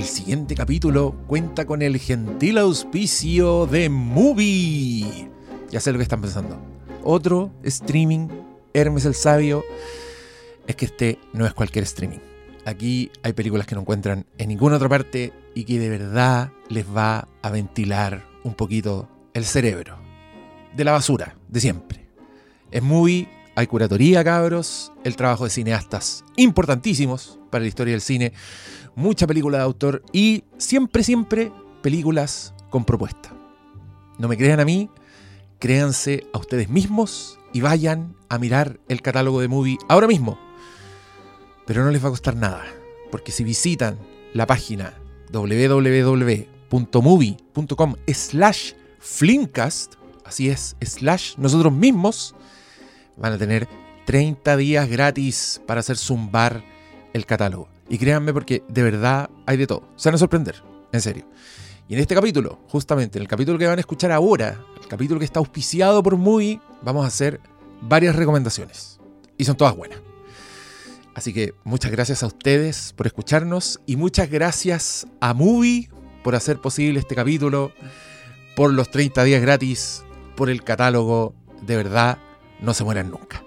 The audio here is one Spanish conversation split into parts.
el siguiente capítulo cuenta con el gentil auspicio de Movie. Ya sé lo que están pensando. Otro streaming, Hermes el Sabio. Es que este no es cualquier streaming. Aquí hay películas que no encuentran en ninguna otra parte y que de verdad les va a ventilar un poquito el cerebro. De la basura, de siempre. Es Movie, hay curatoría, cabros, el trabajo de cineastas importantísimos para la historia del cine, mucha película de autor y siempre, siempre películas con propuesta. No me crean a mí, créanse a ustedes mismos y vayan a mirar el catálogo de Movie ahora mismo. Pero no les va a costar nada, porque si visitan la página www.movie.com slash flimcast, así es, slash nosotros mismos, van a tener 30 días gratis para hacer zumbar el catálogo. Y créanme porque de verdad hay de todo. Se van a sorprender, en serio. Y en este capítulo, justamente, en el capítulo que van a escuchar ahora, el capítulo que está auspiciado por Movie, vamos a hacer varias recomendaciones. Y son todas buenas. Así que muchas gracias a ustedes por escucharnos y muchas gracias a Movie por hacer posible este capítulo, por los 30 días gratis, por el catálogo. De verdad, no se mueran nunca.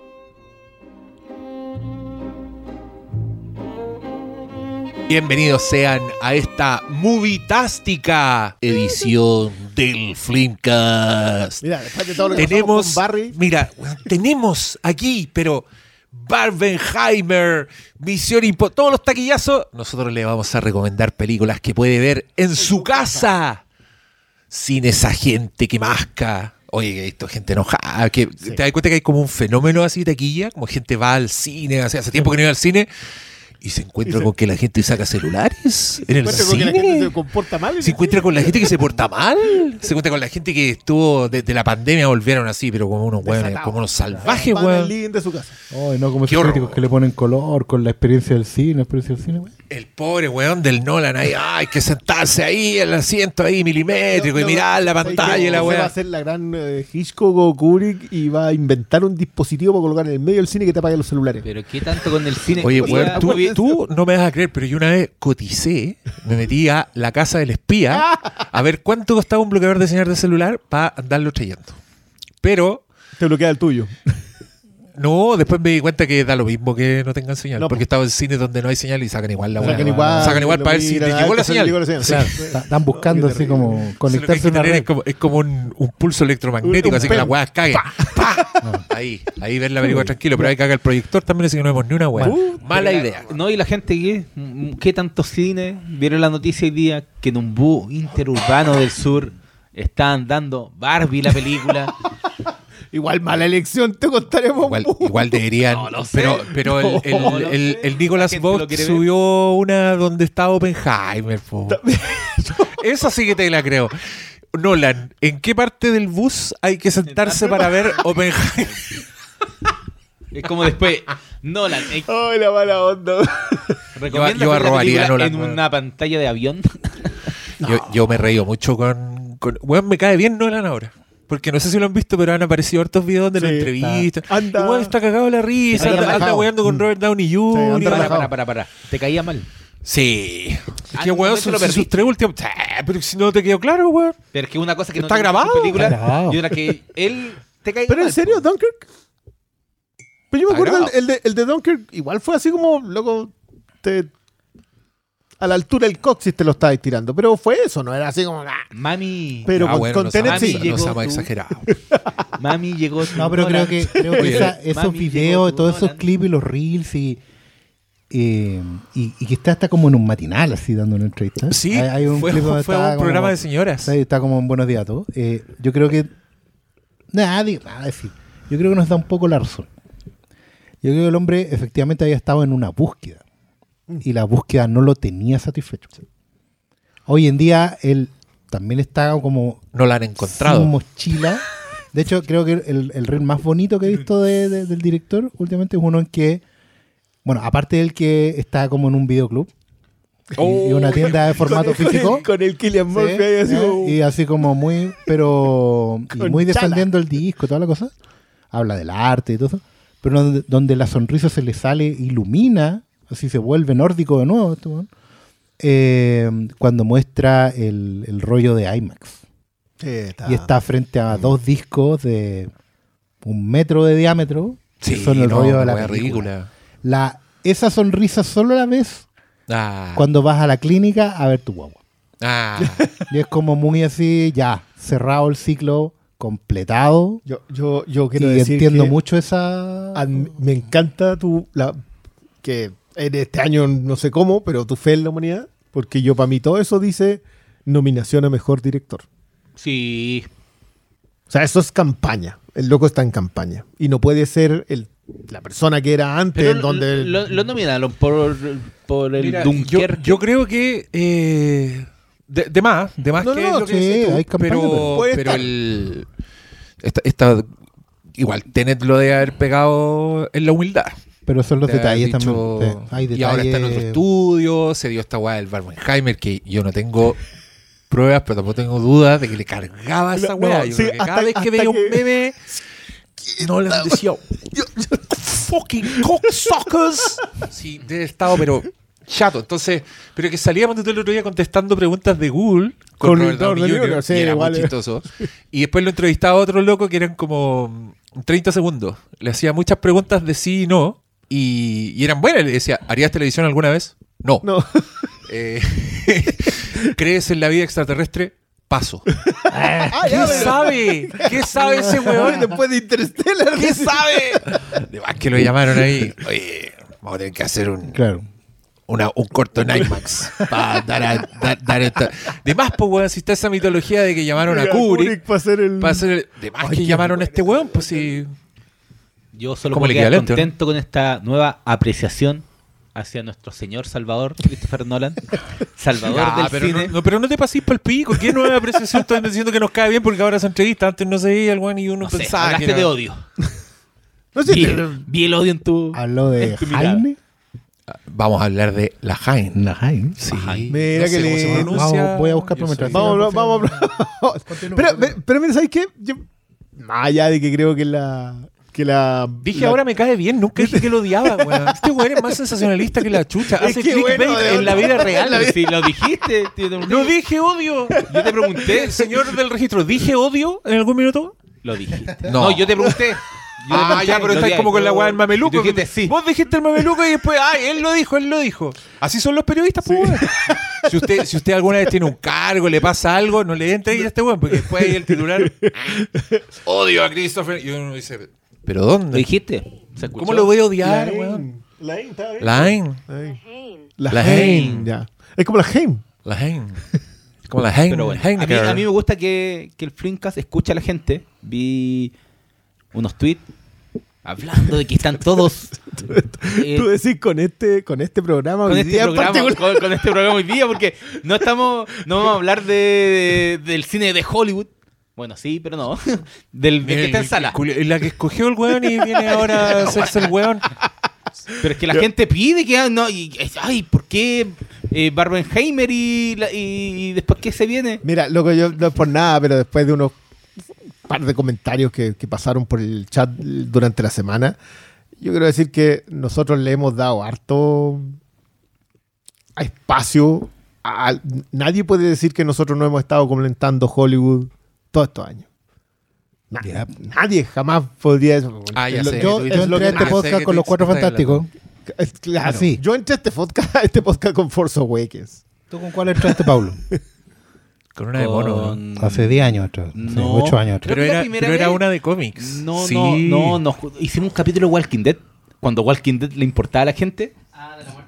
Bienvenidos sean a esta movitástica edición del Flimcast. Mira, después de todo lo que tenemos, con Barry, mira, tenemos aquí, pero Barbenheimer, Misión Imposible, todos los taquillazos, nosotros le vamos a recomendar películas que puede ver en su casa, sin esa gente que masca. Oye, que visto gente enojada, que te das cuenta que hay como un fenómeno así de taquilla, como gente va al cine, hace tiempo que no iba al cine, y se encuentra Y se- con que la gente saca celulares en el encuentra con que la gente cine. se comporta mal. Se encuentra con la gente que se porta mal. Se encuentra con la gente que estuvo desde la pandemia, volvieron así, pero como unos Desatado. como unos salvajes, weón. de su casa. Ay, no, como Qué esos críticos que le ponen color con la experiencia del cine, la experiencia del cine, güey. El pobre weón del Nolan ahí, ay, hay que sentarse ahí, el asiento ahí milimétrico y No, no, mirar la ¿sabes pantalla y la Ese Va a ser la gran eh, Hitchcock o Kubrick y va a inventar un dispositivo para colocar en el medio del cine que te apague los celulares. Pero qué tanto con el cine. Oye, weón, tú, tú no me vas a creer, pero yo una vez coticé, me metí a la casa del espía a ver cuánto costaba un bloqueador de señal de celular para andarlo trayendo. Pero Te bloquea el tuyo. No, después me di cuenta que da lo mismo que no tengan señal. No, porque po. estaba en cine donde no hay señal y sacan igual la weá. Sacan igual. Sacan igual para ver si te a llegó la señal. Están buscando así como que hay conectarse que una red. es como, es como un, un pulso electromagnético, Un así que las weas caguen. Ahí, ahí ver la película tranquilo, pero ahí caga el proyector también, así que no vemos ni una wea. Mala idea. No, y la gente que, mm, ¿qué tantos cines vieron la noticia hoy día que en un bus interurbano del sur estaban dando Barbie la película? Igual mala elección, te contaremos. Igual, igual deberían. No lo sé. pero pero el, el, No lo el- sé. el Nicolas Vogt ver. subió una donde estaba Oppenheimer. po. Esa sí que te la creo. Nolan, ¿en qué parte del bus hay que sentarse para ver Oppenheimer? es como después, Nolan, eh, Ay, la mala onda. recomienda yo película Nolan, en una pantalla de avión. Yo, yo me reío mucho con, con. Weón, me cae bien Nolan ahora. Porque no sé si lo han visto, pero han aparecido hartos videos de la Sí, entrevista. está- anda- Igual está cagado de la risa, Anda anda, anda relajado. weando con Mm. Robert Downey Jr. para, relajado. para, para, para. ¿Te caía mal? Sí. Es Ah, que, no, weón, no te sus, tres últimos. Sí, pero si no te quedó claro, weón. Pero es que una cosa que no ¿Está en grabado? su película Está grabado. y otra que él te caiga ¿Pero en serio. Dunkirk? Pero yo me Está acuerdo, el de, el de Dunkirk igual fue así como, loco, te, a la altura del coxis te lo estabas tirando. Pero fue eso, no era así como... ah. Mami, Pero Ah, con, bueno, con no Tenet seamos- sí. Mami, No llegó seamos tú. exagerados. mami llegó. No, pero creo que, creo que esa- esos mami, videos, todos esos clips y los reels y, eh, y, y que está hasta como en un matinal así dando una entrevista. Sí, Hay- hay un fue, un como- programa de señoras. Está como en Buenos Días a todos. Eh, yo creo que. Nada, nada decir. Yo creo que nos da un poco la razón. Yo creo que el hombre efectivamente había estado en una búsqueda. Y la búsqueda no lo tenía satisfecho. Hoy en día él también está como No la han encontrado. sin mochila. De hecho, creo que el, el reel más bonito que he visto de- de- del director últimamente es uno en que, bueno, aparte del que está como en un videoclub y, y una tienda de formato con el- físico. Con el Killian Sí, Murphy ahí así como... y así como muy, pero y Con muy defendiendo el disco, toda la cosa. Habla del arte y todo eso. Pero donde, donde la sonrisa se le sale, ilumina, así se vuelve nórdico de nuevo. este weón. eh, cuando muestra el, el rollo de IMAX. Sí, está- Y está frente a dos discos de un metro de diámetro. que son el no, rollo de la película. ridícula. La, esa sonrisa solo la ves Ah, cuando vas a la clínica a ver tu guagua. ah. Y es como muy así, ya, cerrado el ciclo, completado. Yo, yo, yo quiero y decir entiendo que mucho esa... me encanta tu la que en este año no sé cómo, pero tu fe en la humanidad, porque yo para mí todo eso dice nominación a mejor director. Sí. O sea, eso es campaña. El loco está en campaña y no puede ser el, la persona que era antes, Pero donde lo, lo nominaron por, por el Mira, yo, Dunkerque. yo creo que eh, de, de más, de más No, que no, lo que sí, decías tú, hay campaña, pero pero, el esta, esta- igual Tenet lo debe haber pegado en la humildad. Pero son los De detalles dicho, también. sí, hay Y ahora está en otro estudio, se dio esta weá del Barbenheimer, que yo no tengo pruebas, pero tampoco tengo dudas de que le cargaba esa No, weá. Sí, que cada vez que veía un meme, no le decía, fucking cocksuckers. Sí, de estado, pero chato. Entonces, pero que salíamos todo el otro día contestando preguntas de Google con, Con Robert Downey Jr., Jr., sí, y era muy chistoso. Y después lo entrevistaba a otro loco que eran como 30 segundos. Le hacía muchas preguntas de sí y no. Y, y eran buenas. Le decía, ¿harías televisión alguna vez? No. no. Eh, ¿Crees en la vida extraterrestre? Paso. Ah, ¿Qué ya, pero- sabe? ¿Qué sabe ese weón? después de Interstellar. ¿Qué sabe? De más que lo llamaron ahí. Oye, vamos a tener que hacer un, Claro. una- un corto en IMAX para dar, a- dar, dar esta. De más, pues, weón, si está esa mitología de que llamaron a Kubrick. para hacer el. Para hacer el- de más que llamaron a este weón, pues sí. Yo solo quedar ¿no? contento con esta nueva apreciación hacia nuestro señor Salvador, Christopher Nolan. Salvador del pero, cine. no, no, pero no te paséis para el pico. ¿Qué nueva apreciación estás diciendo que nos cae bien? Porque ahora esa entrevista antes no se veía el weón y uno No sé, pensaba que hablaste era- de odio. No sé, Vi, el odio en tu... Habló de. Jaime. Vamos a hablar de la Jaén. La Jaime. Sí. Mira no que sé cómo le- se pronuncia. Vamos, voy a buscar mientras soy- Vamos, vamos, vamos. pero, pero, pero mira, ¿sabes qué? Yo, más allá de que creo que la. Que la Dije la- ahora me cae bien, nunca dije que lo odiaba, weón. Este weón es más sensacionalista que la chucha. Es Hace que clickbait bueno, en la vida real. Si lo dijiste. tío, te- No dije odio. Yo te pregunté. El señor del registro, ¿dije odio en algún minuto? Lo dijiste. No. No, yo te pregunté. Yo Ah, ya, pero estáis como con la weá del mameluco. dijiste sí. Vos dijiste el mameluco y después, ay, él lo dijo, él lo dijo. Así son los periodistas, pues, weón. Si usted, si usted alguna vez tiene un cargo, le pasa algo, no le entre ahí a este weón, porque después ahí el titular. Odio a Christopher. Y uno dice, ¿pero ¿Lo dónde? dijiste? ¿Se escuchó? ¿Cómo lo voy a odiar, Lain. weón? Lain, está bien. La La Hain. Hain. Ya. Es como la Hain. La Hein. Es como la. Pero bueno, a mí, a mí me gusta que, que el Flimcast escuche a la gente. Vi unos tweets hablando de que están todos eh, Tú decís con este, con este programa con hoy este día programa con, con este programa hoy día porque no estamos no vamos a hablar de, de- del cine de Hollywood bueno sí pero no del, que está en sala la que escogió el weón y viene ahora a hacerse el weón. pero es que la gente pide que no y, ay ¿por qué eh, Barbenheimer y, y, y después qué se viene Mira, loco, yo no es por nada, pero después de unos par de comentarios que, que pasaron por el chat durante la semana, yo quiero decir que nosotros le hemos dado harto a espacio. a- nadie puede decir que nosotros no hemos estado comentando Hollywood todos estos años. Na- Ya. Nadie jamás podría eso. Ah, ya lo- sé. Yo, yo entré a este ah, podcast con los cuatro fantásticos. claro. Así. Yo entré a este podcast, este podcast con Force Awakens. ¿Tú con cuál entraste, Pablo? Con una de mono. Hace 10 años atrás. No. 8 años atrás. Pero la era, pero era una de cómics. No, Sí. no, no, no. Hicimos un capítulo de Walking Dead. Cuando Walking Dead le importaba a la gente. No,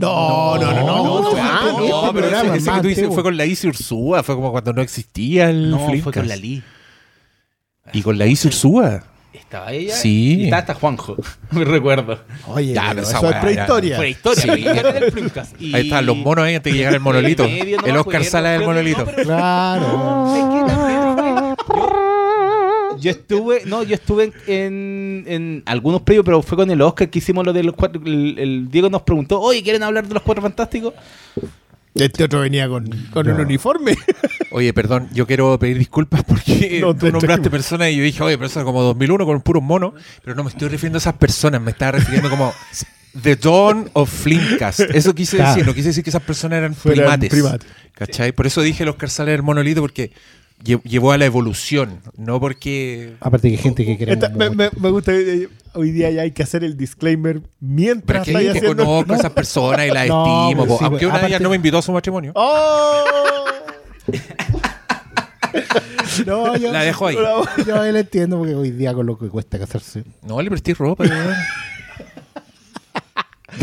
no, no, no, no, no, fue no, antes. no, No, pero programa, ese, ese que más tú dices antiguo. fue con la Isi Ursúa, fue como cuando no existía el No, fue Flimcast. con la Lee. Y con la Isi Ursúa. Estaba ella Sí. y estaba hasta Juanjo. Me recuerdo. Oye, Ya, pero pero esa eso es weá prehistoria. Fue historia. Sí. del Flimcast. Y- Ahí están los monos ahí antes de llegar el monolito. En medio no el Oscar acuerdo, Sala del creo que- monolito. no, pero- Claro. Es que también yo, estuve, no, yo estuve en, en algunos premios, pero fue con el Oscar que hicimos lo de los cuatro. El, el Diego nos preguntó, oye, ¿quieren hablar de los cuatro fantásticos? Este otro venía con, con un No. uniforme. Oye, perdón, yo quiero pedir disculpas porque No, tú te- nombraste personas y yo dije, oye, personas como 2001 con puros monos, pero no me estoy refiriendo a esas personas, me estaba refiriendo como The Dawn of Flimcast. Eso quise Claro. decir, no quise decir que esas personas eran primates. primates. ¿Cachai? Por eso dije el Oscar Sala el monolito, porque llevó a la evolución, no porque... Aparte que hay gente que queremos me, mucho. me- me gusta, eh, hoy día ya hay que hacer el disclaimer Pero mientras es que, conozco a esas personas y las No, estimo. pues sí, aunque pues, una de ellas aparte- no me invitó a su matrimonio. ¡Oh! No, yo, La dejo ahí. Yo ahí la entiendo porque hoy día con lo que cuesta casarse. No, le presté ropa.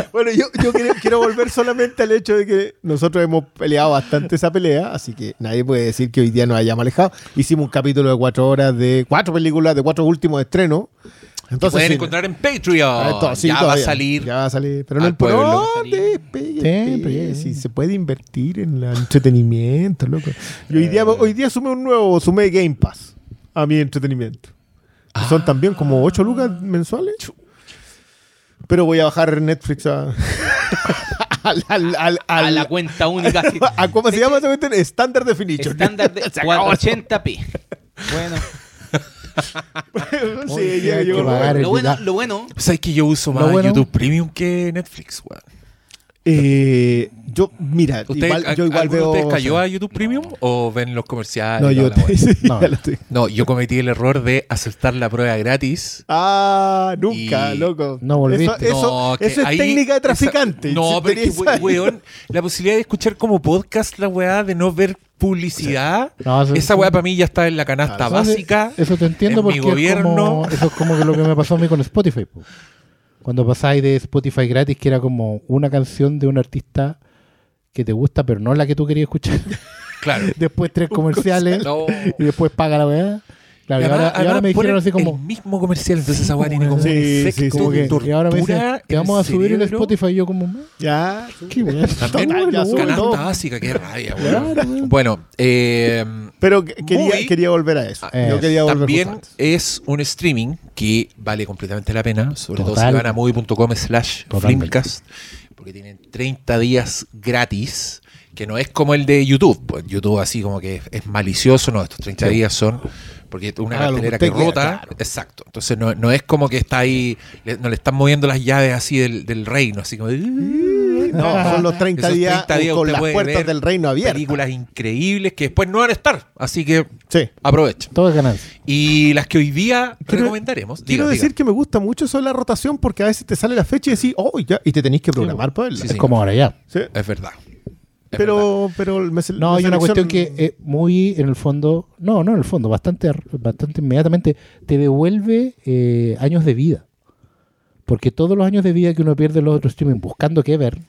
Bueno, yo, yo quiero, quiero volver solamente al hecho de que nosotros hemos peleado bastante esa pelea, así que nadie puede decir que hoy día nos hayamos alejado. Hicimos un capítulo de cuatro horas de cuatro películas, de cuatro últimos estrenos. Entonces, pueden sí, encontrar en Patreon. ah, esto- sí, ya va a salir. Ya va a salir. Pero no el pueblo. Siempre, pegue, sí. si se puede invertir en el entretenimiento, loco. Y hoy día, hoy día sumé un nuevo, sumé Game Pass a mi entretenimiento. Que Son también como 8 lucas mensuales. Pero voy a bajar Netflix a. al, al, al, A la cuenta única. a- ¿Cómo se llama esa cuestión? Standard Definition. Estándar de Se acabó. 480p. Bueno, sí, ya el- lo bueno, lo bueno ¿Sabes que yo uso más bueno- YouTube Premium que Netflix, weón? Eh, yo, mira, ¿Usted, igual, yo igual ¿alguno de veo. ustedes cayó a YouTube Premium o ven los comerciales? No, yo sí, No. No, yo cometí el error de aceptar la prueba gratis. Ah, nunca, Y- loco. No volviste. Eso, eso, No, que eso es ahí- técnica de esa- traficante. no, Si pero es que, weón, la posibilidad de escuchar como podcast la weá, de no ver publicidad, esa weá para mí ya está en la canasta básica. Eso te entiendo en mi porque es gobierno. como- eso es como que lo que me pasó a mí con Spotify. po. Cuando pasáis de Spotify gratis, que era como una canción de un artista que te gusta, pero no la que tú querías escuchar. Claro. después tres comerciales No. y después paga la weá. Claro, y, Y ahora, además- y ahora además me dijeron así como. El mismo comercial, entonces esa weá tiene como Sí, un sí, efecto como de que- tortura. y ahora me dicen, en te vamos a el subir en cerebro. Spotify. Y yo, como, "Ma, Ya. qué weá. También Total, ya sube, canasta no. básica, qué rabia, Claro, weón. Bueno, eh, Pero que- quería, quería volver a eso. Eh, Yo quería volver también es un streaming que vale completamente la pena, sobre todo si van a movie.com slash flimcast, porque tienen 30 días gratis, que no es como el de YouTube. Pues YouTube así como que es, es malicioso, no, estos 30 días son porque es una Ah, que cartelera que rota. claro. Exacto. Entonces no, no es como que está ahí, le- no le están moviendo las llaves así del, del reino, así como... No, son los 30 Esos días, 30 días con las puertas del reino abiertas. Películas increíbles que después no van a estar, así que Sí. aprovechen. Todo es ganancia. Y las que hoy día Quiero- recomendaremos. Quiero diga, decir diga. que me gusta mucho eso de la rotación porque a veces te sale la fecha y decís, oh, ya, y te tenéis que programar para verla. Sí, es sí. como ahora ya. Sí. Es verdad. Pero, pero me No, hay una cuestión que eh, muy en el fondo, no, no en el fondo, bastante, bastante inmediatamente te devuelve eh, años de vida. Porque todos los años de vida que uno pierde en los otros streaming buscando qué ver,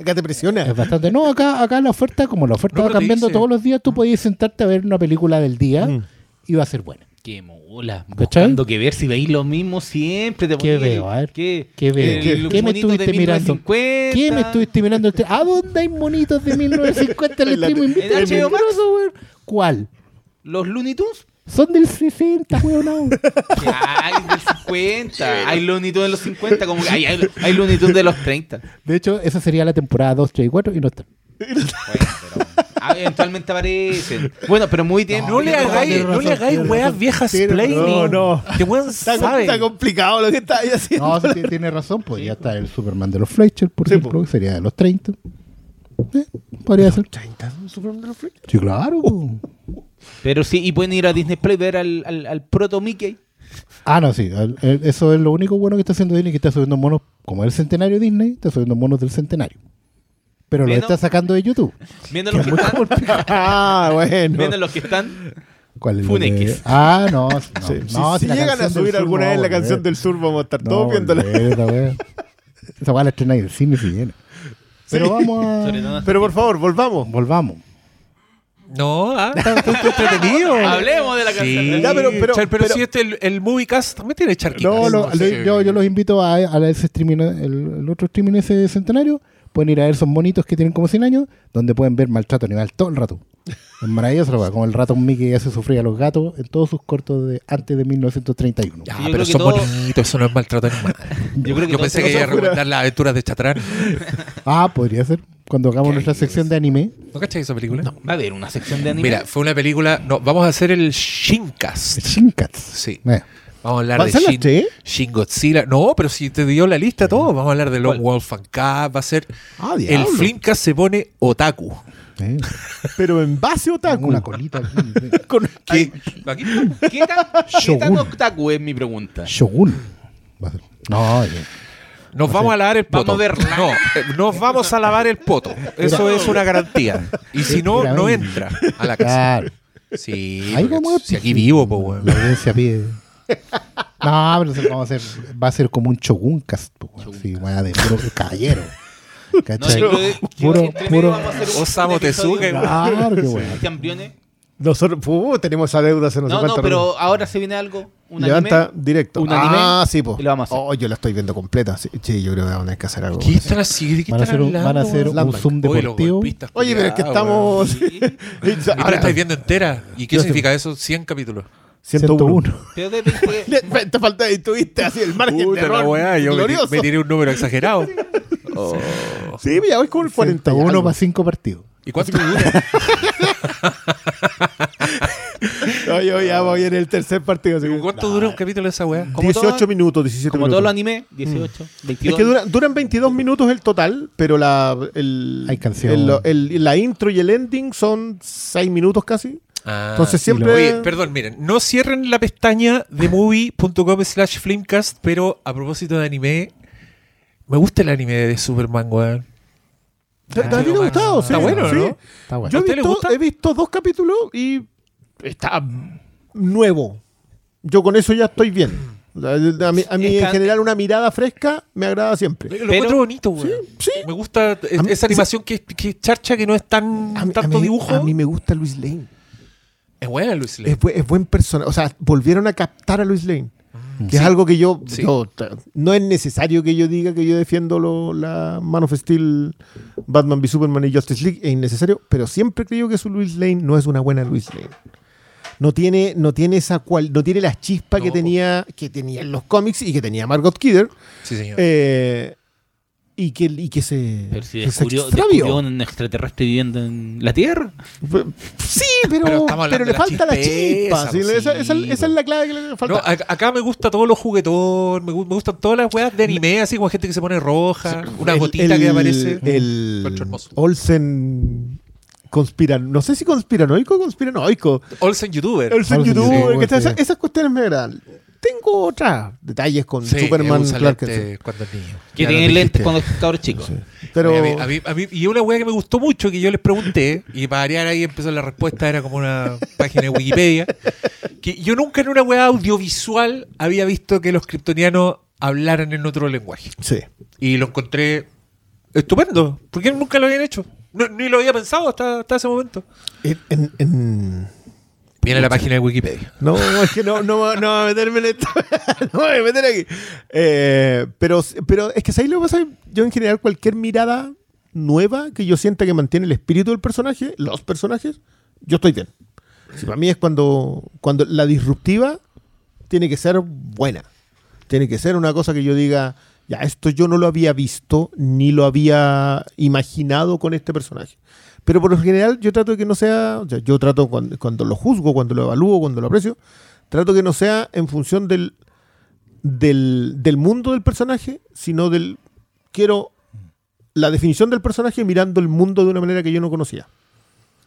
Acá te presiona. es bastante. No, acá, acá la oferta, como la oferta No, va cambiando todos los días, tú podías sentarte a ver una película del día Mm. y va a ser buena. Qué mula. ¿Cachai? Buscando que ver si veis lo mismo siempre. Te ¿Qué veo? A ver. ¿Qué, ¿Qué veo? ¿Qué- qué me estuviste mirando? 1950. ¿Qué me estuviste mirando? ¿A dónde hay monitos de 1950 en el en weón. ¿Cuál? Los Looney Tunes. Son del 60, weón. hay del 50. hay Looney Tunes de los 50. Como que hay, hay, hay Looney Tunes de los 30. De hecho, esa sería la temporada 2, 3 y 4 y no está. Bueno, pero ah, eventualmente aparecen. Bueno, pero muy bien. No le hagáis, no le hagáis weas viejas Tiene- explaining. no, no. Que weón Está, sabe. está complicado lo que está ahí haciendo. No, sí, tiene- razón, podría estar el Superman de los Fletcher, por Sí, ejemplo, que sería de los 30. Eh, podría ser. 30, Superman de los Freaks. Sí, claro. Pero sí, y pueden ir a Disney Play ver al, al, al proto Mickey. Ah, no, sí. el- el- Eso es lo único bueno que está haciendo Disney, que está subiendo monos, como el centenario Disney, está subiendo monos del centenario. Pero lo está sacando de YouTube. Viendo los que están. Ah, bueno. Viendo los que están. ¿Cuál es de- Ah, no. no, Sí, no, si llegan a del subir alguna vez va la a canción del sur, vamos a estar No, todos viéndola. esa wea. Esa weá la estrena en el cine si viene. Pero vamos a... Pero por favor, volvamos. Volvamos. No, ah, está, está- está entretenido. Hablemos de la canción. Sí, del- Ya, pero- pero- Char- pero pero- si este, el, el Moviecast también tiene charquitas. No, lo- No lo- sé. yo, yo los invito a, a ese streaming, el, el otro streaming ese centenario. Pueden ir a ver esos monitos que tienen como 100 años, donde pueden ver maltrato animal todo el rato. Es maravilloso, como el ratón Mickey que hace sufrir a los gatos en todos sus cortos de antes de 1931. Ya, Yo pero son todo- bonitos, eso no es maltrato animal. Yo creo que Yo pensé que iba a recomendar las aventuras de Chatrán. Ah, podría ser. Cuando hagamos ¿Qué nuestra es? sección de anime. ¿No cachai esa película? Va a haber una sección de anime. Mira, fue una película. No, vamos a hacer el Shincast. Shinkats. Sí. Eh, Vamos a hablar ¿Va a de Shin, tres? Shin Godzilla. No, pero si te dio la lista todo, vamos a hablar de Long ¿Cuál? Wolf and Cup. Va a ser. Ah, El. Flimcast se pone otaku. ¿eh? Pero en base otaku. Una colita aquí. Con- ¿Qué? Aquí. ¿Qué tan, ¿qué tan Shogun. otaku es mi pregunta? Shogun. Va a ser- No, eh, Nos vamos a lavar el poto. Vamos a No, nos vamos a lavar el poto. Eso es una garantía. Y si no, no entra a la casa. claro. Sí, si aquí vivo, pues, weón. La audiencia pide. No, pero se- vamos a hacer, va a ser como un Shogun cast, po, weón. Sí, de puro caballero. No, ¿Cachai? que- Puro- puro- vamos a hacer un- Osamu Tezuka, Claro, qué. Cristian Briones. Nosotros uh, tenemos esa deuda hace no, sé No, no, pero ahora se viene algo. Un Levanta anime. directo. un anime, ah, sí, pues. y lo vamos a hacer. Oh, yo la estoy viendo completa. Sí, sí, yo creo que vamos a tener que hacer algo. ¿Qué están así? ¿De qué Van a están hacer un, van a hablando, hacer weón? un Landmark. zoom deportivo. Oye, pero es que culiados, estamos. tú la estáis viendo entera. ¿Y qué Yo significa eso? 100 capítulos. 101. Pero de- de- Te falta y tuviste así el margen de la weá, yo glorioso. me tiré un número exagerado. Oh. Sí, ya voy con el 40. y 1 algo. para 5 partidos. ¿Y cuánto dura? Oye, oye, ya voy en el tercer partido. así que- ¿Cuánto dura un capítulo de esa weá? Como 18 todo- minutos, 17 como minutos. todos los animes, 18, Es 22. que dura- duran 22 minutos el total, pero la, el, Hay canción. el- el- la intro y el ending son 6 minutos casi. Ah, Entonces siempre- Oye, perdón, miren, no cierren la pestaña de movie.com slash filmcast, pero a propósito de anime, me gusta el anime de Superman, weón. ¿Te, te Ah, ha sí, gustado? está bueno, sí. ¿no? Está bueno. Yo ¿A he visto, gusta? he visto dos capítulos y está nuevo. Yo con eso ya estoy bien. A mí, a en general una mirada fresca me agrada siempre. Lo Pero- encuentro bonito, weón. Sí, sí. Me gusta mí- esa animación que, que es charcha, que no es tan A mí, a tanto mí- dibujo. a mí me gusta Luis Lane. Es buena, Luis Lane. Es, bu- es buen persona. O sea, volvieron a captar a Luis Lane. Que es algo que yo, Sí. yo- No es necesario que yo diga que yo defiendo lo- la Man of Steel, Batman v Superman y Justice League. Es innecesario. Pero siempre creo que su Luis Lane no es una buena Luis Lane. No tiene, no tiene esa cual, no tiene la chispa que tenía, que tenía en los cómics y que tenía Margot Kidder. Sí, señor. eh, y que, y que se, Pero si que se descubrió, extravió. descubrió un extraterrestre viviendo en la Tierra. Sí, pero, Pero le la falta la chispeza, chispa. sí, pues, esa, sí, esa- esa pues. es la clave que le falta. No, acá me gusta todo lo juguetón, me, gu- me gustan todas las weas de anime, así como gente que se pone roja, una El- gotita el- que aparece. El. Olsen conspiran, no sé si conspiranoico o conspiranoico. Olsen YouTuber. Olsen Olsen youtuber, que esas, esas cuestiones me agradan. Tengo otras detalles con Sí, Superman Clark Kent, cuando es niño. Que tiene lentes cuando es chico. sí. Pero a mí- a mí- a mí- y una wea que me gustó mucho, que yo les pregunté, y para variar ahí empezó la respuesta, era como una página de Wikipedia, que yo nunca en una wea audiovisual había visto que los kryptonianos hablaran en otro lenguaje. sí. Y lo encontré estupendo, porque nunca lo habían hecho. No- ni lo había pensado hasta, hasta ese momento. En, en- en- Viene la página de Wikipedia. No, es que no, no, no voy a meterme en esto. no voy a meter aquí. Eh, pero, pero es que ¿sabes lo que pasa? Yo en general cualquier mirada nueva que yo sienta que mantiene el espíritu del personaje, los personajes, yo estoy bien. Si para mí es cuando, cuando la disruptiva tiene que ser buena. Tiene que ser una cosa que yo diga, ya, esto yo no lo había visto ni lo había imaginado con este personaje. Pero por lo general yo trato de que no sea, yo trato cuando, lo juzgo, cuando lo evalúo, cuando lo aprecio, trato que no sea en función del, del, del mundo del personaje, sino del, quiero la definición del personaje mirando el mundo de una manera que yo no conocía.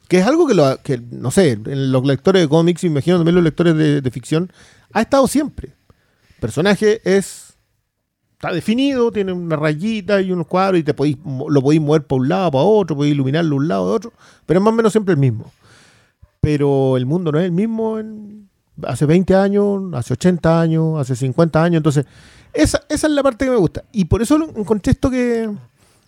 Que es algo que, lo, que no sé, en los lectores de cómics, imagino también los lectores de, ficción, ha estado siempre. Personaje es está definido, tiene una rayita y unos cuadros y te podéis, lo podéis mover para un lado, para otro, podéis iluminarlo un lado, de otro, pero es más o menos siempre el mismo. Pero el mundo no es el mismo en- hace 20 años, hace 80 años, hace 50 años, entonces esa, esa es la parte que me gusta. Y por eso encontré esto que,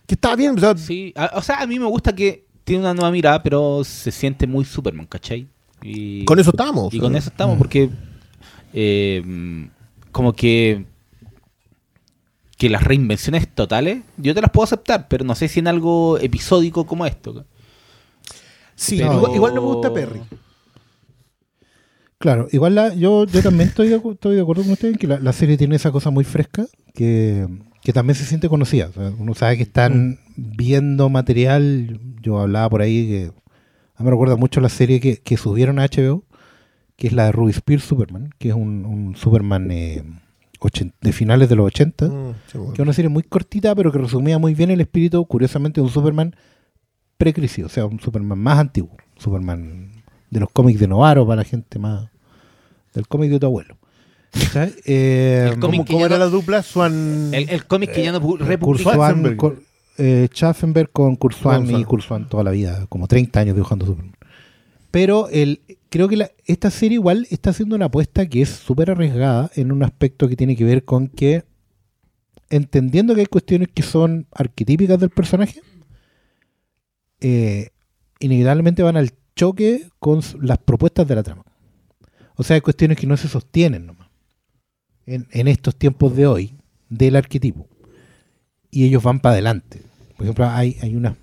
que estaba bien. o sea, Sí, a- o sea, a mí me gusta que tiene una nueva mirada, pero se siente muy Superman, ¿cachai? Y, con eso estamos. y con eso estamos, porque eh, como que que las reinvenciones totales, yo te las puedo aceptar, pero no sé si en algo episódico como esto. Sí, Pero- igual, igual no me gusta Perry. Claro, igual la, yo, yo también estoy de, acu- estoy de acuerdo con ustedes en que la, la serie tiene esa cosa muy fresca que, que también se siente conocida. O sea, uno sabe que están viendo material. Yo hablaba por ahí que a mí me recuerda mucho la serie que, que subieron a HBO, que es la de Ruby Spears Superman, que es un, un Superman eh, de finales de los 80, Mm, sí, bueno. que es una serie muy cortita, pero que resumía muy bien el espíritu, curiosamente, de un Superman pre-crisis, o sea, un Superman más antiguo, Superman de los cómics de Novaro para la gente más del cómic de tu abuelo. Eh, El cómic ¿Cómo, que cómo ya era la dupla? Swan. El, el cómic que ya no Schwarzenberg. Cor- eh, Schaffenberg con Swan. y Kurt Swan toda la vida, como 30 años dibujando Superman. Pero el, creo que la- esta serie igual está haciendo una apuesta que es súper arriesgada en un aspecto que tiene que ver con que, entendiendo que hay cuestiones que son arquetípicas del personaje, eh, inevitablemente van al choque con las propuestas de la trama. O sea, hay cuestiones que no se sostienen nomás. En, en estos tiempos de hoy, del arquetipo. Y ellos van para adelante. Por ejemplo, hay, hay unas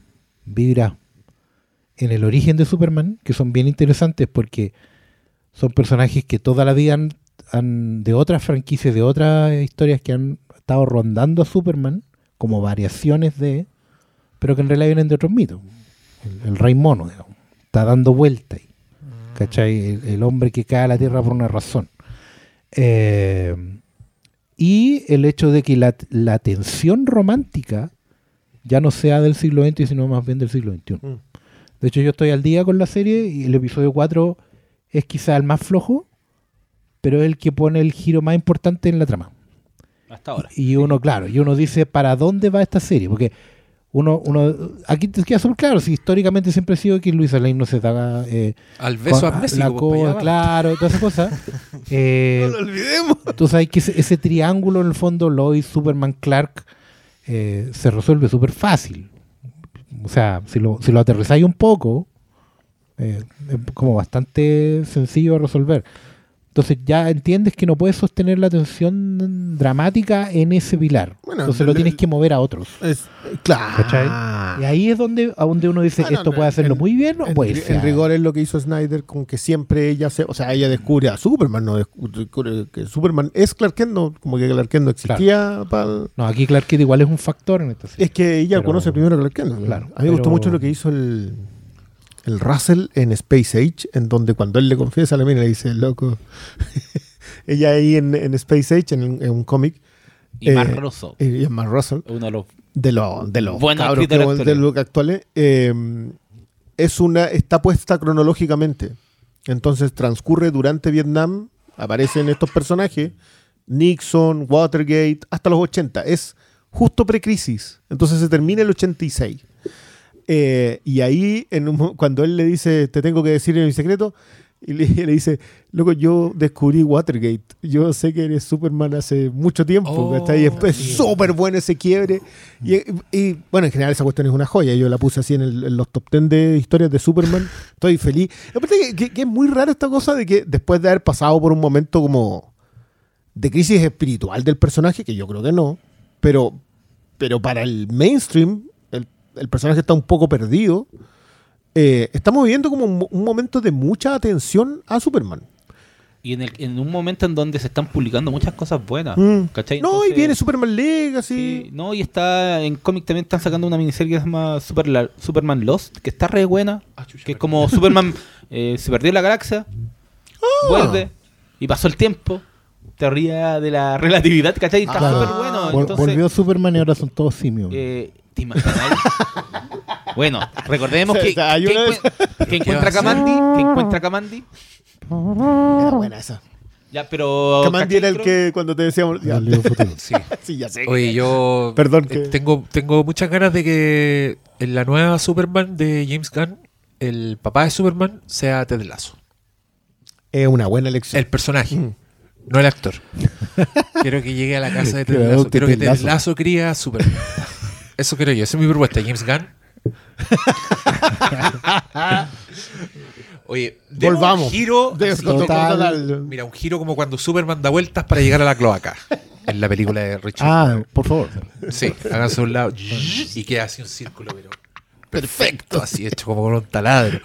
vibras en el origen de Superman que son bien interesantes porque son personajes que toda la vida han, han- de otras franquicias, de otras historias que han estado rondando a Superman como variaciones de, pero que en realidad vienen de otros mitos. El, el rey mono, digamos, está dando vuelta ahí. ¿Cachai? El, el hombre que cae a la tierra por una razón. Eh, y el hecho de que la, la tensión romántica ya no sea del siglo XX, sino más bien del siglo XXI. Mm. De hecho, yo estoy al día con la serie y el episodio 4 es quizá el más flojo, pero es el que pone el giro más importante en la trama. Hasta ahora. Y uno, claro, y uno dice, ¿para dónde va esta serie? Porque uno, uno aquí te queda súper claro, si históricamente siempre ha sido que Luis Lane no se da eh, Al beso con- amnésico. la va. claro, todas esas cosas. Eh, No lo olvidemos. tú sabes que ese, ese triángulo en el fondo, Lois, Superman, Clark, eh, se resuelve súper fácil. O sea, si lo, si lo aterrizáis un poco, eh, es como bastante sencillo de resolver. Entonces ya entiendes que no puedes sostener la tensión dramática en ese pilar. Bueno, Entonces lo le- tienes que mover a otros. Es, claro. ¿Cachai? Y ahí es donde, a donde uno dice, Ah, no, esto no, puede hacerlo en- muy bien o En, puede en ser. rigor es lo que hizo Snyder con que siempre ella se, o sea, ella descubre a Superman, no descubre que Superman es Clark Kent, no, como que Clark Kent no existía pa'l- No, aquí Clark Kent igual es un factor en esta serie. Es que ella Pero- conoce primero a Clark Kent. Claro, a mí me gustó mucho lo que hizo el, el Russell en Space Age, en donde cuando él le confiesa a la mina le dice, loco, ella ahí en, en Space Age, en, en un cómic, Y Eh, más Russo. ella es más Russell, Uno de los de los de los Buenos cabros que- de los actuales eh, es una está puesta cronológicamente. Entonces transcurre durante Vietnam aparecen estos personajes Nixon Watergate hasta los 80 es justo precrisis. Entonces se termina el 86 Eh, y ahí en un mo- cuando él le dice te tengo que decir en mi secreto y le, le dice, loco, yo descubrí Watergate. Yo sé que eres Superman hace mucho tiempo. Oh, ¿cachai? Y es sí. súper bueno ese quiebre. Y, y, bueno, en general esa cuestión es una joya. Yo la puse así en, el- en los top 10 de historias de Superman. Estoy feliz. Aparte que, que- que es muy raro esta cosa de que después de haber pasado por un momento como de crisis espiritual del personaje, que yo creo que no, pero, pero para el mainstream, el, personaje está un poco perdido. Eh, estamos viviendo como un, un momento de mucha atención a Superman. Y en, el, en un momento en donde se están publicando muchas cosas buenas. Mm. ¿cachai? No, y viene Superman Legacy. sí, no, y está en cómic también están sacando una miniserie que se llama Super La- Superman Lost, que está re buena. Ah, chucha, que es como Superman eh, se perdió en la galaxia, Ah. vuelve y pasó el tiempo. Teoría de la relatividad, ¿cachai? Está Ah, claro. súper bueno. Entonces, volvió Superman y ahora son todos simios. eh, ¿te imaginas? bueno, recordemos que, que encuentra? Kamandi, que encuentra Kamandi. Era buena esa. Ya, pero. Kamandi ¿cachai? era el que cuando te decíamos. ya, futuro. Sí. sí, ya sé. Oye, yo Perdón, eh, que- tengo, tengo muchas ganas de que en la nueva Superman de James Gunn, el papá de Superman sea Ted Lasso. Es una buena elección. El personaje, Mm. no el actor. Quiero que llegue a la casa de Ted Lasso. Quiero que Ted Ted Lasso. Lasso cría a Superman. Eso quiero yo. Esa es mi propuesta. James Gunn. Oye, Volvamos. Un giro. De- así, total. total. Mira, un giro como cuando Superman da vueltas para llegar a la cloaca. En la película de Richard. Ah, por favor. Sí, háganse a un lado y queda así un círculo, pero perfecto, así hecho como con un taladro.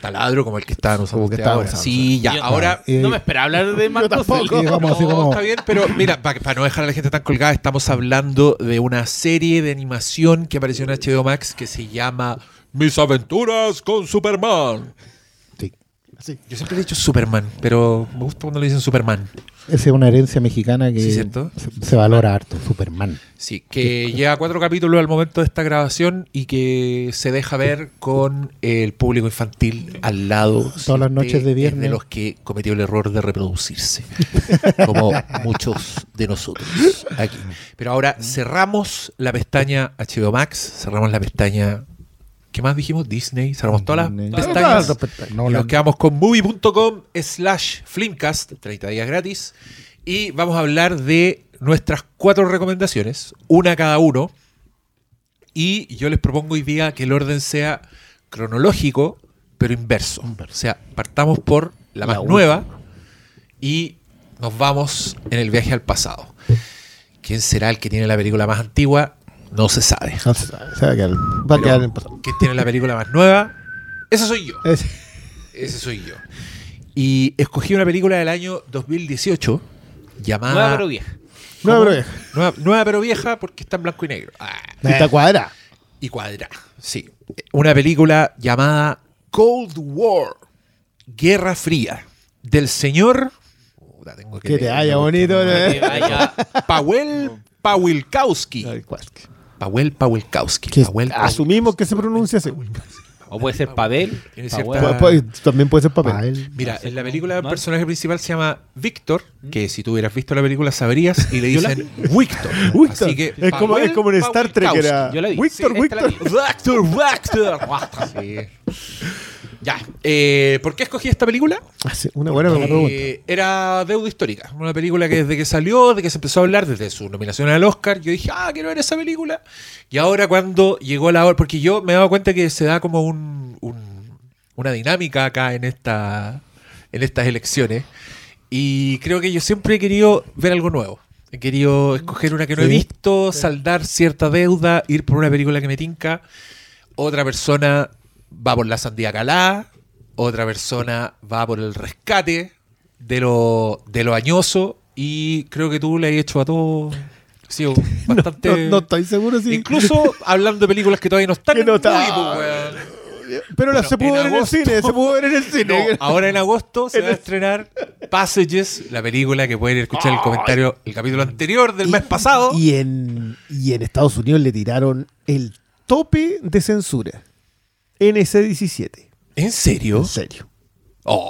Taladro como el que estaban usando que estaban usando, Sí, ya, Yo- ahora. Eh, no me esperaba hablar de más tampoco. Sí, vamos así como- está bien, pero mira, para no dejar a la gente tan colgada, estamos hablando de una serie de animación que apareció en HBO Max que se llama Mis aventuras con Superman. Sí. Así. Yo siempre he dicho Superman, pero me gusta cuando le dicen Superman. Esa es una herencia mexicana que se, se valora harto. Superman. Sí, que lleva cuatro capítulos al momento de esta grabación y que se deja ver con el público infantil al lado. Todas las noches de es viernes. de los que cometió el error de reproducirse. como muchos de nosotros aquí. Pero ahora cerramos la pestaña HBO Max, cerramos la pestaña. ¿Qué más dijimos? Disney. Cerramos todas las pestañas. Nos quedamos con movie.com slash Flimcast, 30 días gratis. Y vamos a hablar de nuestras cuatro recomendaciones, una cada uno. Y yo les propongo hoy día que el orden sea cronológico, pero inverso. O sea, partamos por la más nueva y nos vamos en el viaje al pasado. ¿Quién será el que tiene la película más antigua? No se sabe. No se sabe, se va a quedar, va a quedar. ¿Quién tiene la película más nueva? Ese soy yo. Es- Ese soy yo. Y escogí una película del año 2018 llamada. Nueva pero vieja. No, ¿Cómo? pero vieja. Nueva, nueva pero vieja porque está en blanco y negro. Ah, Y está cuadra. y cuadra. Sí. Una película llamada Cold War. Guerra Fría. Del señor. Puta, tengo Que te leer, haya bonito. Que ¿eh? Pawel Pawilkowski. Pawel Pawilkowski. Que Pawel asumimos que se pronuncia así. o puede ser Pavel. Tiene Pavel. cierta- Puede- puede- también puede ser. Pael. Mira, en la película el personaje principal se llama Víctor, que si tú hubieras visto la película sabrías, y le dicen Víctor. Víctor. Así que es, como, es como en Star Trek era. Yo la vi. Víctor, Víctor. Víctor, Víctor. Ya, eh, ¿por qué escogí esta película? Ah, sí, Una buena Eh, pregunta. era deuda histórica. Una película que desde que salió, desde que se empezó a hablar, desde su nominación al Oscar, yo dije, ah, quiero ver esa película. Y ahora cuando llegó la hora, porque yo me he dado cuenta que se da como un, un- una dinámica acá en, esta, en estas elecciones. Y creo que yo siempre he querido ver algo nuevo. He querido escoger una que no he visto, saldar cierta deuda, ir por una película que me tinca. Otra persona va por la sandía calada. Otra persona va por el rescate de lo, de lo añoso. Y creo que tú le has hecho a todo. Sí, bastante. No, no estoy seguro si. Incluso hablando de películas que todavía no están Que no en está. Pero Bueno, se pudo ver en el cine. Se pudo ver en el cine. No, ahora en agosto se En va a estrenar Passages, la película que pueden escuchar el comentario, el capítulo anterior del mes pasado. Y en, y en Estados Unidos le tiraron el tope de censura. NC-17. ¿En serio? En serio.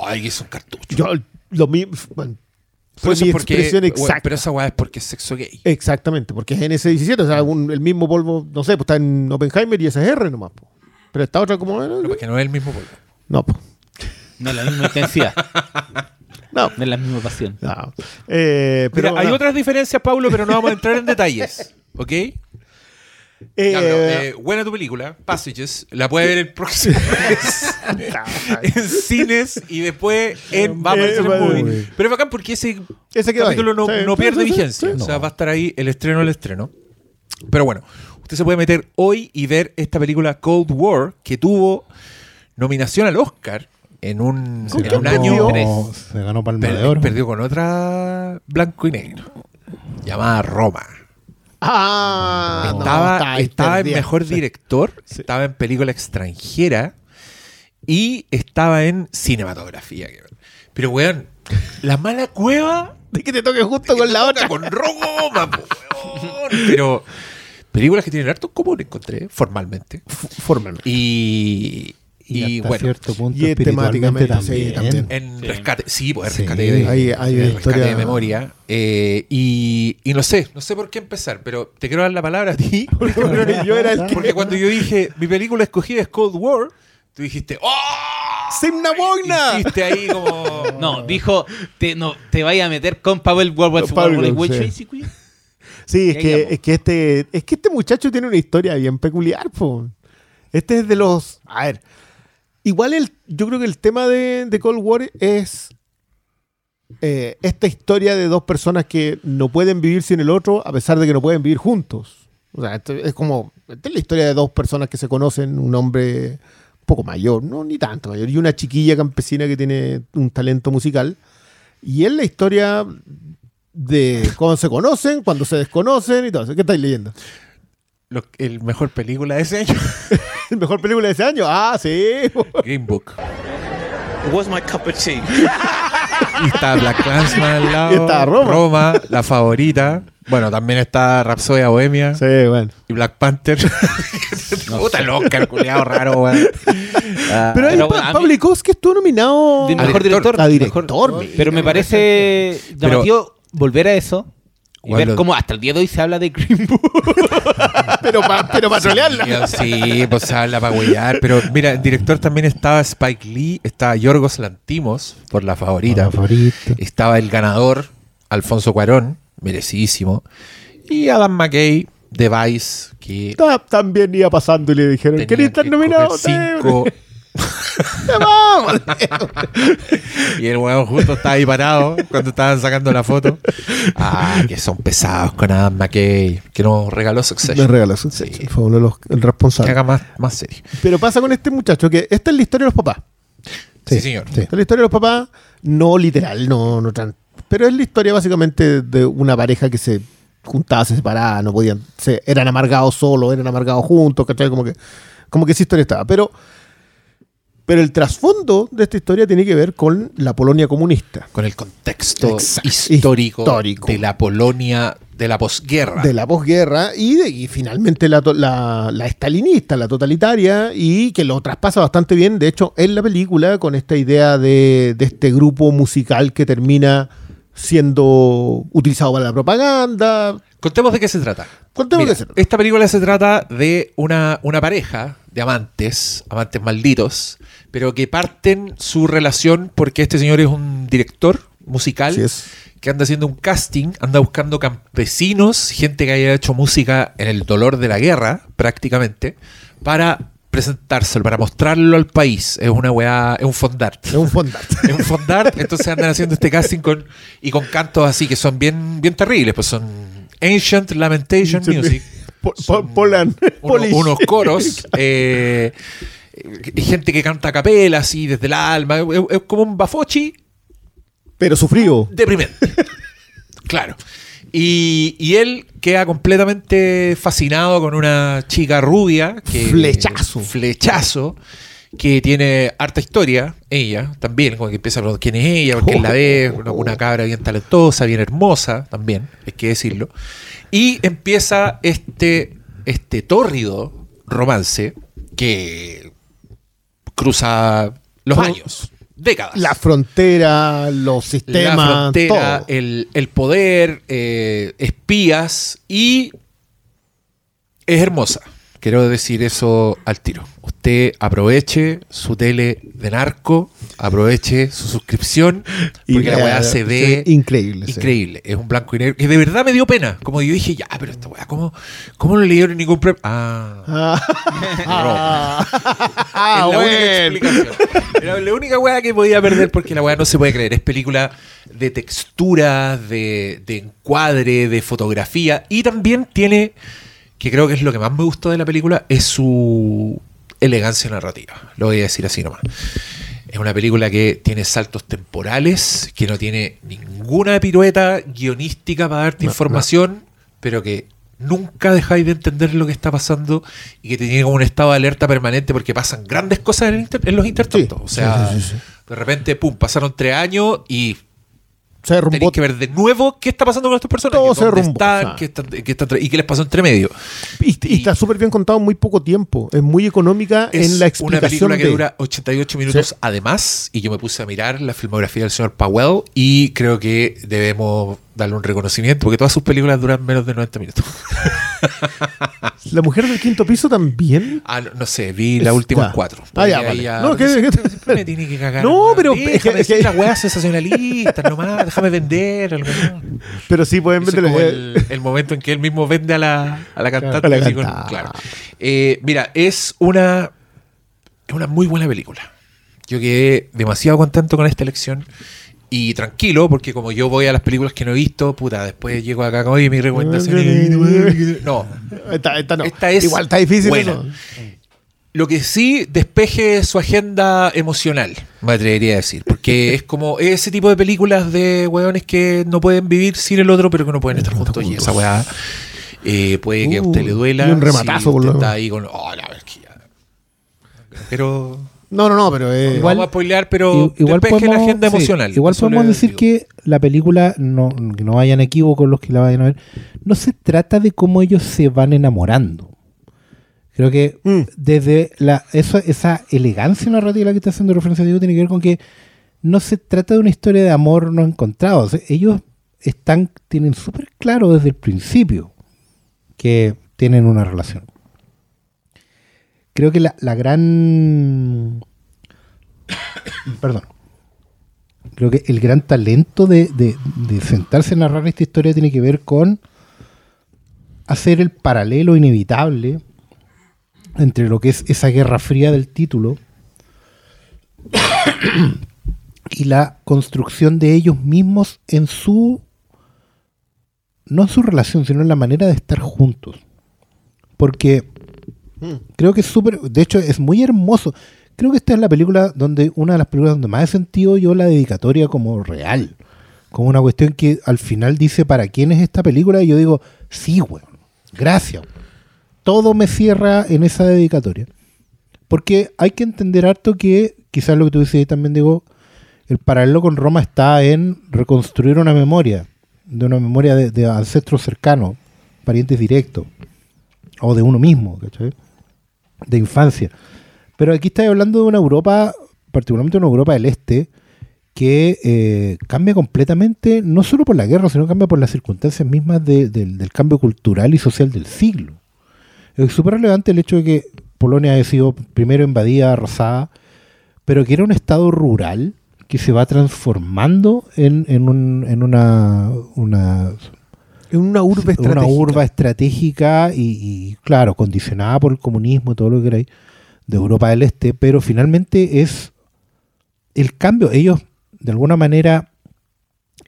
Ay, es un cartucho. Yo lo mismo. fue mi porque- expresión bueno, exacta. pero esa weá es porque es sexo gay. Exactamente, porque es NC-17. O sea, un- el mismo polvo, no sé, pues está en Oppenheimer y ese es R nomás. po. Pero esta otra, como. Pero porque no es el mismo polvo. No, po. No es la misma intensidad. no. No es la misma pasión. no. Eh, pero Mira, hay no. otras diferencias, Pablo, pero no vamos a entrar en detalles. ¿Ok? Eh, eh, buena tu película, Passages. La puede ver el próximo mes en cines y después en, va a aparecer en Eh, movie. Pero es bacán porque ese Ese capítulo no, Sí, no pierde sí, vigencia. sí. O sea, va a estar ahí el estreno, el estreno. Pero bueno, usted se puede meter hoy y ver esta película Cold War que tuvo nominación al Oscar en un, ¿Con en un año. Se ganó Palma per- de Oro. perdió con otra blanco y negro llamada Roma. Ah, estaba estaba en mejor director, Sí. estaba en película extranjera y estaba en cinematografía. Pero, weón, la mala cueva De que te toque justo con la otra. Con Roma, po, weón. Pero películas que tienen harto común encontré formalmente. Formalmente. Y, Y, y, hasta bueno, cierto punto y temáticamente, sí, también. también. en Sí. rescate, sí, pues Sí, rescate de, hay- hay de rescate de memoria. Eh, y, y no sé, no sé por qué empezar, pero te quiero dar la palabra a ti. Porque yo era el que. Porque cuando yo dije, mi película escogida es Cold War, tú dijiste, ¡Oh! ¡Simna Boina! Hiciste ahí como. No, dijo, te, no, te vaya a meter con Pavel Warwick- sí. Es que, es que este. Es que este muchacho tiene una historia bien peculiar, po. Este es de los. A ver. Igual el, yo creo que el tema de, de Cold War es. eh, esta historia de dos personas que no pueden vivir sin el otro a pesar de que no pueden vivir juntos. O sea, esto es como. Esta es la historia de dos personas que se conocen, un hombre un poco mayor, no ni tanto mayor, y una chiquilla campesina que tiene un talento musical. Y es la historia de cómo se conocen, cuando se desconocen y todo eso. ¿Qué estáis leyendo? Lo- el mejor película de ese año, ¿El mejor película de ese año? Ah, sí. Green Book. was my cup of tea. Y está Black Clansman al lado. Y está Roma. la favorita. Bueno, también está Rapsodia Bohemia. Sí, bueno. Y Black Panther. Puta loca, el culiado raro, weón. Ah, Pero, pero Pa- Pavlikovsky estuvo nominado De mejor director. director. a mejor- director. pero me parece llamativo volver a eso y Bueno. ver cómo hasta el día de hoy se habla de Green Book. pero para pero pa trolearla. Sí, pues se habla para huellar. Pero mira, el director también estaba Spike Lee, estaba Yorgos Lantimos, por la favorita. La favorita. Estaba el ganador, Alfonso Cuarón, merecidísimo. Y Adam McKay, de Vice, que Ta- También iba pasando y le dijeron, ¿querés estar nominado? cinco. Vamos. y el huevo justo estaba ahí parado cuando estaban sacando la foto. Ah, que son pesados con Adam McKay, que nos regaló Succession. regaló su Sí. Fue uno de los el Que responsable. haga más, más serie. Pero pasa con este muchacho que esta es la historia de los papás. Sí, señor. Sí. Esta es la historia de los papás, no literal, no, no tan. Pero es la historia básicamente de una pareja que se juntaba, se separaba, no podían, se, eran amargados solos, eran amargados juntos, ¿cachai? Como que, como que esa historia estaba. Pero, pero el trasfondo de esta historia tiene que ver con la Polonia comunista. Con el contexto Exacto. histórico, Histórico. de la Polonia de la posguerra. de la posguerra y, de, y finalmente la, la estalinista, la totalitaria, y que lo traspasa bastante bien, de hecho, en la película, con esta idea de, de este grupo musical que termina siendo utilizado para la propaganda. Contemos de qué se trata. Contemos Mira, de qué se trata. Esta película se trata de una, una pareja de amantes, amantes malditos, pero que parten su relación porque este señor es un director musical es. que anda haciendo un casting, anda buscando campesinos, gente que haya hecho música en el dolor de la guerra, prácticamente, para presentárselo, para mostrarlo al país. Es una weá, es un fondart. Es un fondant. Es un fondart, entonces andan haciendo este casting con, y con cantos así que son bien, bien terribles, pues son Ancient Lamentation Music. Po- Polan. unos coros, eh, eh, gente que canta a capela así desde el alma, es, es como un bafochi Pero sufrido. deprimente. claro. Y, y él queda completamente fascinado con una chica rubia. Que, Flechazo. Flechazo. Que tiene harta historia, ella también, como que empieza a preguntar quién es ella, porque él la ve, una, una cabra bien talentosa, bien hermosa también, hay que decirlo. Y empieza este, este tórrido romance que cruza los años, décadas La frontera, los sistemas, la frontera, todo. el, el poder, eh, espías y es hermosa. Quiero decir eso al tiro. Usted aproveche su tele de narco, aproveche su suscripción, porque la weá se ve increíble. sí. increíble. Es un blanco y negro que de verdad me dio pena. Como yo dije, ya, pero esta weá, ¿cómo, cómo no le dieron ningún premio? Ah, Ah, es la única explicación. Era la única weá que podía perder porque la weá no se puede creer. Es película de textura, de, de encuadre, de fotografía y también tiene, que creo que es lo que más me gustó de la película, es su elegancia narrativa. Lo voy a decir así nomás. Es una película que tiene saltos temporales, que no tiene ninguna pirueta guionística para darte No, información, pero que nunca dejáis de entender lo que está pasando y que te tiene como un estado de alerta permanente porque pasan grandes cosas en, inter- en los intertantos. Sí, o sea, sí, sí. de repente, pum, pasaron tres años y Se derrumbó tenéis que ver de nuevo qué está pasando con estos personajes. Todo se derrumbó, están, o sea. qué están- qué están tra- y qué les pasó entre medio. Y, y está súper bien contado en muy poco tiempo. Es muy económica Es en la una explicación. película que de- dura 88 minutos Sí. además y yo me puse a mirar la filmografía del señor Powell y creo que debemos darle un reconocimiento porque todas sus películas duran menos de 90 minutos. La mujer del quinto piso también. Ah, no, no sé, vi las últimas ya. cuatro. Ah, ya, vale. ahí No, que- siempre me tiene que cagar. No, pero- Déjame es que- weas sensacionalistas nomás, déjame vender. algo, ¿no? Pero sí pueden vender el, el momento en que él mismo vende a la, a la cantante. A la así con- cantante. claro. Eh, mira, es una, es una muy buena película. Yo quedé demasiado contento con esta elección y tranquilo, porque como yo voy a las películas que no he visto, puta, después llego acá con mi recomendación. es- No, Esta, esta no. Esta es Igual está difícil buena. eso. lo que sí despeje su agenda emocional, me atrevería a decir. Porque es como ese tipo de películas de weones que no pueden vivir sin el otro, pero que no pueden estar juntos. Y esa weá eh, puede que a usted Uh, le duela. y un rematazo, si por usted lo está ahí con. Oh, la. Pero No, no, no, pero eh, No vamos a spoilear, pero igual despeje la podemos- agenda sí, emocional. igual podemos decir digo. que la película, no, que no vayan equívocos los que la vayan a ver, no se trata de cómo ellos se van enamorando. Creo que Mm. desde la, eso, esa elegancia narrativa que está haciendo referencia Diego tiene que ver con que no se trata de una historia de amor no encontrado. O sea, ellos están, tienen súper claro desde el principio que tienen una relación. Creo que la, gran... Perdón. Creo que el gran talento de, de- de sentarse a narrar esta historia tiene que ver con hacer el paralelo inevitable entre lo que es esa guerra fría del título y la construcción de ellos mismos en su no en su relación, sino en la manera de estar juntos. Porque creo que es súper, de hecho es muy hermoso. Creo que esta es la película donde, una de las películas donde más he sentido yo la dedicatoria como real. Como una cuestión que al final dice para quién es esta película y yo digo, sí, weón, gracias. Todo me cierra en esa dedicatoria. Porque hay que entender harto que, quizás lo que tú dices también, digo, el paralelo con Roma está en reconstruir una memoria, de una memoria de, de ancestros cercanos, parientes directos, o de uno mismo, ¿cachai? De infancia. Pero aquí estoy hablando de una Europa, particularmente una Europa del Este, que eh, cambia completamente, no solo por la guerra, sino cambia por las circunstancias mismas de- del, del cambio cultural y social del siglo. Es súper relevante el hecho de que Polonia haya sido primero invadida, arrasada, pero que era un estado rural que se va transformando en, en, un- en una, una, en una urbe estratégica. una urba estratégica y, y, claro, condicionada por el comunismo y todo lo que queráis de Europa del Este, pero finalmente es el cambio. Ellos, de alguna manera,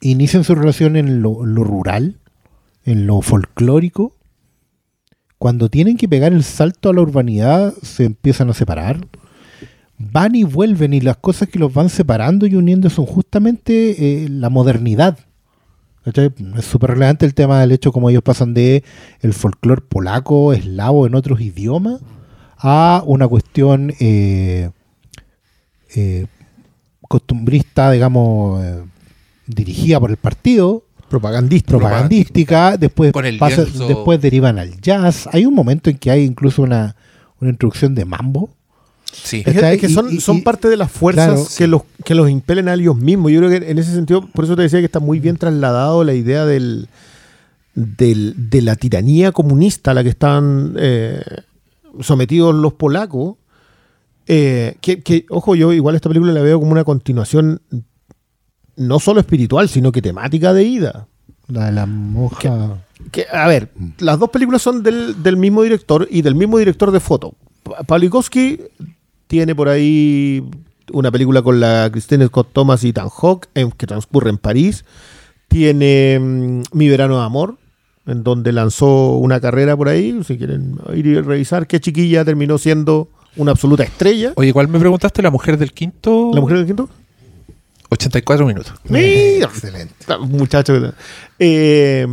inician su relación en lo, lo rural, en lo folclórico. Cuando tienen que pegar el salto a la urbanidad, se empiezan a separar. Van y vuelven, y las cosas que los van separando y uniendo son justamente eh, la modernidad. ¿Cachai? Es súper relevante el tema del hecho como ellos pasan de el folclore polaco, eslavo en otros idiomas, a una cuestión eh, eh, costumbrista, digamos, eh, dirigida por el partido, propagandista. propagandística, después, Con el pasa- después derivan al jazz. Hay un momento en que hay incluso una, una introducción de mambo. Sí. Es que, ¿Cachai? es que son, Y- y- son y- parte de las fuerzas claro, que, los, que los impelen a ellos mismos. Yo creo que en ese sentido, por eso te decía que está muy bien trasladado la idea del, del- de la tiranía comunista a la que están eh, sometidos los polacos. eh, que, que, ojo, yo igual esta película la veo como una continuación no solo espiritual, sino que temática de ida. La de la monja. Que, a ver, las dos películas son del, del mismo director y del mismo director de foto. Pa- Pawlikowski tiene por ahí una película con la Christine Scott Thomas y Ethan Hawke en- que transcurre en París. Tiene mm, Mi Verano de Amor, en donde lanzó una carrera por ahí. Si quieren ir y revisar, qué chiquilla terminó siendo una absoluta estrella. Oye, ¿cuál me preguntaste? ¿La mujer del quinto? ¿La mujer del quinto? 84 minutos. Excelente. Muchacho. Eh,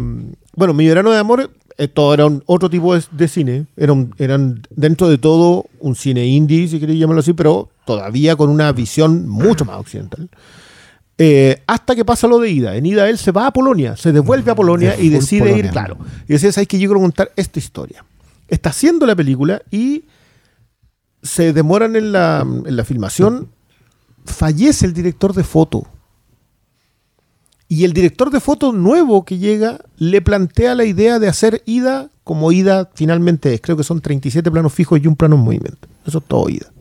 bueno, Mi Verano de Amor, todo era un, otro tipo de, de cine. Era un- eran dentro de todo un cine indie, si queréis llamarlo así, pero todavía con una visión mucho más occidental. Eh, hasta que pasa lo de Ida. En Ida él se va a Polonia, se devuelve a Polonia Es y decide Polonia. ir, claro. Y decía, ¿sabes que Yo quiero contar esta historia. Está haciendo la película y se demoran en la, en la filmación. Fallece el director de foto. Y el director de foto nuevo que llega le plantea la idea de hacer Ida como Ida finalmente es. Creo que son 37 planos fijos y un plano en movimiento. Eso es todo Ida.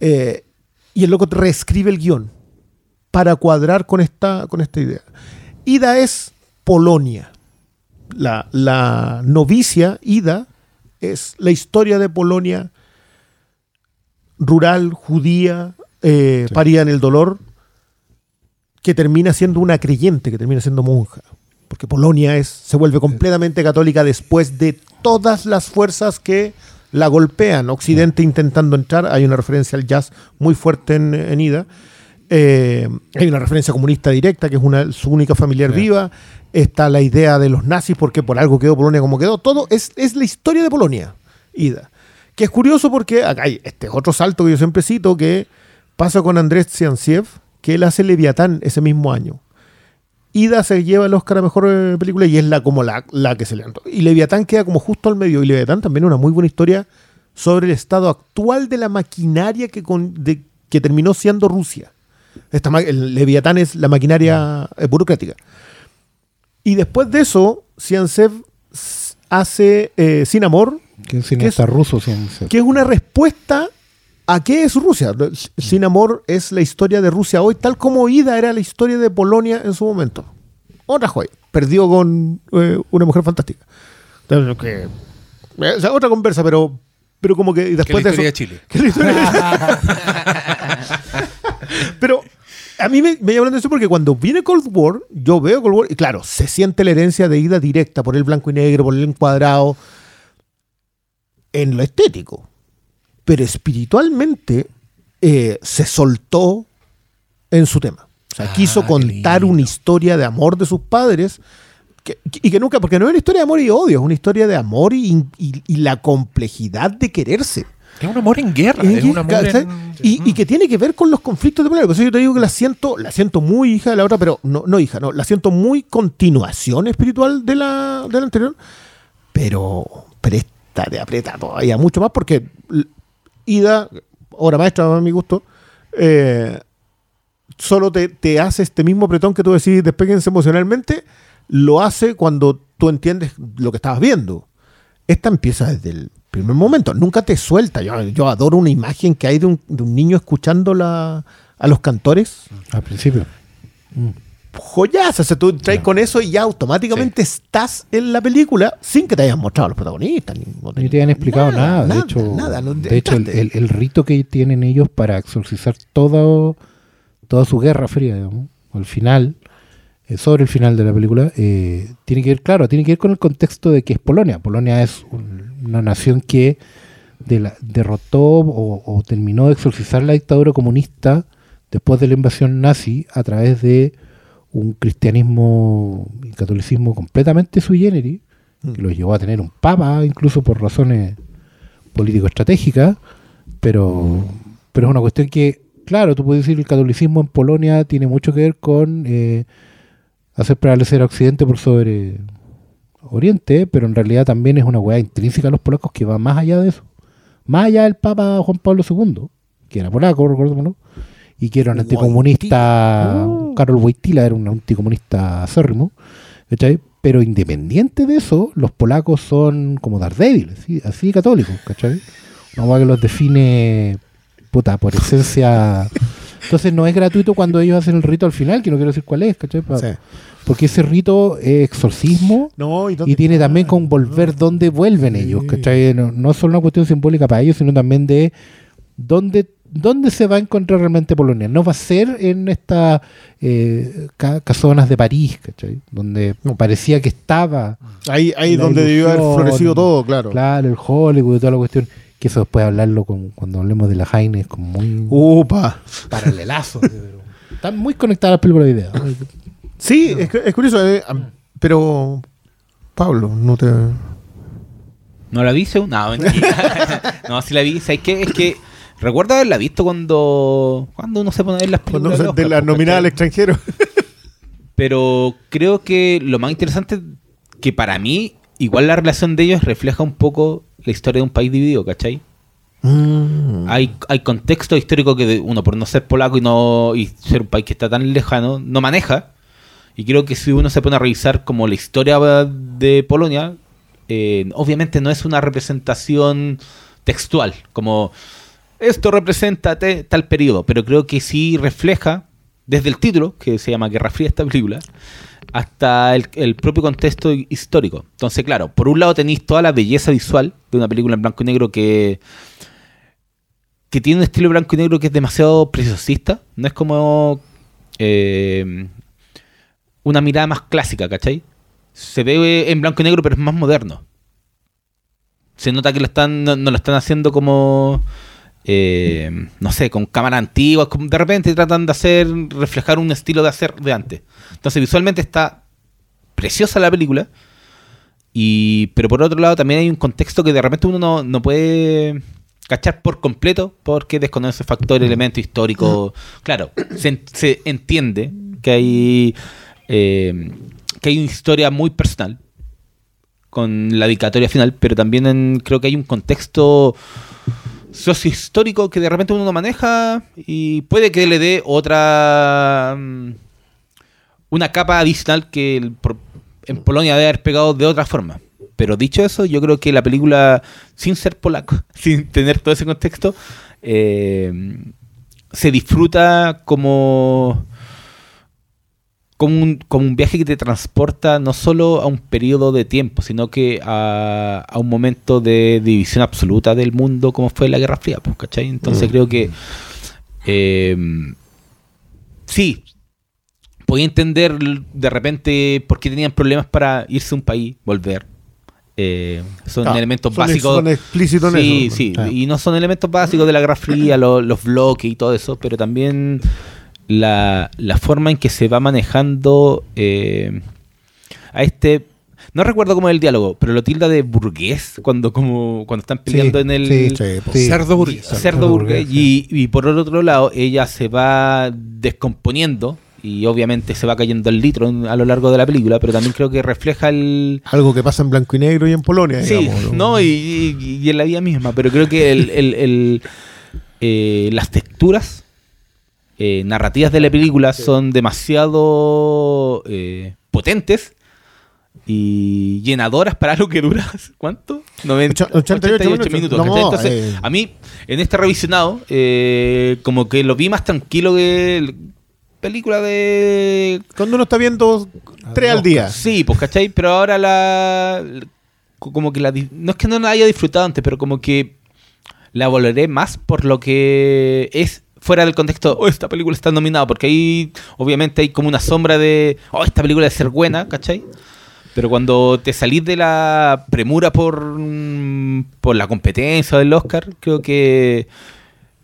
Eh, y el loco reescribe el guion para cuadrar con esta, con esta idea. Ida es Polonia. La, la novicia Ida es la historia de Polonia rural, judía, eh, Sí. parida en el dolor, que termina siendo una creyente, que termina siendo monja. Porque Polonia es, se vuelve completamente católica después de todas las fuerzas que la golpean. Occidente intentando entrar, hay una referencia al jazz muy fuerte en, en Ida. Eh, hay una referencia comunista directa, que es una, su única familiar Sí. viva. Está la idea de los nazis, porque por algo quedó Polonia como quedó. Todo es, es la historia de Polonia, Ida. Que es curioso porque acá hay este otro salto que yo siempre cito que pasa con Andrés Tsiansiev, que él hace Leviatán ese mismo año. Ida se lleva el Oscar a mejor eh, película y es la como la, la que se le andó. Y Leviatán queda como justo al medio. Y Leviatán también es una muy buena historia sobre el estado actual de la maquinaria que, con- de- que terminó siendo Rusia. Esta, el Leviatán es la maquinaria eh, burocrática. Y después de eso, Tsiansiev s- hace eh, Sin Amor, Que cineasta ruso, que es una respuesta a qué es Rusia. Sin Amor es la historia de Rusia hoy, tal como Ida era la historia de Polonia en su momento. Otra joya. Perdió con eh, una mujer fantástica. Entonces, que- eh, o sea, otra conversa, pero, pero como que Que la después de eso. de Chile. que la historia- Pero a mí me, me llama la atención porque cuando viene Cold War, yo veo Cold War y claro, se siente la herencia de ida directa por el blanco y negro, por el encuadrado, en lo estético. Pero espiritualmente eh, se soltó en su tema. O sea, Ah, quiso contar una historia de amor de sus padres. que- y que nunca, porque no es una historia de amor y odio, es una historia de amor y, y- y la complejidad de quererse. Es un amor en guerra. Y, Es un amor en- y- y que tiene que ver con los conflictos de Polonia. Por eso yo te digo que la siento, la siento muy hija de la otra, pero no, no hija, no, la siento muy continuación espiritual de la, de la anterior, pero, pero esta te aprieta todavía mucho más porque Ida, obra maestra a mi gusto, eh, solo te, te hace este mismo apretón que tú decís, despeguense emocionalmente, lo hace cuando tú entiendes lo que estabas viendo. Esta empieza desde el primer momento, nunca te suelta. Yo, yo adoro una imagen que hay de un, de un niño escuchando la, a los cantores. Al principio. Joyas, o sea, tú traes con eso y ya automáticamente estás en la película sin que te hayan mostrado a los protagonistas. Ni, no Ni te habían explicado nada. de hecho, nada, no- de hecho el, entraste. el- el rito que tienen ellos para exorcizar todo, toda su guerra fría, digamos, al final, eh, sobre el final de la película, eh, tiene que ver, claro, tiene que ver con el contexto de que es Polonia. Polonia es un- una nación que de la- derrotó o, o terminó de exorcizar la dictadura comunista después de la invasión nazi a través de un cristianismo y catolicismo completamente sui generis, que los llevó a tener un papa, incluso por razones político-estratégicas, pero, pero es una cuestión que, claro, tú puedes decir el catolicismo en Polonia tiene mucho que ver con eh, hacer prevalecer a Occidente por sobre Oriente, pero en realidad también es una hueá intrínseca a los polacos que va más allá de eso. Más allá del Papa Juan Pablo II, que era polaco, recordémoslo, y que era un anticomunista, Uh. Karol Wojtyla era un anticomunista acérrimo, ¿cachai? Pero independiente de eso, los polacos son como Daredevil, así, así católicos, ¿cachai? Una hueá que los define, puta, por esencia... Entonces no es gratuito cuando ellos hacen el rito al final, que no quiero decir cuál es, ¿cachai? Sí. Porque ese rito es exorcismo No, y tiene también con volver dónde vuelven ellos, ¿cachai? No, no es solo una cuestión simbólica para ellos, sino también de dónde, dónde se va a encontrar realmente Polonia. No va a ser en estas eh, ca- casonas de París, ¿cachai? Donde parecía que estaba, ahí ahí donde debió haber ilusión, florecido todo, claro. claro, el Hollywood y toda la cuestión. Que eso después hablarlo con, cuando hablemos de la Jaime es como muy Upa. paralelazo. Están muy conectadas las películas de video. Sí, es, que- es curioso, eh, pero Pablo, no te... ¿No la vi? No, mentira. no, sí la vi. ¿Sabes qué? Es que recuerdo haberla visto cuando cuando uno se pone a ver las Cuando películas. se- de Oscar, la nominada al extranjero. Pero creo que lo más interesante que para mí, igual la relación de ellos refleja un poco la historia de un país dividido, ¿cachai? Mm. Hay, hay contexto histórico que de- uno por no ser polaco y no y ser un país que está tan lejano no maneja. Y creo que si uno se pone a revisar como la historia de Polonia, eh, obviamente no es una representación textual, como esto representa tal periodo, pero creo que sí refleja desde el título, que se llama Guerra Fría esta película, hasta el, propio contexto hi- histórico. Entonces, claro, por un lado tenéis toda la belleza visual de una película en blanco y negro que que tiene un estilo blanco y negro que es demasiado preciosista. No es como eh, una mirada más clásica, ¿cachai? Se ve en blanco y negro, pero es más moderno. Se nota que lo están, no, no lo están haciendo como, eh, no sé, con cámaras antiguas. de repente tratan de hacer, reflejar un estilo de hacer de antes. Entonces visualmente está preciosa la película. Y, pero por otro lado, también hay un contexto que de repente uno no, no puede cachar por completo porque desconoce factor, elemento histórico. Claro, se, se entiende que hay, eh, que hay una historia muy personal con la dedicatoria final, pero también en- creo que hay un contexto sociohistórico que de repente uno no maneja y puede que le dé otra mm, una capa adicional que el- en Polonia debe haber pegado de otra forma. Pero dicho eso, yo creo que la película, sin ser polaco, sin tener todo ese contexto, eh, se disfruta como, como, un, como un viaje que te transporta no solo a un periodo de tiempo, sino que a, a un momento de división absoluta del mundo como fue la Guerra Fría. Pues, ¿cachai? Entonces Mm. creo que eh, sí, podía entender de repente por qué tenían problemas para irse a un país, volver. Eh, son Claro, elementos son básicos. son explícitos en sí, eso. sí, Claro. y no son elementos básicos de la Guerra Fría, lo- los bloques y todo eso, pero también la, la forma en que se va manejando eh, a este. No recuerdo cómo es el diálogo, pero lo tilda de burgués cuando como cuando están peleando Sí, en el sí, Sí, pues. Sí. Cerdo burgués. cerdo, Cerdo burgués. burgués, Y, y por el otro lado, ella se va descomponiendo y obviamente se va cayendo el litro en- a lo largo de la película, pero también creo que refleja el. Algo que pasa en blanco y negro y en Polonia. Sí, digamos, no, y, y- y en la vida misma, pero creo que el, el- el, eh, las texturas eh, narrativas de la película son demasiado eh, potentes y llenadoras para algo que dura, ¿cuánto? 90, Ocho- 88 minutos. minutos. No. Entonces, eh. a mí, en este revisionado, eh, como que lo vi más tranquilo que el- película de Cuando uno está viendo tres al día. Sí, pues, ¿cachai? Pero ahora la. Como que la. No es que no la haya disfrutado antes, pero como que la valoré más por lo que es fuera del contexto. Oh, esta película está nominada, porque ahí, obviamente, hay como una sombra de. Oh, esta película debe ser buena, ¿cachai? Pero cuando te salís de la premura por, mm, por la competencia del Oscar, creo que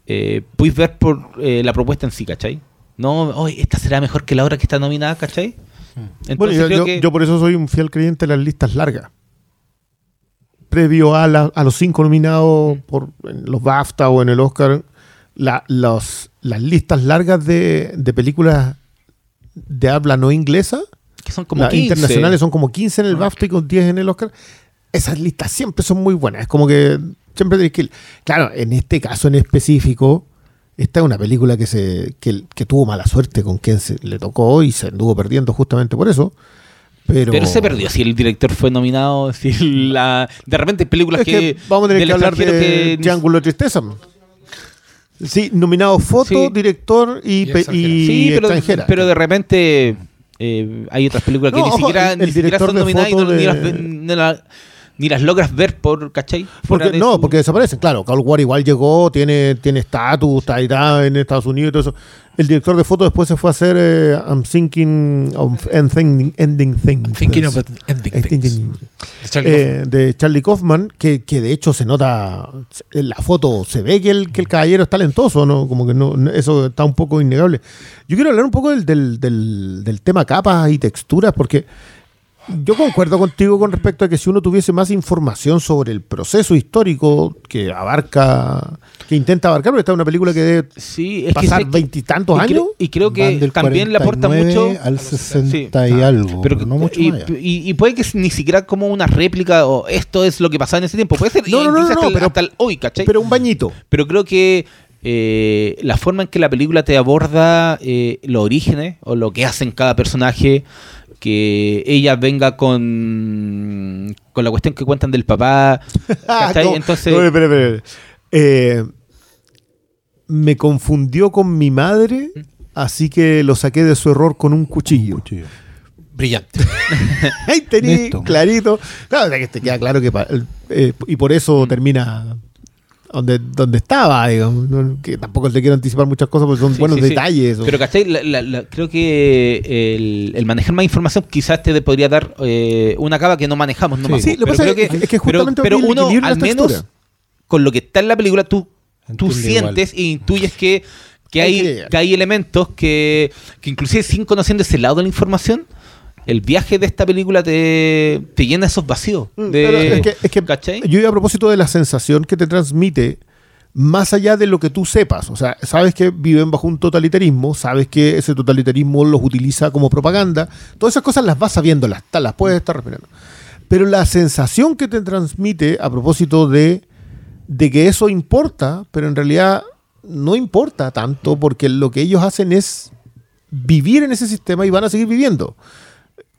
eh, puedes ver por eh, la propuesta en sí, ¿cachai? No, oh, esta será mejor que la otra que está nominada, ¿cachai? Entonces Bueno, yo, creo yo- que... yo por eso soy un fiel creyente de las listas largas. Previo a, la- a los cinco nominados por en los BAFTA o en el Oscar, la- los- las listas largas de, de películas de habla no inglesa, que son como las 15. internacionales son como 15 en el BAFTA y con 10 en el Oscar. Esas listas siempre son muy buenas. Es como que siempre tenés que. Claro, en este caso en específico, esta es una película que se que, que tuvo mala suerte con quien se le tocó y se anduvo perdiendo justamente por eso. Pero, Pero se perdió si el director fue nominado, si la de repente hay películas Es que, que, vamos a tener que hablar de que Triángulo de Tristeza. Sí, nominado foto, Sí. director y, Y pe- extranjera. y Sí, pero, extranjera. pero de repente eh, hay otras películas que No, ni ojo, siquiera, el- ni el siquiera director son de nominadas y foto no- ni, de- las, ve- ni la- ni las logras ver por, ¿cachai? Fuera Porque, no, su- porque desaparecen. Claro, Cold War igual llegó, tiene tiene estatus, está en Estados Unidos y todo eso. El director de foto después se fue a hacer eh, I'm thinking of ending, ending things. Thinking of ending things. De Charlie eh, de Charlie Kaufman, que, que de hecho se nota en la foto, se ve que el, que el caballero es talentoso, ¿no? Como que no, no- eso está un poco innegable. Yo quiero hablar un poco del, del, del, del tema capas y texturas, porque yo concuerdo contigo con respecto a que si uno tuviese más información sobre el proceso histórico que abarca, que intenta abarcar, porque esta es una película que debe Sí, es que pasar veintitantos años. Y creo que del también le aporta 49 mucho. al 60 y algo, Pero, pero no mucho y, más allá. y- y puede que ni siquiera como una réplica o esto es lo que pasaba en ese tiempo. Puede ser No, no, no, no, hasta, el- pero- hasta el hoy, ¿cachai? Pero un bañito. Pero creo que eh, la forma en que la película te aborda eh, los orígenes o lo que hacen cada personaje, que ella venga con, con la cuestión que cuentan del papá, ¿cachai? No, Entonces, no, espera, espera, espera. Eh, me confundió con mi madre, así que lo saqué de su error con un cuchillo. Cuchillo. Brillante. Ahí tenía Neto. clarito. Claro, que te queda claro que. pa- eh, y por eso termina donde, donde estaba, digamos. ¿no? Que tampoco te quiero anticipar muchas cosas porque son Sí, buenos sí, sí. detalles. o- Pero, ¿cachai? La- la- la- creo que el, el manejar más información quizás te podría dar eh, una cava que no manejamos nomás. Sí, lo que Pero pasa creo es que- es que justamente pero, vi el pero uno, al menos, con lo que está en la película, tú, tú sientes e intuyes que, que, Hay que hay elementos que, que inclusive sin conociendo ese lado de la información, el viaje de esta película te, te llena esos vacíos. Mm, de- pero es que, es que ¿cachai? yo iba a propósito de la sensación que te transmite, más allá de lo que tú sepas. O sea, sabes que viven bajo un totalitarismo, sabes que ese totalitarismo los utiliza como propaganda. Todas esas cosas las vas sabiendo, las, las puedes estar respirando. Pero la sensación que te transmite a propósito de, de que eso importa, pero en realidad no importa tanto porque lo que ellos hacen es vivir en ese sistema y van a seguir viviendo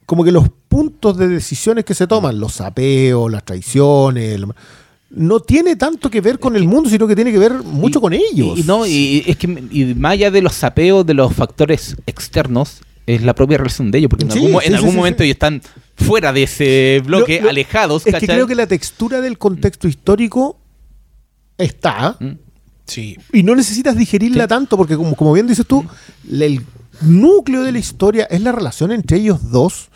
como que los puntos de decisiones que se toman, los sapeos, las traiciones, no tiene tanto que ver con el mundo, sino que tiene que ver mucho Y- con ellos. Y, y no, y es que y más allá de los sapeos de los factores externos, es la propia relación de ellos, porque en Sí, algún, sí, en sí, algún sí, momento sí. ellos están fuera de ese bloque, Lo- lo- alejados. es que creo que la textura del contexto histórico está Mm. Sí. y no necesitas digerirla tanto porque como, como bien dices tú, la- el núcleo de la historia es la relación entre ellos dos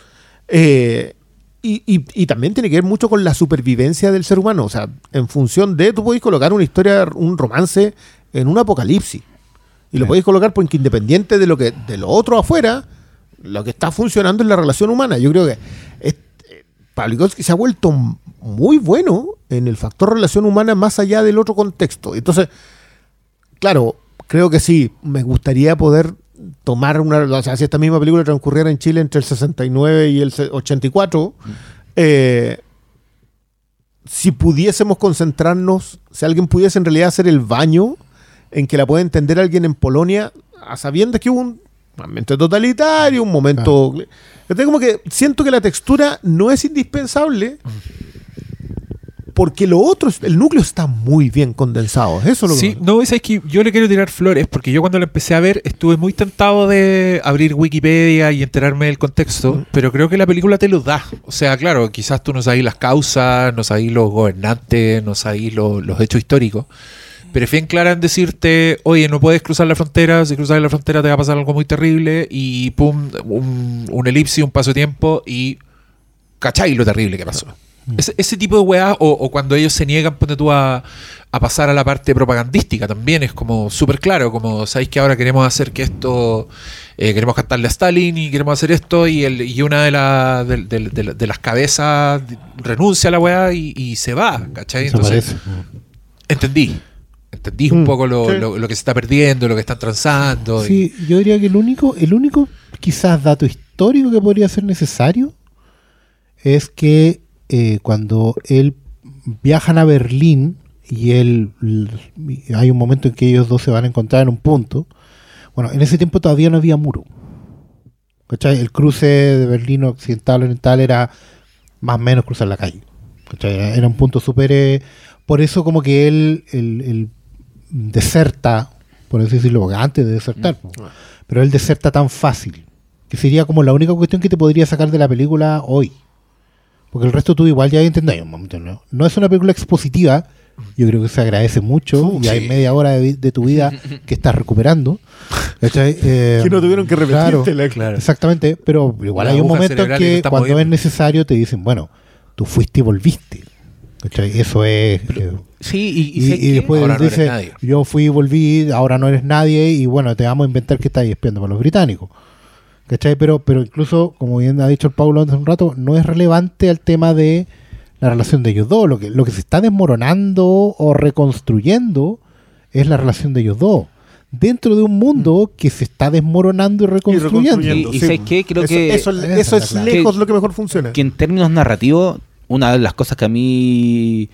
eh, y, y- y también tiene que ver mucho con la supervivencia del ser humano. O sea, en función de, tú podéis colocar una historia, un romance en un apocalipsis y lo Sí. podéis colocar porque independiente de lo que de lo otro afuera, lo que está funcionando es la relación humana. Yo creo que es, Pablo Vygotsky se ha vuelto muy bueno en el factor relación humana más allá del otro contexto. Entonces, claro, creo que sí, me gustaría poder tomar una... O sea, si esta misma película transcurriera en Chile entre el 69 y el se- 84, eh, si pudiésemos concentrarnos, si alguien pudiese en realidad hacer el baño en que la puede entender alguien en Polonia, a sabiendas que hubo un ambiente totalitario, un momento... Entonces, como que siento que la textura no es indispensable porque lo otro, es- el núcleo está muy bien condensado. Eso es lo Sí, que... no, es que yo le quiero tirar flores porque yo cuando la empecé a ver estuve muy tentado de abrir Wikipedia y enterarme del contexto, pero creo que la película te lo da. O sea, claro, quizás tú no sabes las causas, no sabes los gobernantes, no sabes lo- los hechos históricos, pero es bien clara en decirte, oye, no puedes cruzar la frontera, si cruzas la frontera te va a pasar algo muy terrible y pum, un, un elipsis, un paso de tiempo y ¿cachai lo terrible que pasó? Ese, ese tipo de weá, o, o cuando ellos se niegan, ponte tú a, a pasar a la parte propagandística también, es como súper claro, como sabéis que ahora queremos hacer que esto, eh, queremos cantarle a Stalin y queremos hacer esto, y, el, y una de, la- de, de- de- de las cabezas renuncia a la weá y, y se va, ¿cachai? Entonces, entendí. Entendí un Mm, poco lo, sí. lo- lo que se está perdiendo, lo que están transando. y- Sí, yo diría que el único, el único quizás dato histórico que podría ser necesario es que eh, cuando él viajan a Berlín y él hay un momento en que ellos dos se van a encontrar en un punto. Bueno, en ese tiempo todavía no había muro. ¿Cachai? El cruce de Berlín occidental oriental era más o menos cruzar la calle. Era, era un punto súper... eh, por eso como que él, él- él deserta, por así decirlo, porque antes de desertar, pero él deserta tan fácil, que sería como la única cuestión que te podría sacar de la película hoy. Porque el resto tú igual ya entendés. un momento, ¿no? no es una película expositiva, yo creo que se agradece mucho Uh, y hay sí. media hora de, de tu vida que estás recuperando. Eh, Que no tuvieron que repetírtela. Claro. Exactamente, pero igual La hay un momento que cuando es moviendo. necesario te dicen, bueno, tú fuiste y volviste. ¿Cachai? Eso es... eh, Sí, y, y y, ¿sabes y después Ahora no dice, nadie. yo fui y volví, ahora no eres nadie y bueno, te vamos a inventar que estás espiando para los británicos. ¿Cachai? Pero, pero incluso, como bien ha dicho el Paulo hace un rato, no es relevante al tema de la relación de ellos dos. Lo que, lo que se está desmoronando o reconstruyendo es la relación de ellos dos. Dentro de un mundo que se está desmoronando y reconstruyendo. reconstruyendo, Y- y ¿sabes qué? Creo eso, que- Eso, eso es lejos lo que mejor funciona. que en términos narrativos, una de las cosas que a mí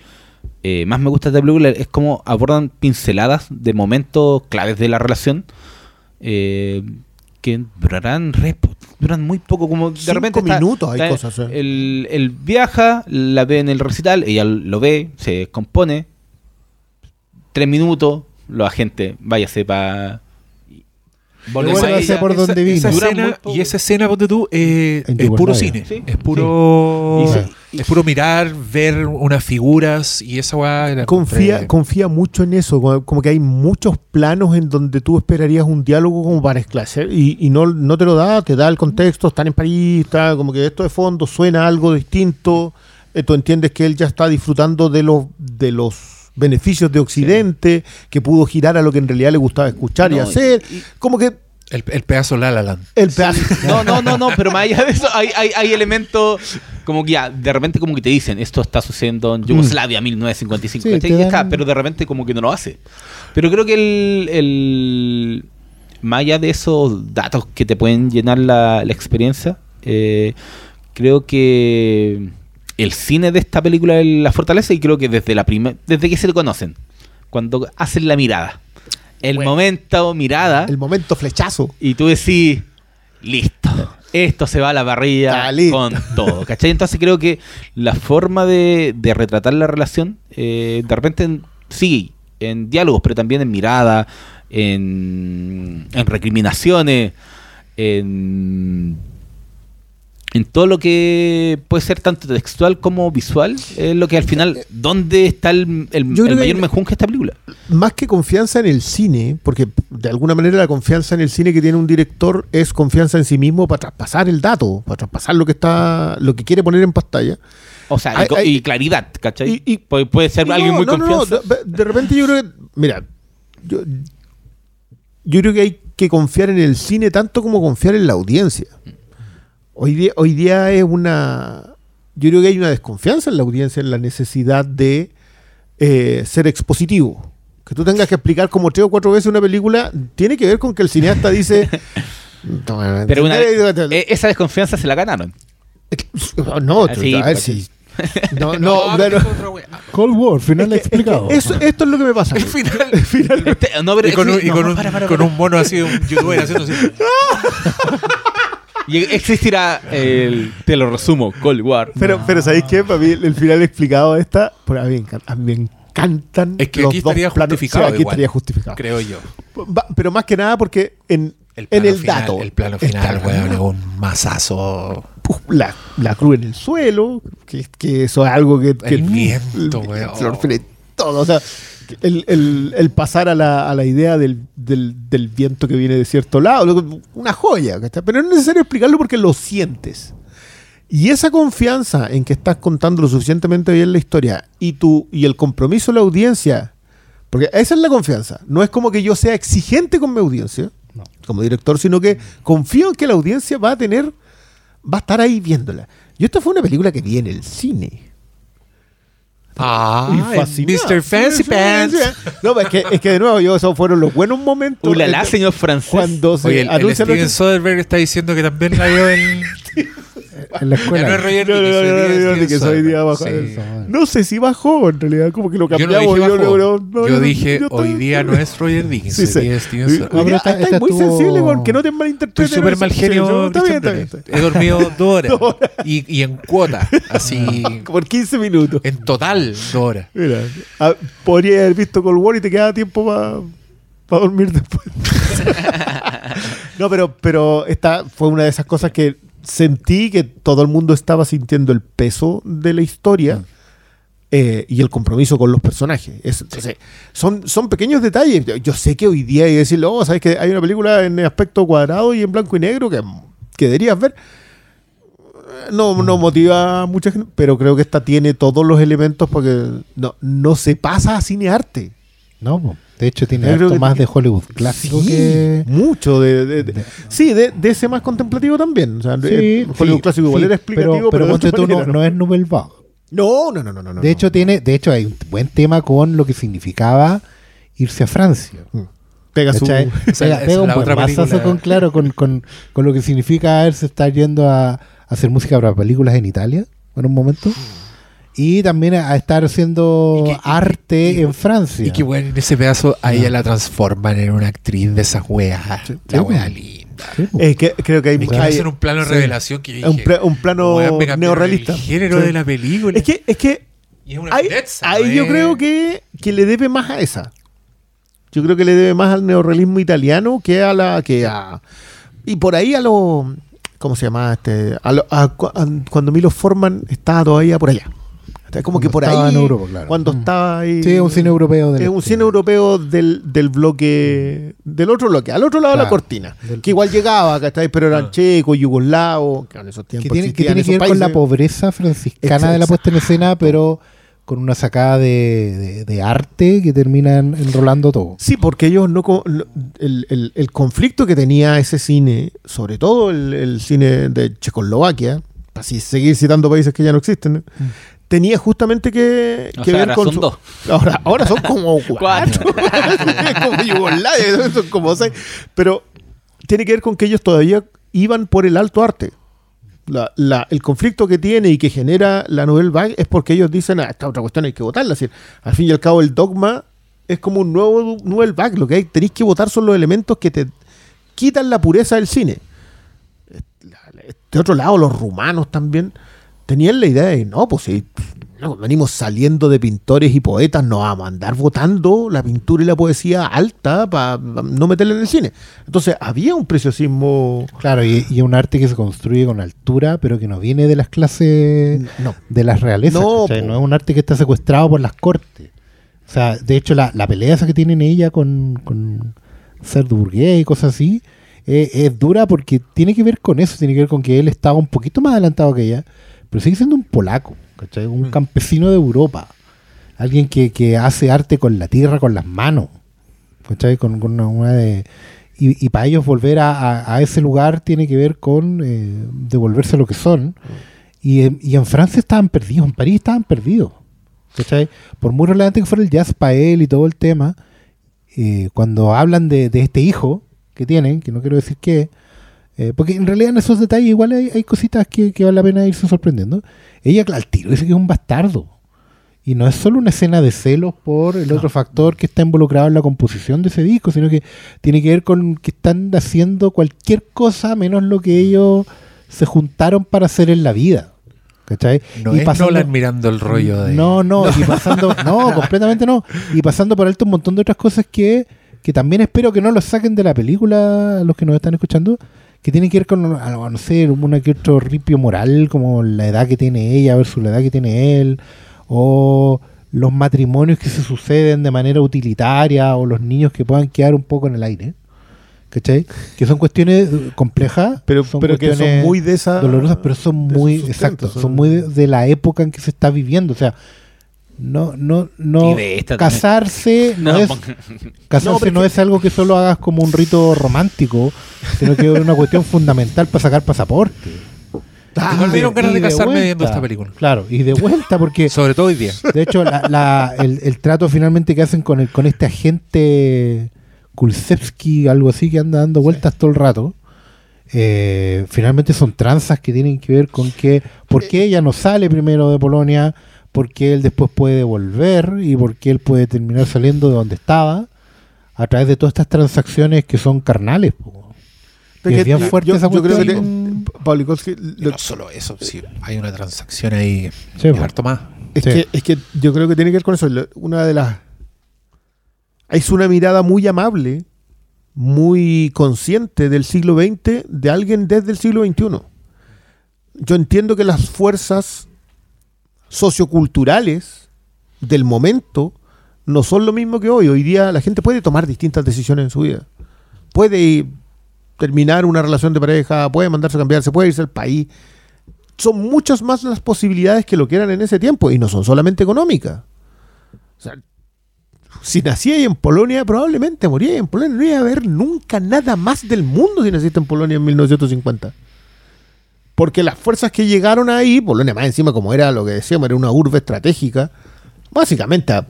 eh, más me gusta de esta película es cómo abordan pinceladas de momentos claves de la relación eh, que durarán re duran muy poco como de Cinco repente está- minutos hay está- cosas, eh. él, él viaja la ve en el recital ella lo ve se compone tres minutos los agentes váyase para Vuélvase por donde vino. y esa escena, ponte tú, eh, es puro cine. Sí. Es puro. Sí. Es puro mirar, ver unas figuras y esa weá. Confía, confía mucho en eso, como, como que hay muchos planos en donde tú esperarías un diálogo como para esclarecer y, y no, no te lo da, te da el contexto, están en París, está como que esto de fondo suena algo distinto, eh, tú entiendes que él ya está disfrutando de los, de los beneficios de Occidente, que pudo girar a lo que en realidad le gustaba escuchar y hacer, y- como que El, el pedazo La La Land. El pedazo. No, no, no, no, pero más allá de eso, hay, hay, hay elementos como que ya, de repente como que te dicen, esto está sucediendo en Yugoslavia 1955, Sí, ¿cachai? te Y dan- acá, pero de repente como que no lo hace. Pero creo que el, el más allá de esos datos que te pueden llenar la, la experiencia, eh, creo que el cine de esta película es la fortaleza y creo que desde la primer, desde que se le conocen, cuando hacen la mirada, el Bueno. momento mirada, El momento flechazo. y tú decís, listo, esto se va a la parrilla con todo, ¿cachai? Entonces creo que la forma de, de retratar la relación, eh, de repente, en- sí, en diálogos, pero también en mirada, en, en recriminaciones, en, en todo lo que puede ser tanto textual como visual, es lo que al final, ¿dónde está el, el- mayor mejunje de esta película? Más que confianza en el cine, porque de alguna manera la confianza en el cine que tiene un director es confianza en sí mismo para traspasar el dato, para traspasar lo que está, lo que quiere poner en pantalla. O sea, y Hay- co- hay- y, claridad, ¿cachai? y- y- puede, puede ser alguien no, muy no, confianza. de repente yo creo que, mira, yo, yo creo que hay que confiar en el cine tanto como confiar en la audiencia. Hoy día, hoy día es una, yo creo que hay una desconfianza en la audiencia en la necesidad de eh, ser expositivo. Que tú tengas que explicar como tres o cuatro veces una película tiene que ver con que el cineasta dice... Pero una e- esa desconfianza se la ganaron. no, Así, a ver si... No, no, pero- Cold War, final es que- es que explicado. eso- esto es lo que me pasa. El final. Este, no, pero Y con, un, y no, con un- para, para, con para. un mono así, un youtuber haciendo así. Y existirá el. Te lo resumo, Cold War. Pero, pero ¿sabéis qué? Para mí el final explicado de esta, pues a mí me encan- a mí me encantan. Es que los aquí dos estaría planos. justificado Sí, aquí igual. estaría justificado. Creo yo. Pero más que nada porque en El en plano el final, dato. El plano final, weón, es un masazo. la, la cruz en el suelo, que, que eso es algo que... que El viento, weón. Refiere todo. O sea, el, el- el pasar a la, a la idea del, del- del viento que viene de cierto lado, una joya, pero no es necesario explicarlo porque lo sientes. Y esa confianza en que estás contando lo suficientemente bien la historia y, tu, y el compromiso de la audiencia, porque esa es la confianza, no es como que yo sea exigente con mi audiencia No. como director, sino que confío en que la audiencia va a tener, va a estar ahí viéndola. Y esta fue una película que vi en el cine. Ah. Mr. Fancy Pants. No, pero es que, es que de nuevo, yo, esos fueron los buenos momentos. Ulala, señor francés. Cuando se Oye, el, el Steven Soderbergh está diciendo que también la vio en. en la Ya escuela. no es Roger No, no, hoy día sé si bajó, en realidad, como que lo Yo no cambiamos. Yo no, dije, yo hoy día no es Roger Dickens, Sí, hoy sí. día es Steven Soderbergh. esta muy sensible con que no te malinterpreten. Estoy súper mal genio. no, Está bien, Christian está bien. Bale. He dormido dos horas. Y, y en cuota, así. Por 15 minutos. En total, dos horas. Mira, ah, podría haber visto Cold War y te queda tiempo para dormir después. no, pero, pero esta fue una de esas cosas que sentí que todo el mundo estaba sintiendo el peso de la historia eh, y el compromiso con los personajes. Es- entonces, son, son pequeños detalles. Yo, yo sé que hoy día hay que decirle, oh, sabes que hay una película en aspecto cuadrado y en blanco y negro que, que deberías ver. No, no motiva a mucha gente, pero creo que esta tiene todos los elementos porque no, no se pasa a cinearte. No. De hecho tiene que- más de Hollywood clásico Sí, que... mucho de, de- de- de- sí de, de ese más contemplativo también o sea, eh, Hollywood sí, clásico igual sí, era explicativo pero, pero, pero tú, no, es Nouvelle Vague. no no no no no De hecho, no. tiene, de hecho, hay un buen tema con lo que significaba irse a Francia. pega su Pega, un buen película. con, claro, con, con, con lo que significa haberse estar yendo a, a hacer música para películas en Italia en un momento. Y también a, estar haciendo Y que- y- arte y- en Francia. Y que bueno, en ese pedazo a ella la transforman en una actriz de esas weas. La Sí, wea pues. linda. Sí, po. Es que creo que hay, Es que hay- hacen un plano de sí. revelación que yo un, dije, pla- un plano "Weón, me cambiaron neorrealista El género Sí. de la película. es que es que Y es una ahí, pizza, ahí ¿no yo es? creo que, que le debe más a esa yo creo que le debe más al neorrealismo italiano que a la que a y por ahí a lo ¿cómo se llama este a lo- a- cuando Milo Forman estaba todavía por allá Está como que por estaba ahí en Europa, claro. cuando Mm. estaba ahí Sí, es un cine europeo. del es un este. cine europeo del, del bloque del otro bloque al otro lado de la cortina Del- que igual llegaba ¿cachai? pero eran Ah. checos yugoslavos que en esos que tiempos tiene, que tiene que esos ver con la pobreza franciscana Exacto. de la puesta en escena, pero con una sacada de, de- de arte que terminan enrolando todo. Sí, porque ellos no. El, el- el conflicto que tenía ese cine, sobre todo el, el cine de Checoslovaquia, para así seguir citando países que ya no existen, ¿no? Tenía justamente que, O que sea, ver ahora con. son su- dos. Ahora, ahora son como cuatro. como Yugoslavia, son como seis. Pero tiene que ver con que ellos todavía iban por el alto arte. La- la- el conflicto que tiene y que genera la Nouvelle Vague es porque ellos dicen, ah, esta otra cuestión hay que votarla. Es decir, al fin y al cabo, el dogma es como un nuevo Nouvelle Vague. Lo que hay, tenéis que votar son los elementos que te quitan la pureza del cine. De otro lado, los rumanos también tenían la idea de, no, pues si no, venimos saliendo de pintores y poetas, nos vamos a andar votando la pintura y la poesía alta para no meterla en el cine. Entonces, había un preciosismo... Claro, y, y un arte que se construye con altura, pero que no viene de las clases No. de las realezas. No, no es un arte que está secuestrado por las cortes. O sea, de hecho, la, la pelea esa que tienen ella con, con burgués y cosas así, eh, es dura porque tiene que ver con eso, tiene que ver con que él estaba un poquito más adelantado que ella, pero sigue siendo un polaco, ¿cachai? Un campesino de Europa. Alguien que, que hace arte con la tierra, con las manos. ¿cachai? Con, con una, una de... Y, y para ellos volver a, a- a ese lugar tiene que ver con eh, devolverse lo que son. Y, en- y en Francia estaban perdidos, en París estaban perdidos. ¿cachai? Por muy relevante que fuera el jazz para él y todo el tema, eh, cuando hablan de, de este hijo que tienen, que no quiero decir qué, eh, porque en realidad en esos detalles igual hay, hay cositas que, que vale la pena irse sorprendiendo. Ella, al tiro, dice que es un bastardo. Y no es solo una escena de celos por el otro factor que está involucrado en la composición de ese disco, sino que tiene que ver con que están haciendo cualquier cosa menos lo que ellos se juntaron para hacer en la vida. ¿Cachai? No Y es pasando- Nolan mirando el rollo de. no, no, y pasando, no, completamente no. Y pasando por alto un montón de otras cosas que, que también espero que no los saquen de la película los que nos están escuchando, que tienen que ver con, no sé, una que otro ripio moral, como la edad que tiene ella versus la edad que tiene él, o los matrimonios que se suceden de manera utilitaria, o los niños que puedan quedar un poco en el aire. ¿Cachai? Que son cuestiones complejas, Pero, son pero que son muy de esa... dolorosas, pero son muy, exacto, son, son- muy de, de la época en que se está viviendo. O sea, no, no, no casarse no, No, es casarse No, es algo que solo hagas como un rito romántico, sino que es una cuestión fundamental para sacar pasaporte. Igual me dieron ganas de casarme vuelta. viendo esta película. Claro, y de vuelta porque Sobre todo hoy día. de hecho, la- la- el, el trato finalmente que hacen con el con este agente Kulsevsky, algo así, que anda dando vueltas todo el rato, eh, finalmente son tranzas que tienen que ver con que por qué ella no sale primero de Polonia, por qué él después puede volver y por qué él puede terminar saliendo de donde estaba a través de todas estas transacciones que son carnales. po. Y es bien fuerte yo, esa yo creo que cuestión. te- Paulikovsky, Y lo- no solo eso, sí, hay una transacción ahí. Sí, es harto más. Es, Sí. que, es que yo creo que tiene que ver con eso. Una de las. Es una mirada muy amable, muy consciente del siglo XX de alguien desde el siglo XXI. Yo entiendo que las fuerzas socioculturales del momento no son lo mismo que hoy. Hoy día la gente puede tomar distintas decisiones en su vida. Puede terminar una relación de pareja, puede mandarse a cambiar, se puede irse al país. Son muchas más las posibilidades que lo que eran en ese tiempo y no son solamente económicas. Si nacía en Polonia, probablemente moría en Polonia. No iba a haber nunca nada más del mundo si naciste en Polonia en 1950. Porque las fuerzas que llegaron ahí, Polonia más encima como era lo que decíamos, era una urbe estratégica, básicamente a-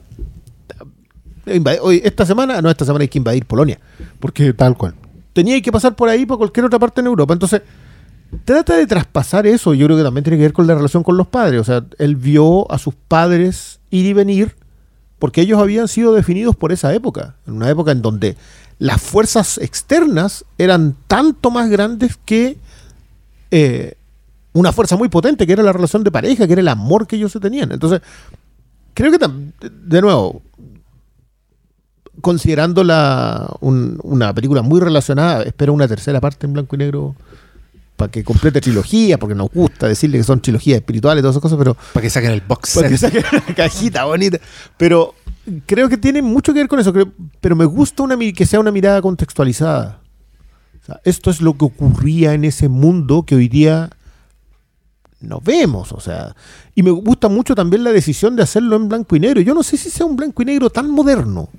a invadir- hoy, esta semana, no, esta semana hay que invadir Polonia. Porque Tal cual. tenía que pasar por ahí para cualquier otra parte en Europa. Entonces, trata de traspasar eso. Yo creo que también tiene que ver con la relación con los padres. O sea, él vio a sus padres ir y venir porque ellos habían sido definidos por esa época. En una época en donde las fuerzas externas eran tanto más grandes que eh, una fuerza muy potente, que era la relación de pareja, que era el amor que ellos se tenían. Entonces, creo que, de nuevo, considerando la, un- una película muy relacionada, espero una tercera parte en blanco y negro para que complete trilogía, porque nos gusta decirle que son trilogías espirituales y todas esas cosas, pero Para que saquen el box para que set. saque una cajita bonita. Pero creo que tiene mucho que ver con eso, creo- pero me gusta una, que sea una mirada contextualizada. O sea, esto es lo que ocurría en ese mundo que hoy día no vemos, o sea, y me gusta mucho también la decisión de hacerlo en blanco y negro. Yo no sé si sea un blanco y negro tan moderno.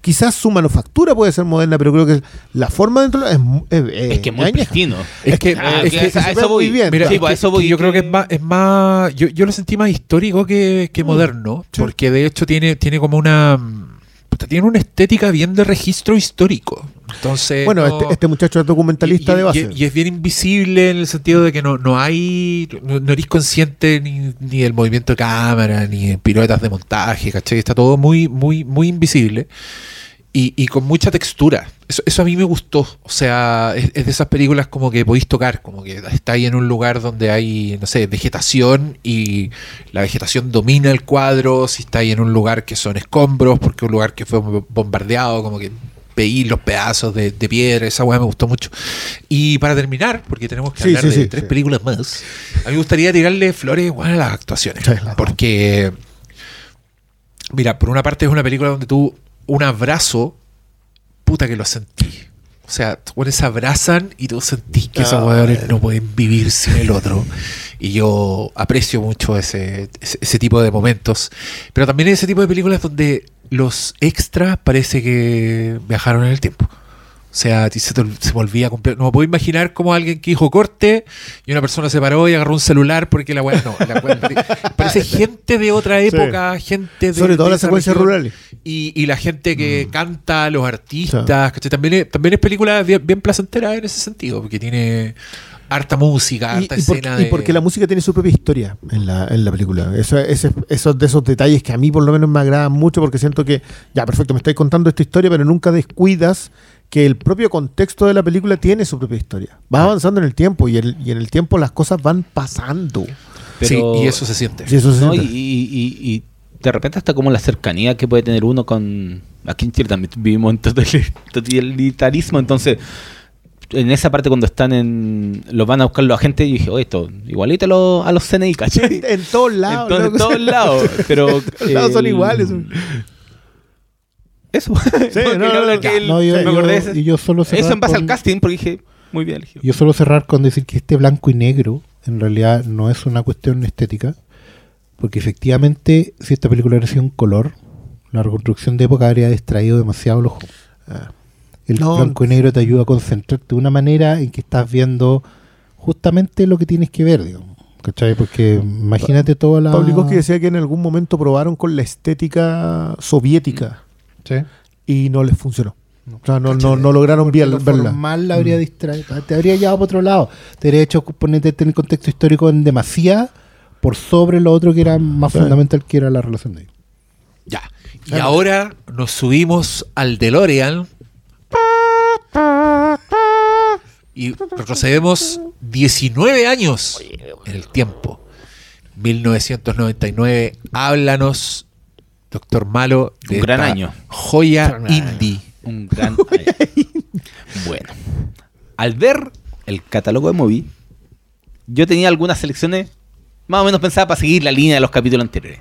Quizás su manufactura puede ser moderna, pero creo que la forma dentro es, mu- es, Es que es muy añeja. pristino. Es que, Ah, es que que- a- eso voy. muy bien. Mira, Sí, es pues, que- a eso voy, que yo creo que que- es más, es más yo, yo lo sentí más histórico que, que moderno, Sí. porque de hecho tiene, tiene como una tiene una estética bien de registro histórico. Entonces, Bueno, no- este, este muchacho es documentalista y, y- de base. y- y es bien invisible en el sentido de que no, no hay, no, no eres consciente ni, ni del movimiento de cámara, ni de piruetas de montaje, ¿cachai? Está todo muy, muy, muy invisible y, y con mucha textura. Eso, eso a mí me gustó. O sea, es, es de esas películas como que podéis tocar, como que está ahí en un lugar donde hay, no sé, vegetación y la vegetación domina el cuadro. Si está ahí en un lugar que son escombros, porque un lugar que fue bombardeado, como que veí los pedazos de, de piedra. Esa weá me gustó mucho. Y para terminar, porque tenemos que Sí, hablar sí, de sí, tres películas más, a mí me gustaría tirarle flores igual a las actuaciones. Porque, mira, por una parte es una película donde tú un abrazo, puta que lo sentí. O sea, tú se abrazan y tú sentís que esos Ah, hueones no pueden vivir sin el otro. Y yo aprecio mucho ese, ese, ese tipo de momentos. Pero también ese tipo de películas donde los extras parece que viajaron en el tiempo. O sea, a ti se, te, se volvía completo. No me puedo imaginar como alguien que dijo corte y una persona se paró y agarró un celular porque la weá no. La parece gente de otra época, gente de. Sobre todo de las secuencias región. rurales. Y, y la gente que Mm. canta, los artistas. También es, también es película bien, bien placentera en ese sentido, porque tiene harta música, harta y escena y de... porque la música tiene su propia historia en la, en la película. Eso, ese- esos de esos detalles que a mí por lo menos me agradan mucho porque siento que, ya, perfecto, me estáis contando esta historia, pero nunca descuidas que el propio contexto de la película tiene su propia historia. Ah. Va avanzando en el tiempo y, el- y en el tiempo las cosas van pasando. Pero- Sí, y eso se siente. Y eso se No, y, siente. y- y- y de repente hasta como la cercanía que puede tener uno con... Aquí en Chile también vivimos en total- totalitarismo, entonces en esa parte cuando están en... Los van a buscar los agentes y dije, oye, esto igualito a los, a los CNI, ¿cachai? En todos lados. En todos lados, pero... Todos lados son el- iguales. Eso. Sí, no, que yo, me yo- acordé de ese- y yo solo cerrar Eso en base al con- casting, porque dije, muy bien elegido. Yo suelo cerrar con decir que este blanco y negro en realidad no es una cuestión estética, porque efectivamente si esta película hubiera sido un color, la reconstrucción de época habría distraído demasiado el ojo. Ah. El No. blanco y negro te ayuda a concentrarte de una manera en que estás viendo justamente lo que tienes que ver, digamos. ¿Cachai? Porque imagínate toda la... Pavlikovsky decía que en algún momento probaron con la estética soviética Sí. y no les funcionó. O sea, no, no, no lograron bien lo verla. formal la habría distraído, te habría llevado para otro lado. Te habría hecho ponerte en el contexto histórico en demasía por sobre lo otro que era más Sí. fundamental que era la relación de ellos. Ya. Y ahora nos subimos al DeLorean y retrocedemos 19 años en el tiempo. 1999. Háblanos, doctor Malo, de Un gran esta año. joya Gran año. indie. Un gran... bueno. Al ver el catálogo de Movie, yo tenía algunas selecciones más o menos pensadas para seguir la línea de los capítulos anteriores.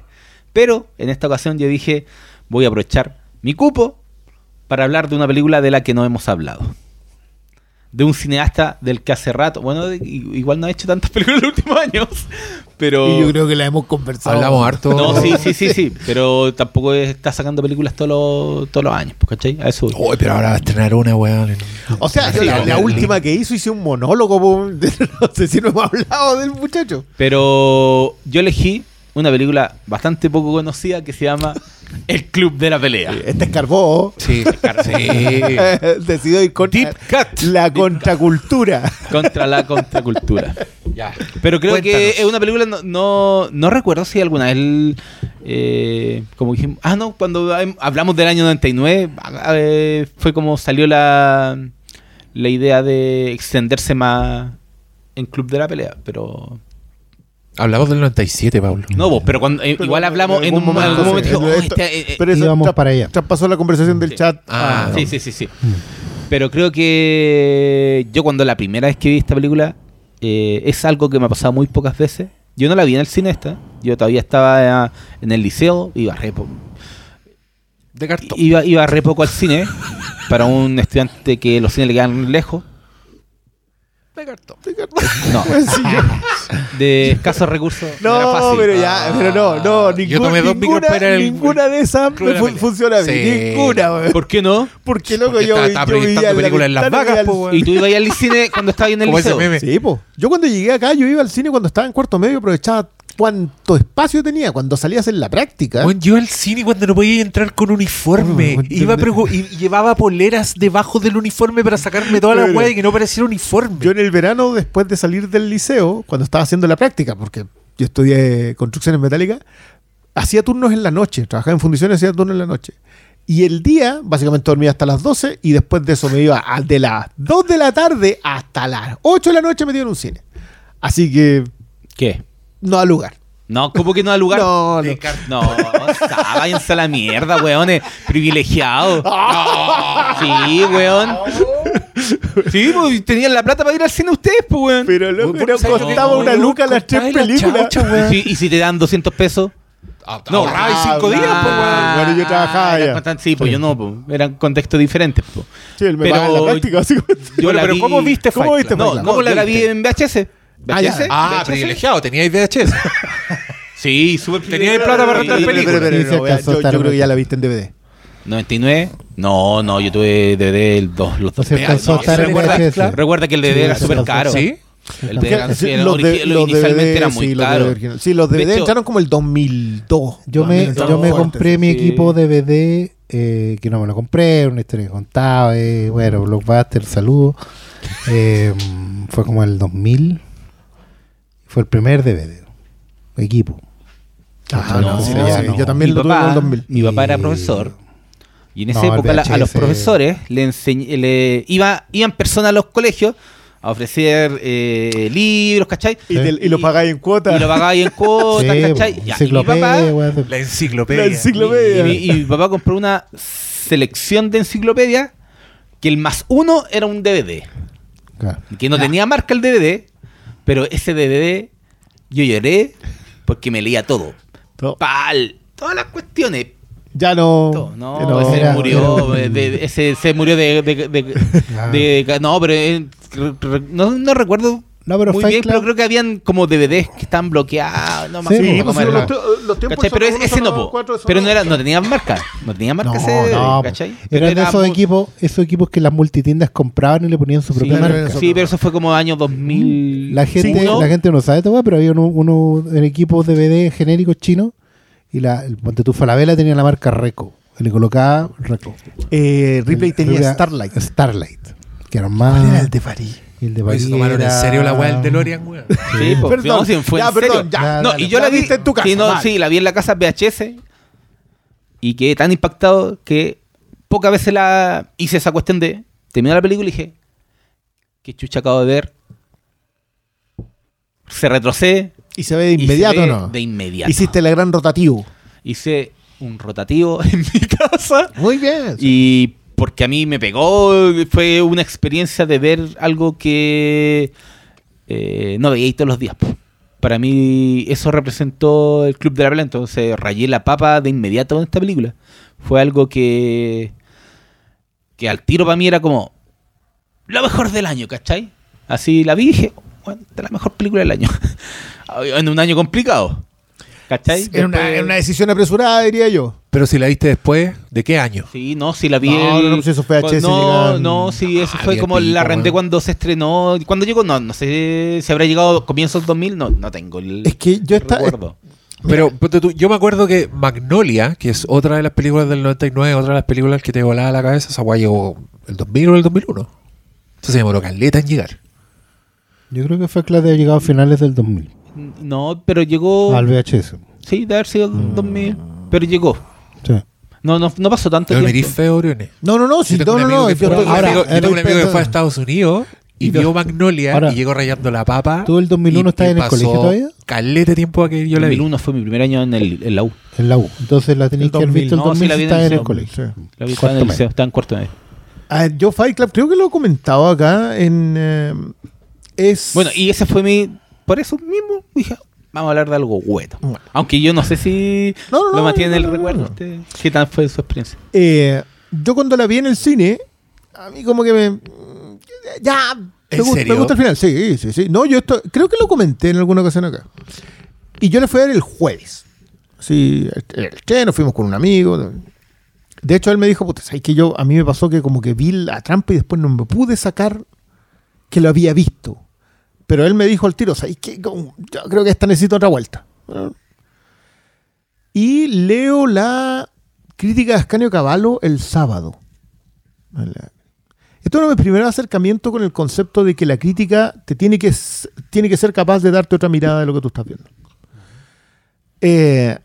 Pero en esta ocasión yo dije, voy a aprovechar mi cupo para hablar de una película de la que no hemos hablado. De un cineasta del que hace rato, bueno, de- igual no ha hecho tantas películas en los últimos años, pero... Y yo creo que la hemos conversado. Hablamos harto. No, sí, sí, sí, sí, pero tampoco está sacando películas todos los, todos los años, pues, ¿cachai? A eso. Uy, pero ahora va a estrenar una, weón. O sea, Sí, la, última que hizo hice un monólogo. po. No sé si no hemos hablado del muchacho. Pero yo elegí una película bastante poco conocida que se llama El Club de la Pelea. Este escarbó. Sí, sí. Decidió ir contra Deep cut. la contracultura. Contra la contracultura. Ya. Pero creo que es una película, no, no, no recuerdo si alguna vez, el, eh, como dijimos, ah, no, cuando hablamos del año 99, ah, eh, fue como salió la, la idea de extenderse más en Club de la Pelea, pero... Hablamos del 97, Pablo. No, vos, pero cuando, eh, Pero igual hablamos en, un, algún algún momento, momento, dijo. "Oh, Esto- este, eh, eh, Pero eso Íbamos tra- para allá. traspasó la conversación del Sí. chat. Ah, a- Sí, sí, sí, sí. Pero creo que yo cuando la primera vez que vi esta película eh, es algo que me ha pasado muy pocas veces. Yo no la vi en el cine esta. Yo todavía estaba eh, en el liceo, iba re, po- De cartón. iba, iba re poco al cine para un estudiante que los cines le quedan lejos. De cartón. No, Sencillo. de escasos recursos. no, No, pero ya, pero no, no, Yo ningún- tomé dos ninguna, el- ninguna de esas de funciona bien. Sí. Ninguna, weón. ¿Por qué no? Porque loco, Porque yo, estaba- vi- estaba yo vivía proyectando en la películas en Las al- po. Y tú ibas al cine cuando estabas en el liceo. Sí, po. Yo cuando llegué acá, yo iba al cine cuando estaba en cuarto medio, aprovechaba cuánto espacio tenía cuando salías en la práctica. Weón, yo al cine cuando no podía entrar con uniforme. Weón, Iba y llevaba poleras debajo del uniforme para sacarme toda la weá y que no pareciera uniforme. Yo en el verano, después de salir del liceo, cuando estaba haciendo la práctica, porque yo estudié construcciones metálicas, hacía turnos en la noche, trabajaba en fundiciones, hacía turnos en la noche. Y el día, básicamente dormía hasta las 12 y después de eso me iba a- de las 2 de la tarde hasta las 8 de la noche metido en un cine. Así que ¿Qué? No al lugar. No, ¿cómo que no da lugar? No, no. No, váyanse a la mierda, weones. Privilegiados. Sí, weón. Sí, pues tenían la plata para ir al cine ustedes, pues, weón. Pero loco, Weón, no ¿sabes lo que- costaba una weón, luca las tres películas. chaucha, ¿Y weón. si, y si te dan 200 pesos? Ah, No, ahorraba y cinco ah, días, pues, weón. Bueno, yo trabajaba eran ya. Sí, pues yo no, pues. Eran contextos diferentes, pues. Sí, él me Pero- en la práctica. Yo Bueno, la pero vi- ¿cómo viste ¿Cómo viste No, no, ¿Cómo yo la vi en VHS. Ah, ya. Ah, VHS. privilegiado, teníais VHS. Sí, súper Tenía plata para rentar películas. Pero, pero, pero, yo, creo que ya la viste en DVD. 99. No, no, yo tuve DVD el dos, los dos. No se alcanzó a no, estar ¿se en recuerda? VHS. Recuerda que el DVD Sí, era súper caro. ¿Sí? El DVD era- Sí, era los de- origi- los inicialmente DVD, era muy sí, los caro. DVD. Sí, los DVD hecho- entraron como el 2002. Yo me, yo me compré mi sí. equipo DVD, eh, que no me lo compré, una historia que contaba, eh, bueno, Blockbuster, saludo. Eh, fue como el 2000. Fue el primer DVD, equipo. Ah, No, no, sí, no, sí, no. Yo también mi lo tuve en el 2000. Mi papá era profesor. Y en esa época la- a los profesores le enseñ- le iba, iban personas a los colegios a ofrecer eh, libros, ¿cachai? Y, te- y lo pagáis en cuotas. Y lo pagáis en cuotas, Sí, ¿cachai? Ya, y mi papá. La enciclopedia. La enciclopedia. y, mi, y mi papá compró una selección de enciclopedia que el más uno era un DVD. Claro. Que no tenía marca el DVD, pero ese DVD yo lloré porque me leía todo. No, Pal, todas las cuestiones. ya no. todo. No, ya no. ese era- murió. era- de- ese, se murió de. de- de- Ah. de- no, pero. eh, no, no recuerdo. No, pero muy Fight bien, Club- pero creo que habían como DVDs que estaban bloqueados. No me Sí, Sí, pues, era los, ¿Cachai? Pero es- ese no, po. pero no, era, no tenía marca. No tenía marca No, ese. no, ¿cachai? Pero Eran era esos muy- equipos, esos equipos que las multitiendas compraban y le ponían su Sí, propia claro, marca. eso- sí, pero eso fue como año 2000. La gente, la gente no sabe weón, pero había uno, uno en equipos DVD genéricos chinos y la, el Ponte tu Falabella tenía la marca Reco. Le colocaba Reco. Eh, Ripley tenía Starlight. Starlight. Que más. ¿Cuál era el de París? Y el de se tomaron en serio la weá del DeLorean, weón. Sí, po, Perdón, no, sí, fue ya, en serio. perdón, ya. No, dale. y yo La vi viste en tu casa, Sí, no, vale. sí, la vi en la casa VHS y quedé tan impactado que pocas veces la hice esa cuestión de terminé la película y dije, ¿qué chucha acabo de ver? Se retrocede. Y se ve de inmediato, ve ¿no? De inmediato. Hiciste la gran rotativo. Hice un rotativo en mi casa. Muy bien. Y porque a mí me pegó, fue una experiencia de ver algo que eh, no veía todos los días. Para mí eso representó el Club de la Pelea, entonces rayé la papa de inmediato con esta película. Fue algo que, que al tiro para mí era como lo mejor del año, ¿cachai? Así la vi y dije, bueno, esta es la mejor película del año. en un año complicado. ¿Cachai? Era una, Después- era una decisión apresurada, diría yo. Pero si la viste después, ¿de qué año? Sí, no, sí la vi. No, el- no, no, si eso fue VHS, No, no, sí, eso Ah, fue había como pico, la renté cuando se estrenó. Cuando llegó, no, no sé si habrá llegado a comienzos 2000, no, no tengo el Es que yo esta- recuerdo. Pero tú, yo me acuerdo que Magnolia, que es otra de las películas del 99, otra de las películas que te volaba la cabeza, esa guay llegó el 2000 o el 2001. Entonces se demoró caleta en llegar. Yo creo que fue que la de llegado a finales del 2000. No, pero llegó. Al VHS. Sí, de haber sido el 2000. Pero llegó. Sí. No, no, no pasó tanto No tiempo. mirís feo, Oriones. No, no, no, Yo tengo no, un no, amigo no. que yo fue- yo ahora, tengo- yo era tengo un amigo que fue a Estados Unidos y Y vio Magnolia ahora, y llegó rayando la papa. ¿tú el 2001 y- estás en el colegio todavía? Calete tiempo a que yo la vi. 2001 fue mi primer año en, el, en la U. En la U. Entonces la tenéis El que haber 2000. visto el No, sí 2000 la si vi en estás el en el liceo. colegio. La vi en el liceo, estaba en cuarto medio. Ah, yo Fight Club, creo que lo he comentado acá en... eh, es... Bueno, y ese fue mi. Por eso mismo dije, vamos a hablar de algo hueto. Bueno. Aunque yo no sé si No, no, lo mantiene en el no, recuerdo. usted. ¿Qué tal fue su experiencia? Eh, yo cuando la vi en el cine, a mí como que me... Ya, ¿En me, gu- serio? me gusta el final, sí, sí, sí. No, yo esto, creo que lo comenté en alguna ocasión acá. Y yo le fui a ver el jueves. Sí, el el estreno, fuimos con un amigo. De hecho, él me dijo, puta, ¿sabes que yo, a mí me pasó que como que vi la trampa y después no me pude sacar que lo había visto. Pero él me dijo al tiro, ¿sabes qué? Yo creo que esta necesita otra vuelta. Y leo la crítica de Ascanio Cavallo el sábado. Esto es mi primer acercamiento con el concepto de que la crítica te tiene que, tiene que ser capaz de darte otra mirada de lo que tú estás viendo. Eh,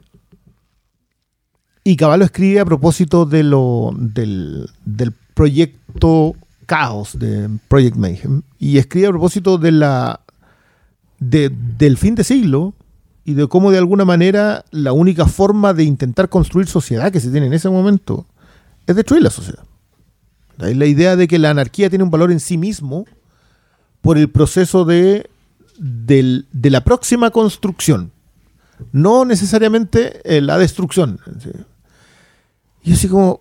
y Caballo escribe a propósito de lo, del, del proyecto Caos de Project Mayhem. Y escribe a propósito de la, de- del fin de siglo y de cómo de alguna manera la única forma de intentar construir sociedad que se tiene en ese momento es destruir la sociedad. La idea de que la anarquía tiene un valor en sí mismo por el proceso de, del- de la próxima construcción, no necesariamente eh, la destrucción. Y así como,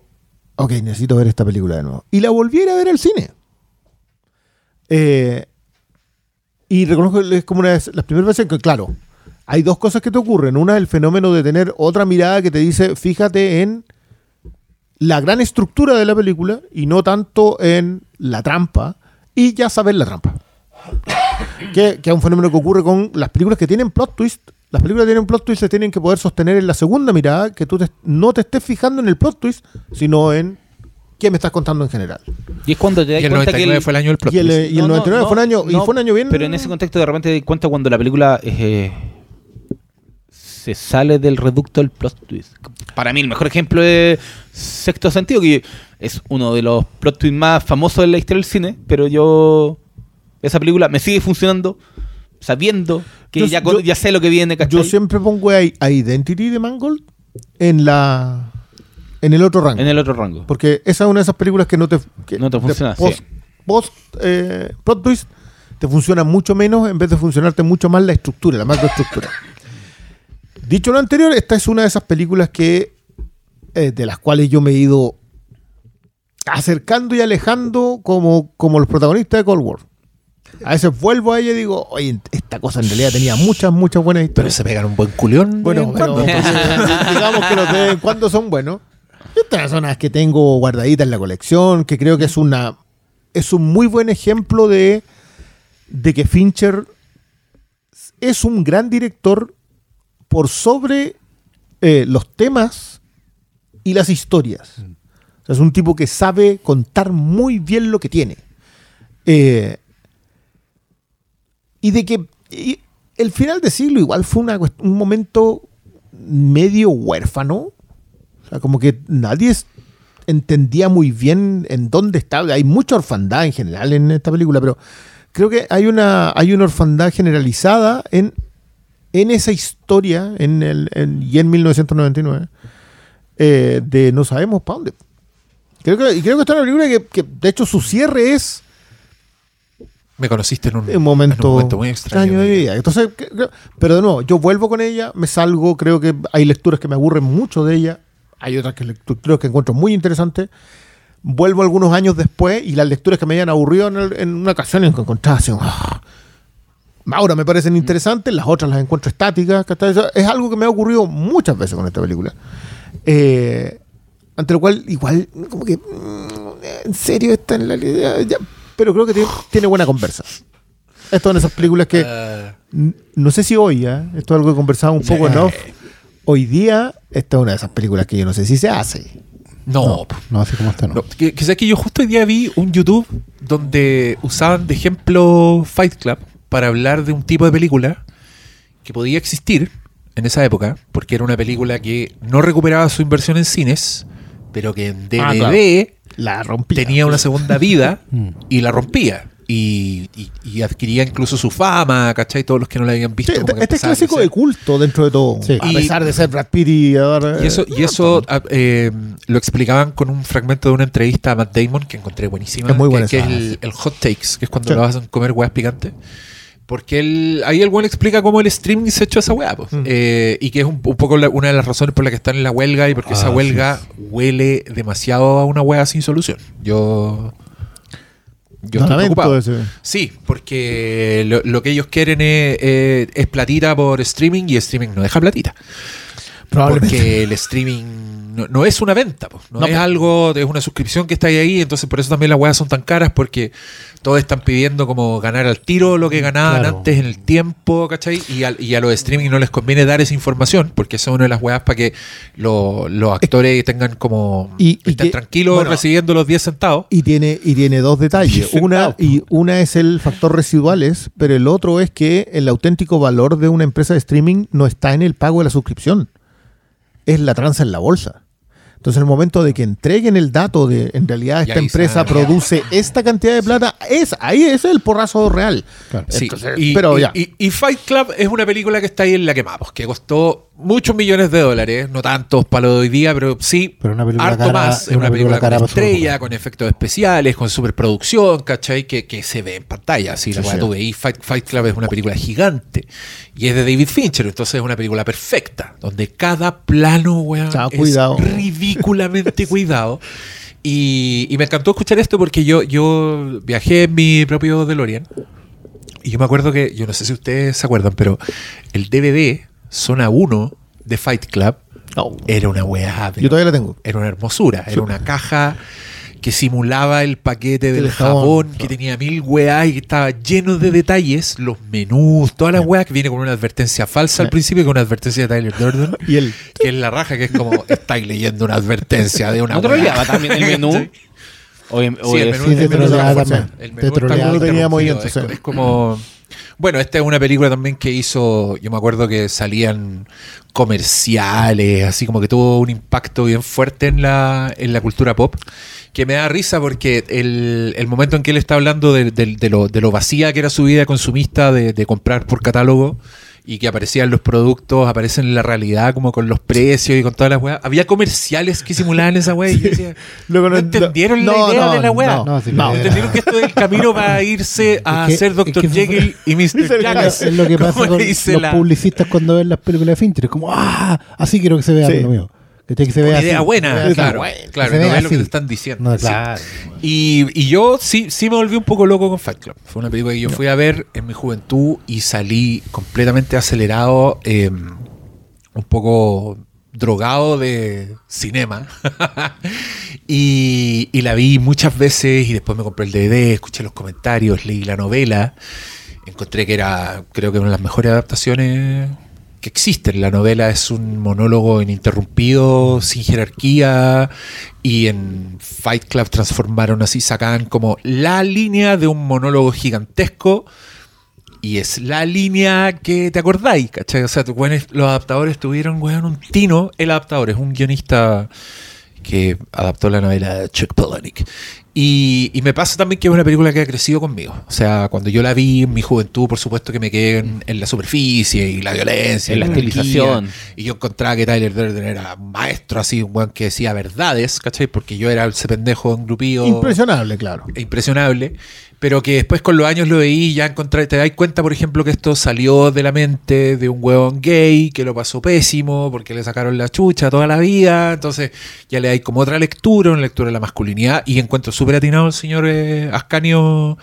ok, necesito ver esta película de nuevo. Y la volví a ver al cine. Eh, y reconozco que es como una de las primeras veces que, claro, hay dos cosas que te ocurren. Una, el fenómeno de tener otra mirada que te dice, fíjate en la gran estructura de la película y no tanto en la trampa y ya saber la trampa. que, que es un fenómeno que ocurre con las películas que tienen plot twist. Las películas que tienen plot twist se tienen que poder sostener en la segunda mirada, que tú te- no te estés fijando en el plot twist, sino en qué me estás contando en general. Y es cuando te das Y el cuenta que 99 el- fue el año del plot Y el, twist. y el No, no, 99 no, fue un año, y fue un año bien. Pero en ese contexto de repente te das cuenta cuando la película eh, se sale del reducto del plot twist. Para mí el mejor ejemplo es Sexto Sentido, que es uno de los plot twists más famosos de la historia del cine, pero yo esa película me sigue funcionando sabiendo que Yo- ya, yo- ya sé lo que viene, ¿cachai? Yo siempre pongo a, a Identity de Mangold en la en el otro rango. En el otro rango. Porque esa es una de esas películas que no te, que No te funciona, Post, sí. post, eh, plot twist te funciona mucho menos en vez de funcionarte mucho más la estructura, la macroestructura. Dicho lo anterior, esta es una de esas películas que eh, de las cuales yo me he ido acercando y alejando como, como los protagonistas de Cold War. A veces vuelvo a ella y digo, oye, esta cosa en realidad tenía muchas, muchas buenas Pero historias. se pegan un buen culión. Bueno, pero, digamos que los de vez en cuando son buenos. Y Estas son las que tengo guardaditas en la colección, que creo que es una es un muy buen ejemplo de, de que Fincher es un gran director por sobre eh, los temas y las historias. O sea, es un tipo que sabe contar muy bien lo que tiene. Eh, y de que y el final de siglo igual fue un momento medio huérfano. O sea, como que nadie entendía muy bien en dónde estaba. Hay mucha orfandad en general en esta película, pero creo que hay una, hay una orfandad generalizada en, en esa historia en el, en- y en 1999 eh, de no sabemos para dónde. Creo que, y creo que esta es una película que, de hecho, su cierre es Me conociste en un, un momento, en un momento muy extraño. de vida. Entonces, pero de nuevo, yo vuelvo con ella, me salgo, creo que hay lecturas que me aburren mucho de ella, hay otras que lecturas que encuentro muy interesantes. Vuelvo algunos años después y las lecturas que me hayan aburrido en, el- en una ocasión en que encontraba así, "Ah". ahora me parecen interesantes, las otras las encuentro estáticas. Es algo que me ha ocurrido muchas veces con esta película. Eh, ante lo cual, igual, como que, mm, en serio, está en la idea. Ya, pero creo que tiene, tiene buena conversa. Esto son esas películas que, n- no sé si hoy, ¿eh? esto es algo que conversaba un poco en off. Hoy día, esta es una de esas películas que yo no sé si se hace. no. No, así como está, no. No, que, que sabes que yo justo hoy día vi un YouTube donde usaban de ejemplo Fight Club para hablar de un tipo de película que podía existir en esa época, porque era una película que no recuperaba su inversión en cines, pero que en DVD Ah, claro. La rompí. tenía una segunda vida Mm. y la rompía. Y, y- y adquiría incluso su fama, ¿cachai? Todos los que no la habían visto. Sí, como que este es clásico de culto dentro de todo. Sí. A Y- pesar de ser Brad Pitt y ahora, Y eso, eh, y eso ah, eh, lo explicaban con un fragmento de una entrevista a Matt Damon que encontré buenísima. Es muy que- buena que, esa, es el, el hot takes, que es cuando Sí. lo hacen comer weas picantes. Porque él, ahí el weón explica cómo el streaming se echó esa weá. Mm. Eh, y que es un, un poco la- una de las razones por las que están en la huelga y porque Ah, esa sí. huelga huele demasiado a una wea sin solución. Yo. yo No estoy preocupado. ese. Sí, porque lo, lo que ellos quieren es, eh, es platita por streaming y streaming no deja platita. Probablemente. Porque el streaming no, no es una venta, po. no, No, es po. algo, es una suscripción que está ahí, entonces por eso también las weas son tan caras, porque todos están pidiendo como ganar al tiro lo que ganaban Claro. antes en el tiempo, ¿cachai? Y, al- y a los streaming no les conviene dar esa información, porque esa es una de las weas para que lo- los actores tengan como Y- y estén que- tranquilos bueno. recibiendo los 10 centavos. Y tiene, y tiene dos detalles. Una, y una es el factor residuales, pero el otro es que el auténtico valor de una empresa de streaming no está en el pago de la suscripción. Es la tranza en la bolsa. Entonces, en el momento de que entreguen el dato de en realidad esta empresa sale. produce esta cantidad de plata, es ahí es el porrazo real. Claro. Sí, Entonces, y, pero y- ya. y- y Fight Club es una película que está ahí en la quemamos, que costó muchos millones de dólares, no tantos para lo de hoy día, pero sí Pero una película harto cara- más. es una película, película cara con estrella, con efectos especiales, con superproducción, ¿cachai? Que, que se ve en pantalla. Así, la Sí, sí. tú veís Fight, Fight Club es una película gigante y es de David Fincher, entonces es una película perfecta, donde cada plano, Chao, es cuidado. ridículamente cuidado. Y, y me encantó escuchar esto porque yo, yo viajé en mi propio DeLorean. Y yo me acuerdo que, yo no sé si ustedes se acuerdan, pero el DVD Zona 1 de Fight Club No. era una weá. pero Yo todavía la tengo. Era una hermosura. Era una caja que simulaba el paquete del jabón, jabón. que tenía mil weas y que estaba lleno de detalles, los menús, todas las weas que viene con una advertencia falsa al principio, con una advertencia de Tyler Durden. Y el Que es la raja, que es como, estáis leyendo una advertencia de una ¿No wea. también el menú? Sí. O, o Sí, el menú, sí, el menú. El menú está troleaba. como No tenía interrumpido, movimiento, es, sí. es como... Bueno, esta es una película también que hizo... Yo me acuerdo que salían comerciales, así como que tuvo un impacto bien fuerte en la, en la cultura pop. Que me da risa porque el, el momento en que él está hablando de, de- de lo, de lo vacía que era su vida consumista, de, de comprar por catálogo y que aparecían los productos, aparecen en la realidad como con los precios y con todas las weas. Había comerciales que simulaban esa wea y yo decía, Luego no, no- entendieron no, la idea no, de la wea. no, No, sí, no. Entendieron que esto es el camino para irse a Es que- ser Dr. es que- Jekyll y Mr. Hyde. Es lo que pasa con los la- publicistas cuando ven las películas de Fincher. Es como, ¡ah! Así quiero que se vea Sí. lo mío. Que, que se vea Una así. idea buena, claro, claro, que no es lo que te están diciendo. No, sí. claro. Y, y yo sí, sí me volví un poco loco con Fight Club. Fue una película que yo fui a ver en mi juventud y salí completamente acelerado, eh, un poco drogado de cinema. y, y la vi muchas veces y después me compré el DVD, escuché los comentarios, leí la novela. Encontré que era, creo que una de las mejores adaptaciones que existen. La novela es un monólogo ininterrumpido, sin jerarquía, y en Fight Club transformaron así, sacaban como la línea de un monólogo gigantesco, y es la línea que te acordáis, ¿cachai? O sea, los adaptadores tuvieron, weón, un tino. El adaptador es un guionista que adaptó la novela de Chuck Palahniuk. Y, y me pasa también que es una película que ha crecido conmigo. O sea, cuando yo la vi en mi juventud, por supuesto que me quedé en, en la superficie y la violencia. En y la estilización. Y yo encontraba que Tyler Durden era un maestro así, un weón que decía verdades, ¿cachai? Porque yo era ese pendejo engrupío impresionable, claro. impresionable, pero que después con los años lo veí y ya encontré, te das cuenta, por ejemplo, que esto salió de la mente de un huevón gay que lo pasó pésimo porque le sacaron la chucha toda la vida, entonces ya le hay como otra lectura, una lectura de la masculinidad y encuentro súper atinado el señor eh, Ascanio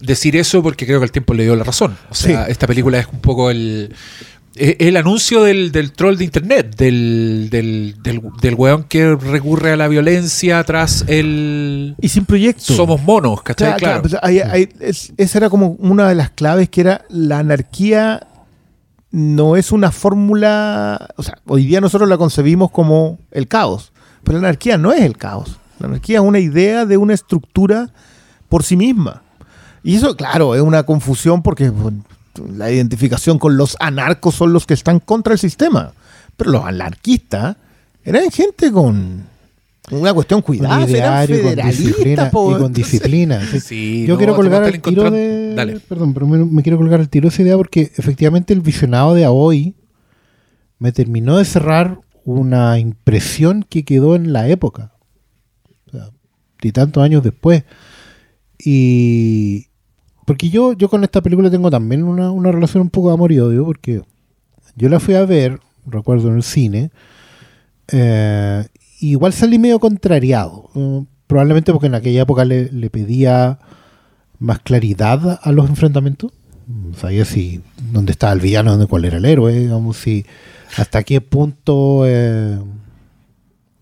decir eso porque creo que el tiempo le dio la razón. O sea, Sí. esta película es un poco el... eh, El anuncio del, del troll de internet, del, del, del, del weón que recurre a la violencia tras el, Y sin proyecto. somos monos, ¿cachai? Claro, Claro. claro, pues, hay- hay- es- esa era como una de las claves que era la anarquía no es una fórmula, o sea, hoy día nosotros la concebimos como el caos, pero la anarquía no es el caos. La anarquía es una idea de una estructura por sí misma. Y eso, claro, es una confusión porque bueno, la identificación con los anarcos son los que están contra el sistema, pero los anarquistas eran gente con una cuestión cuidada, eran ideario, con federalistas, disciplina. po. Y con disciplina. sí. Sí, Yo no, quiero colgar al tiro de. Dale. Perdón, pero me, me quiero colgar al tiro de esa idea porque efectivamente el visionado de hoy me terminó de cerrar una impresión que quedó en la época. O sea, y tantos años después. Y. Porque yo, yo con esta película tengo también una, una relación un poco de amor y odio, porque yo la fui a ver, recuerdo en el cine, eh, igual salí medio contrariado. eh, probablemente porque en aquella época le, pedía más claridad a los enfrentamientos. Sabía si dónde estaba el villano, dónde cuál era el héroe, digamos, si hasta qué punto eh,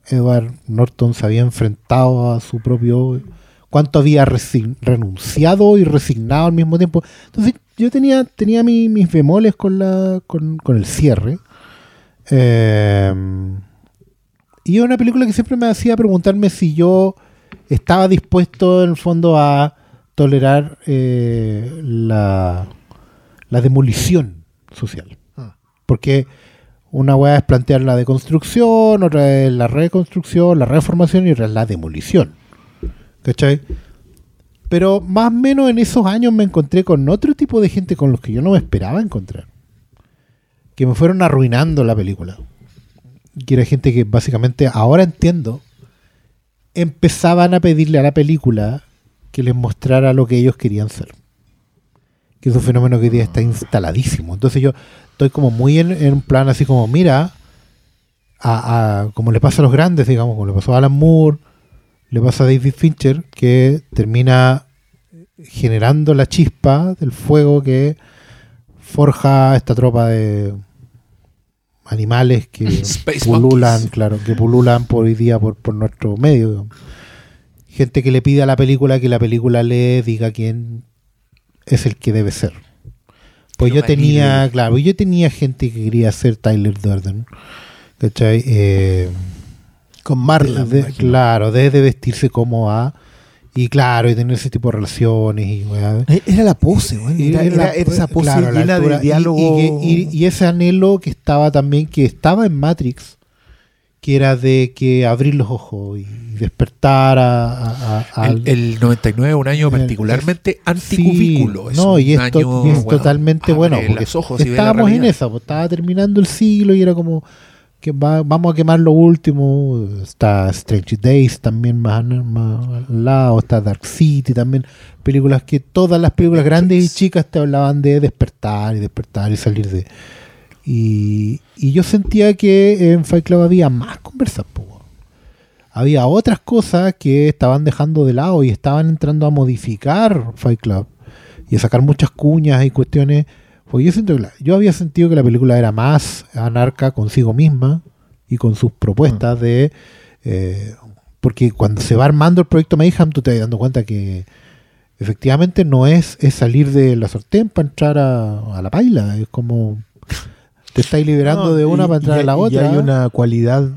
Edward Norton se había enfrentado a su propio cuánto había renunciado y resignado al mismo tiempo. Entonces yo tenía, tenía mi- mis bemoles con, la, con, con el cierre. Eh, y es una película que siempre me hacía preguntarme si yo estaba dispuesto en el fondo a tolerar eh, la, la demolición social. Ah. Porque una hueá es plantear la deconstrucción, otra es la reconstrucción, la reformación y otra es la demolición. ¿Cachai? Pero más o menos en esos años me encontré con otro tipo de gente con los que yo no me esperaba encontrar. Que me fueron arruinando la película. Que era gente que básicamente, ahora entiendo, empezaban a pedirle a la película que les mostrara lo que ellos querían ser. Que es un fenómeno que hoy día está instaladísimo. Entonces yo estoy como muy en, en un plan así como, mira, a, a- como le pasa a los grandes, digamos, como le pasó a Alan Moore, le pasa a David Fincher, que termina generando la chispa del fuego que forja esta tropa de animales que Space pululan, monkeys. claro, que pululan por hoy día por, por nuestro medio. digamos. Gente que le pide a la película que la película le diga quién es el que debe ser. Pues Que yo tenía, claro, yo tenía gente que quería ser Tyler Durden. ¿Cachai? Eh, Con Marla. de- imagino. claro, desde vestirse como A. Y claro, y tener ese tipo de relaciones y weá. Eh, Era la pose, güey. Y Era, era esa pose claro, la altura. de Y- diálogo. Y, que- y- y ese anhelo que estaba también, que estaba en Matrix, que era de que abrir los ojos y despertar a, a- a- El, el 99 es un año El- particularmente Sí, anticubículo. es no, y esto año, y es bueno, totalmente bueno, porque los ojos estábamos en esa, pues, estaba terminando el siglo y era como que va- vamos a quemar lo último. Está Strange Days también más, más al lado, está Dark City también. Películas que todas las películas grandes y chicas te hablaban de despertar y despertar y salir de. Y, y yo sentía que en Fight Club había más conversas, había otras cosas que estaban dejando de lado y estaban entrando a modificar Fight Club y a sacar muchas cuñas y cuestiones. Porque yo siento que la- yo había sentido que la película era más anarca consigo misma y con sus propuestas de eh, porque cuando se va armando el proyecto Mayhem tú te vas dando cuenta que efectivamente no es, es salir de la sartén para entrar a, a la paila, es como te estáis liberando No, de una y- para entrar y- a la y otra. hay una cualidad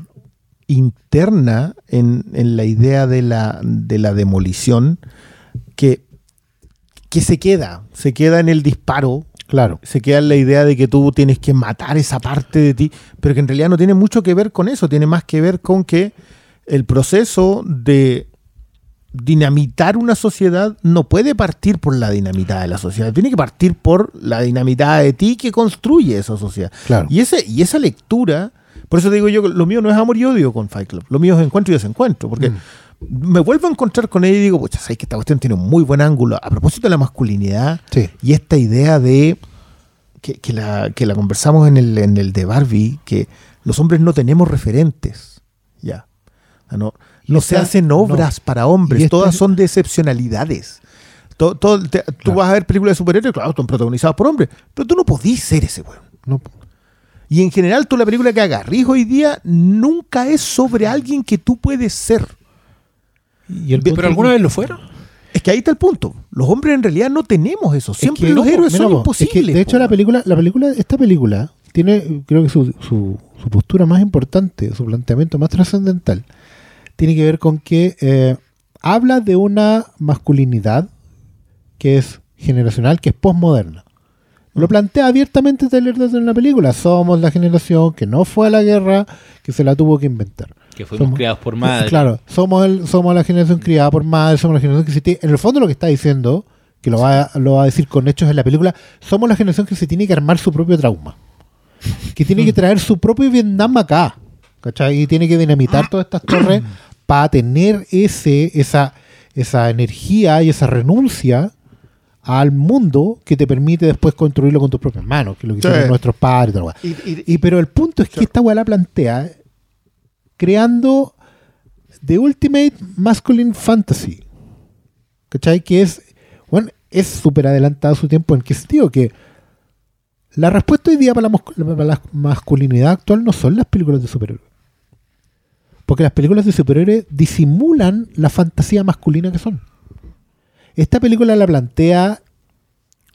interna en, en la idea de la, de la demolición que, que se queda, se queda en el disparo, Claro. se queda en la idea de que tú tienes que matar esa parte de ti, pero que en realidad no tiene mucho que ver con eso, tiene más que ver con que el proceso de dinamitar una sociedad no puede partir por la dinamitada de la sociedad, tiene que partir por la dinamitada de ti que construye esa sociedad. Claro. Y, ese, y esa lectura, por eso digo yo, que lo mío no es amor y odio con Fight Club, lo mío es encuentro y desencuentro, porque Mm. Me vuelvo a encontrar con ella y digo, pucha, sabes que esta cuestión tiene un muy buen ángulo a propósito de la masculinidad Sí. y esta idea de que, que la, que la conversamos en el, en el de Barbie, que los hombres no tenemos referentes, ya. Sea, No, no se hacen obras para hombres, Y esta- todas son de excepcionalidades. To- todo- te- Tú vas a ver películas de superhéroes, claro, están protagonizadas por hombres, pero tú no podís ser ese weón. No, Y en general, tú la película que agarrís hoy día nunca es sobre alguien que tú puedes ser. Y el Pero punto- ¿Pero alguna vez lo fueron? Es que ahí está el punto. Los hombres en realidad no tenemos eso. Es Siempre que- los héroes son po, imposibles. es que, de hecho, po. la película, la película, esta película tiene, creo que su, su, su postura más importante, su planteamiento más trascendental, tiene que ver con que eh, habla de una masculinidad que es generacional, que es postmoderna. Lo plantea abiertamente Taylor en la película. Somos la generación que no fue a la guerra, que se la tuvo que inventar. Que fuimos Somos- criados por madre. Claro, somos, el, somos la generación criada por madre, somos la generación que se tiene... En el fondo lo que está diciendo, que lo va, a- lo va a decir con hechos en la película, somos la generación que se tiene que armar su propio trauma. Que tiene que traer su propio Vietnam acá. ¿Cachai? Y tiene que dinamitar todas estas torres para tener ese, esa, esa energía y esa renuncia al mundo que te permite después construirlo con tus propias manos, que es lo que Sí. hicieron nuestros padres y tal, weá. Y- y- Y pero el punto es que esta weá la plantea creando The Ultimate Masculine Fantasy. ¿Cachai? Que es bueno, es súper adelantado su tiempo. ¿En qué sentido? Que la respuesta hoy día para la, mos- para la masculinidad actual no son las películas de superhéroes. Porque las películas de superhéroes disimulan la fantasía masculina que son. Esta película la plantea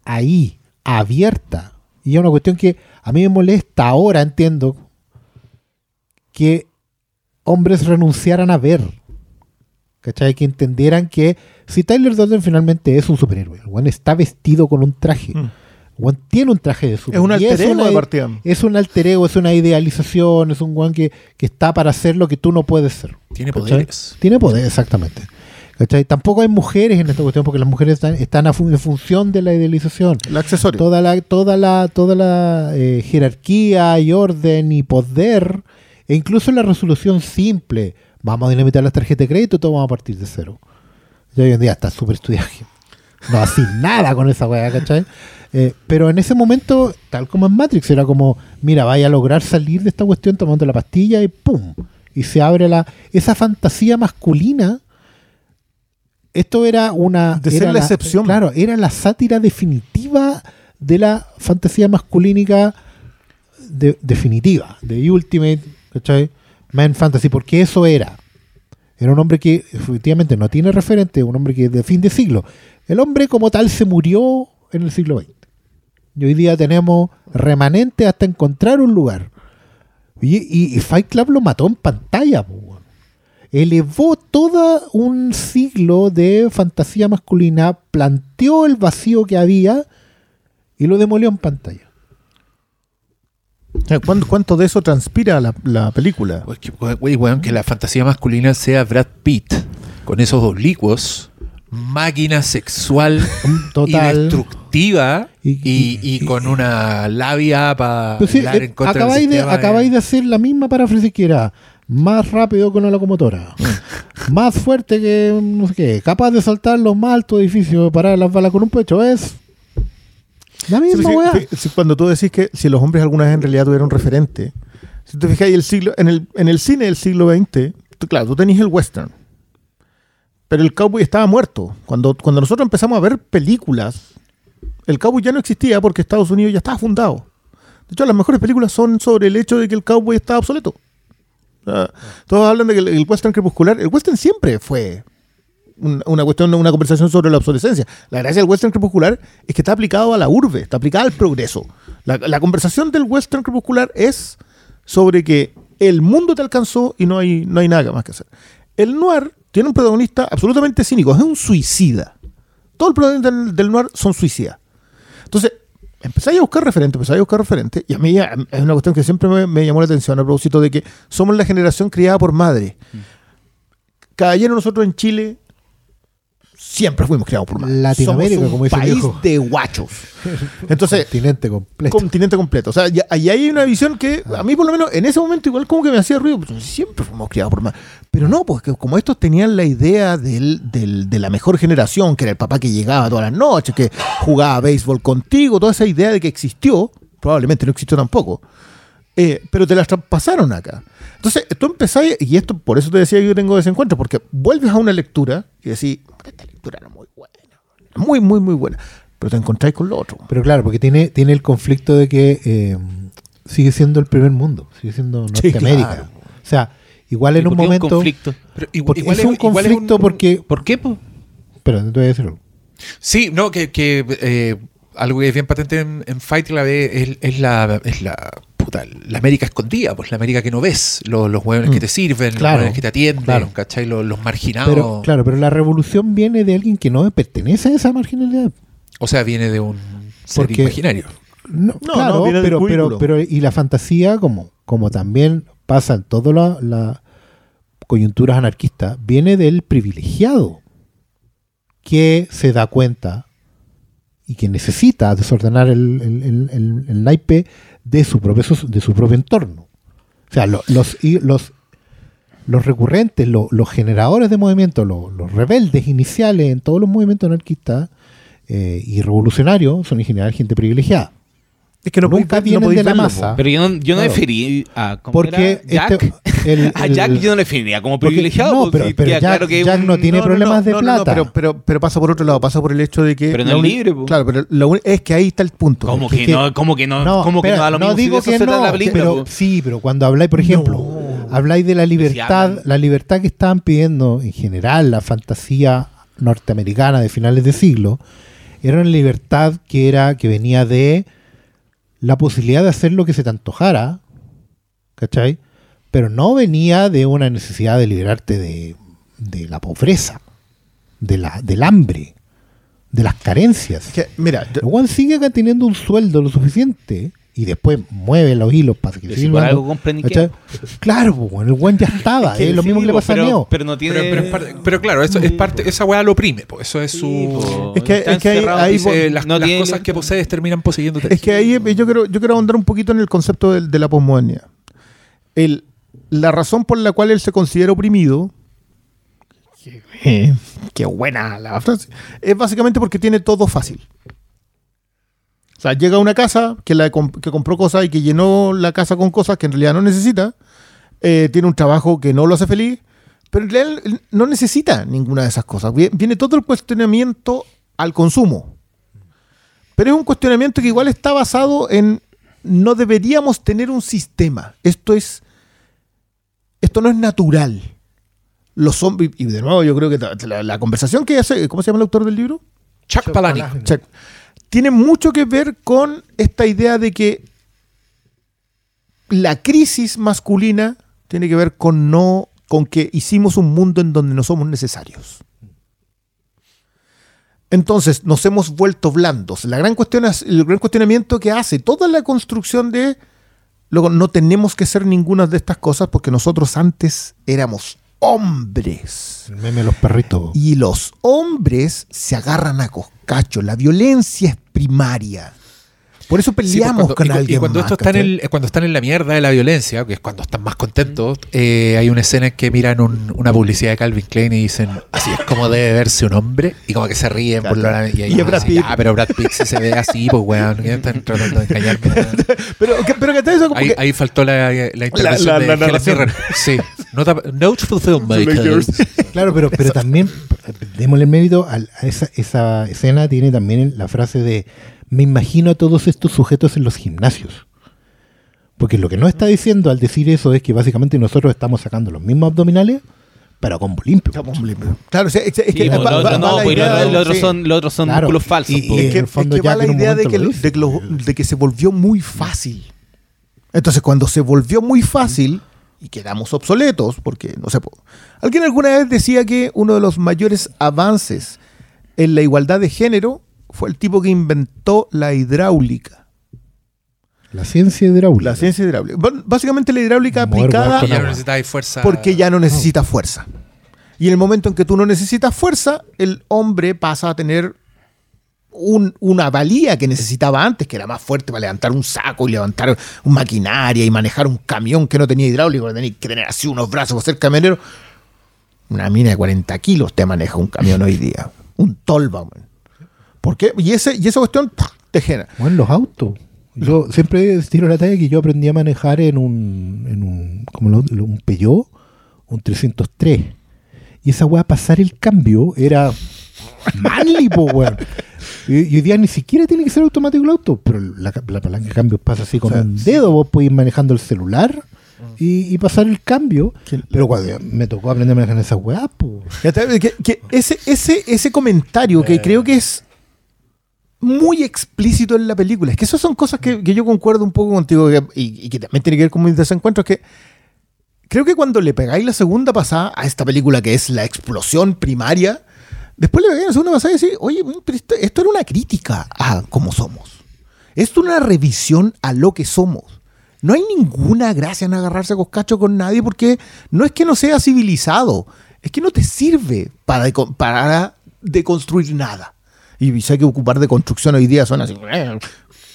ahí, abierta. Y es una cuestión que a mí me molesta ahora, entiendo, que hombres renunciaran a ver. ¿Cachai? Que entendieran que si Tyler Durden finalmente es un superhéroe, el weón está vestido con un traje. Mm. El weón tiene un traje de Es superhéroe. un alter ego de partida. es un alter ego, es una idealización, es un weón que, que está para hacer lo que tú no puedes ser. Tiene ¿Cachai? poderes. Tiene poder, exactamente. ¿Cachai? Tampoco hay mujeres en esta cuestión porque las mujeres están, están a fun- en función de la idealización. El accesorio. Toda la, toda la, toda la eh, jerarquía y orden y poder, e incluso la resolución simple. Vamos a dinamitar las tarjetas de crédito, todo vamos a partir de cero. Y hoy en día está súper estudiado. No así nada con esa weá, ¿cachai? Eh, pero en ese momento, tal como en Matrix, era como, mira, vaya a lograr salir de esta cuestión tomando la pastilla y ¡pum! Y se abre la... Esa fantasía masculina. Esto era una... De ser era la excepción. Claro, era la sátira definitiva de la fantasía masculínica de- definitiva, de Ultimate, ¿cachai? Man Fantasy, porque eso era. Era un hombre que efectivamente no tiene referente, un hombre que de fin de siglo. El hombre como tal se murió en el siglo XX. Y hoy día tenemos remanente hasta encontrar un lugar. Y, y- Fight Club lo mató en pantalla. po. Elevó todo un siglo de fantasía masculina, planteó el vacío que había y lo demolió en pantalla. ¿Cuánto, de eso transpira la, la película? Pues que, que la fantasía masculina sea Brad Pitt con esos oblicuos, máquina sexual Total. y destructiva Y- y, con una labia para sí, hablar eh, en contra acabáis, del de, acabáis de hacer la misma paráfrasis que era más rápido que una locomotora, más fuerte que no sé qué, capaz de saltar los más altos edificios, parar las balas con un pecho, es la misma sí, weá. sí, sí, cuando tú decís que si los hombres alguna vez en realidad tuvieron referente, si te fijas, el siglo, en, el, en el cine del siglo XX, tú- claro, tú tenés el western, pero el cowboy estaba muerto. Cuando, cuando nosotros empezamos a ver películas, el cowboy ya no existía porque Estados Unidos ya estaba fundado. De hecho, las mejores películas son sobre el hecho de que el cowboy está obsoleto. Sea, todos hablan de que el, el western crepuscular, el western siempre fue un- una cuestión, una conversación sobre la obsolescencia. La gracia del western crepuscular es que está aplicado a la urbe, está aplicado al progreso. La, la conversación del western crepuscular es sobre que el mundo te alcanzó y no hay, no hay nada más que hacer. El noir tiene un protagonista absolutamente cínico, es un suicida. Todo el protagonista del, del noir son suicidas. Entonces, empezáis a buscar referentes, empezáis a buscar referentes, y a mí es una cuestión que siempre me, me llamó la atención a propósito de que somos la generación criada por madre. Caballero, nosotros en Chile siempre fuimos criados por madre. Latinoamérica, Somos un como dice país viejo. de guachos. Entonces, Continente completo. continente completo. O sea, ya- ahí hay una visión que a mí por lo menos en ese momento igual como que me hacía ruido. Pues, siempre fuimos criados por más. Pero no, pues que como estos tenían la idea del, del- de la mejor generación, que era el papá que llegaba todas las noches, que jugaba béisbol contigo, toda esa idea de que existió, probablemente no existió tampoco. eh, pero te las traspasaron acá. Entonces, tú empezás, y esto por eso te decía que yo tengo desencuentro, porque vuelves a una lectura y decís, esta era muy buena, muy, muy, muy buena, pero te encontráis con lo otro. Pero claro, porque tiene, tiene el conflicto de que eh, sigue siendo el primer mundo, sigue siendo Sí, Norteamérica. claro. O sea, igual ¿Y en un momento... conflicto? Pero igual- igual es un igual conflicto un- porque... ¿Por qué? po? Pero te voy a decir algo. Sí, no, que, que, eh, algo que es bien patente en, en Fight Club es, es la, es la, puta, la América escondida, pues la América que no ves, los, los hueones Mm. que te sirven, Claro, los hueones que te atienden, claro. ¿cachai? Los, los marginados. Pero, claro, pero la revolución viene de alguien que no pertenece a esa marginalidad. O sea, viene de un ser Porque- imaginario. No, No, claro, no, viene del pero, pero, pero y la fantasía, como, como también pasa en todas las la coyunturas anarquistas, viene del privilegiado que se da cuenta y que necesita desordenar el, el, el- el- el naipe de su propio, de su propio entorno. O sea, lo- los, los, los recurrentes, lo- los generadores de movimiento, lo- los rebeldes iniciales en todos los movimientos anarquistas eh, y revolucionarios son en general gente privilegiada. Es que no nunca no vienen de la verlo, masa. Pero yo no, yo no Claro. deferí a ¿cómo Porque era? Jack. este- el- a el- Jack yo no le definiría como Porque- privilegiado. no, porque pero- pero Jack- claro que Jack un- no tiene problemas de plata. pero, pero, pero pasa por otro lado, pasa por el hecho de que. Pero no es libre, po. Claro, pero lo es que ahí está el punto. ¿Cómo que, no? ¿Cómo que no? ¿Cómo que espera, no da lo mismo digo que no, la película, pero po? sí, pero cuando habláis, por ejemplo, habláis de la libertad, la libertad que estaban pidiendo en general la fantasía norteamericana de finales de siglo, era una libertad que era que venía de la posibilidad de hacer lo que se te antojara, ¿cachai? Pero no venía de una necesidad de liberarte de, de la pobreza, de la, del hambre, de las carencias. que, mira, yo- Juan sigue teniendo un sueldo lo suficiente y después mueve los hilos para que si por. Claro, bueno, el Juan ya estaba. Es que es lo sí, mismo que le pasa a pero, Neo. pero no tiene. Pero, pero es parte- pero claro, eso es parte, esa weá lo oprime, po, eso es su... Es que- es que ahí- Dice, las, no las cosas que posees terminan poseyéndote. Es que ahí yo quiero, yo quiero ahondar un poquito en el concepto del- de, la posmodernidad. El, la razón por la cual él se considera oprimido, qué buena la frase, es básicamente porque tiene todo fácil. O sea, llega a una casa que, la, comp- que compró cosas y que llenó la casa con cosas que en realidad no necesita, eh, tiene un trabajo que no lo hace feliz, pero en realidad él no necesita ninguna de esas cosas. Vie- Viene todo el cuestionamiento al consumo. Pero es un cuestionamiento que igual está basado en no deberíamos tener un sistema. Esto es esto no es natural. Los zombies y de nuevo yo creo que la, la- la conversación que hace, ¿cómo se llama el autor del libro? Chuck Palahniuk. Tiene mucho que ver con esta idea de que la crisis masculina tiene que ver con no con que hicimos un mundo en donde no somos necesarios. Entonces nos hemos vuelto blandos. La gran cuestión es- el gran cuestionamiento que hace toda la construcción de luego no tenemos que ser ninguna de estas cosas porque nosotros antes éramos hombres. El meme de los perritos. Y los hombres se agarran a coscacho. La violencia es primaria. Por eso Sí, pues, peleamos cuando- con y, cu- y alguien. cuando más, esto está en el, cuando están en la mierda de la violencia, que es cuando están más contentos, eh, hay una escena en que miran un- una publicidad de Calvin Klein y dicen así es como debe verse un hombre, y como que se ríen por Claro. la, y, ahí Y es Brad así, Pitt. "Ah, pero Brad Pitt si se ve así, pues weón, que están tratando de engañarme. weón". Pero, que- pero que eso como Ahí, que- ahí faltó la, la intervención la- de la Helen narración. Mirren. Sí. Note for filmmakers. Claro, pero, pero también, démosle mérito a, a esa, esa escena, tiene también la frase de me imagino a todos estos sujetos en los gimnasios. Porque lo que no está diciendo al decir eso es que básicamente nosotros estamos sacando los mismos abdominales, pero con limpio. Claro, o sea, es, es que Sí, va- po, va- lo va otro no, la pues, idea lo- de- lo otro sí. son, lo otro son Claro. músculos falsos. Y- y- Es en que, el fondo es que ya va la en idea de que, lo de que lo- de que se volvió muy fácil. Entonces, cuando se volvió muy fácil y quedamos obsoletos, porque no sé, alguien alguna vez decía que uno de los mayores avances en la igualdad de género fue el tipo que inventó la hidráulica. La ciencia hidráulica. La ciencia hidráulica. Básicamente la hidráulica Mover aplicada Ya no fuerza. porque ya no necesita fuerza. Y en el momento en que tú no necesitas fuerza, el hombre pasa a tener un- una valía que necesitaba antes, que era más fuerte para levantar un saco y levantar un maquinaria y manejar un camión que no tenía hidráulico, que tenía que tener así unos brazos para ser camionero. Una mina de 40 kilos te maneja un camión hoy día. Un tolva. man. ¿Por qué? Y, ese, y esa cuestión te genera. Bueno, los autos. Yo siempre tiro la talla que yo aprendí a manejar en un, en un, como lo- un Peugeot, un 303. Y esa weá, pasar el cambio era manly, po, weón. Y, y hoy día ni siquiera tiene que ser automático el auto, pero la, la palanca de cambio pasa así con O sea, un dedo. Vos podés ir manejando el celular y, y pasar el cambio. Pero cuando me tocó aprender a manejar esa que, que ese, ese, ese comentario que creo que es muy explícito en la película. Es que esas son cosas que, que yo concuerdo un poco contigo que- y, y que también tiene que ver con mis desencuentros. Que creo que cuando le pegáis la segunda pasada a esta película que es la explosión primaria, después le pegáis la segunda pasada y decís, oye, pero esto, esto era una crítica a cómo somos. Esto es una revisión a lo que somos. No hay ninguna gracia en agarrarse a coscacho con nadie porque no es que no sea civilizado, es que no te sirve para, para deconstruir nada. Y sé que ocupar de construcción hoy día suena así.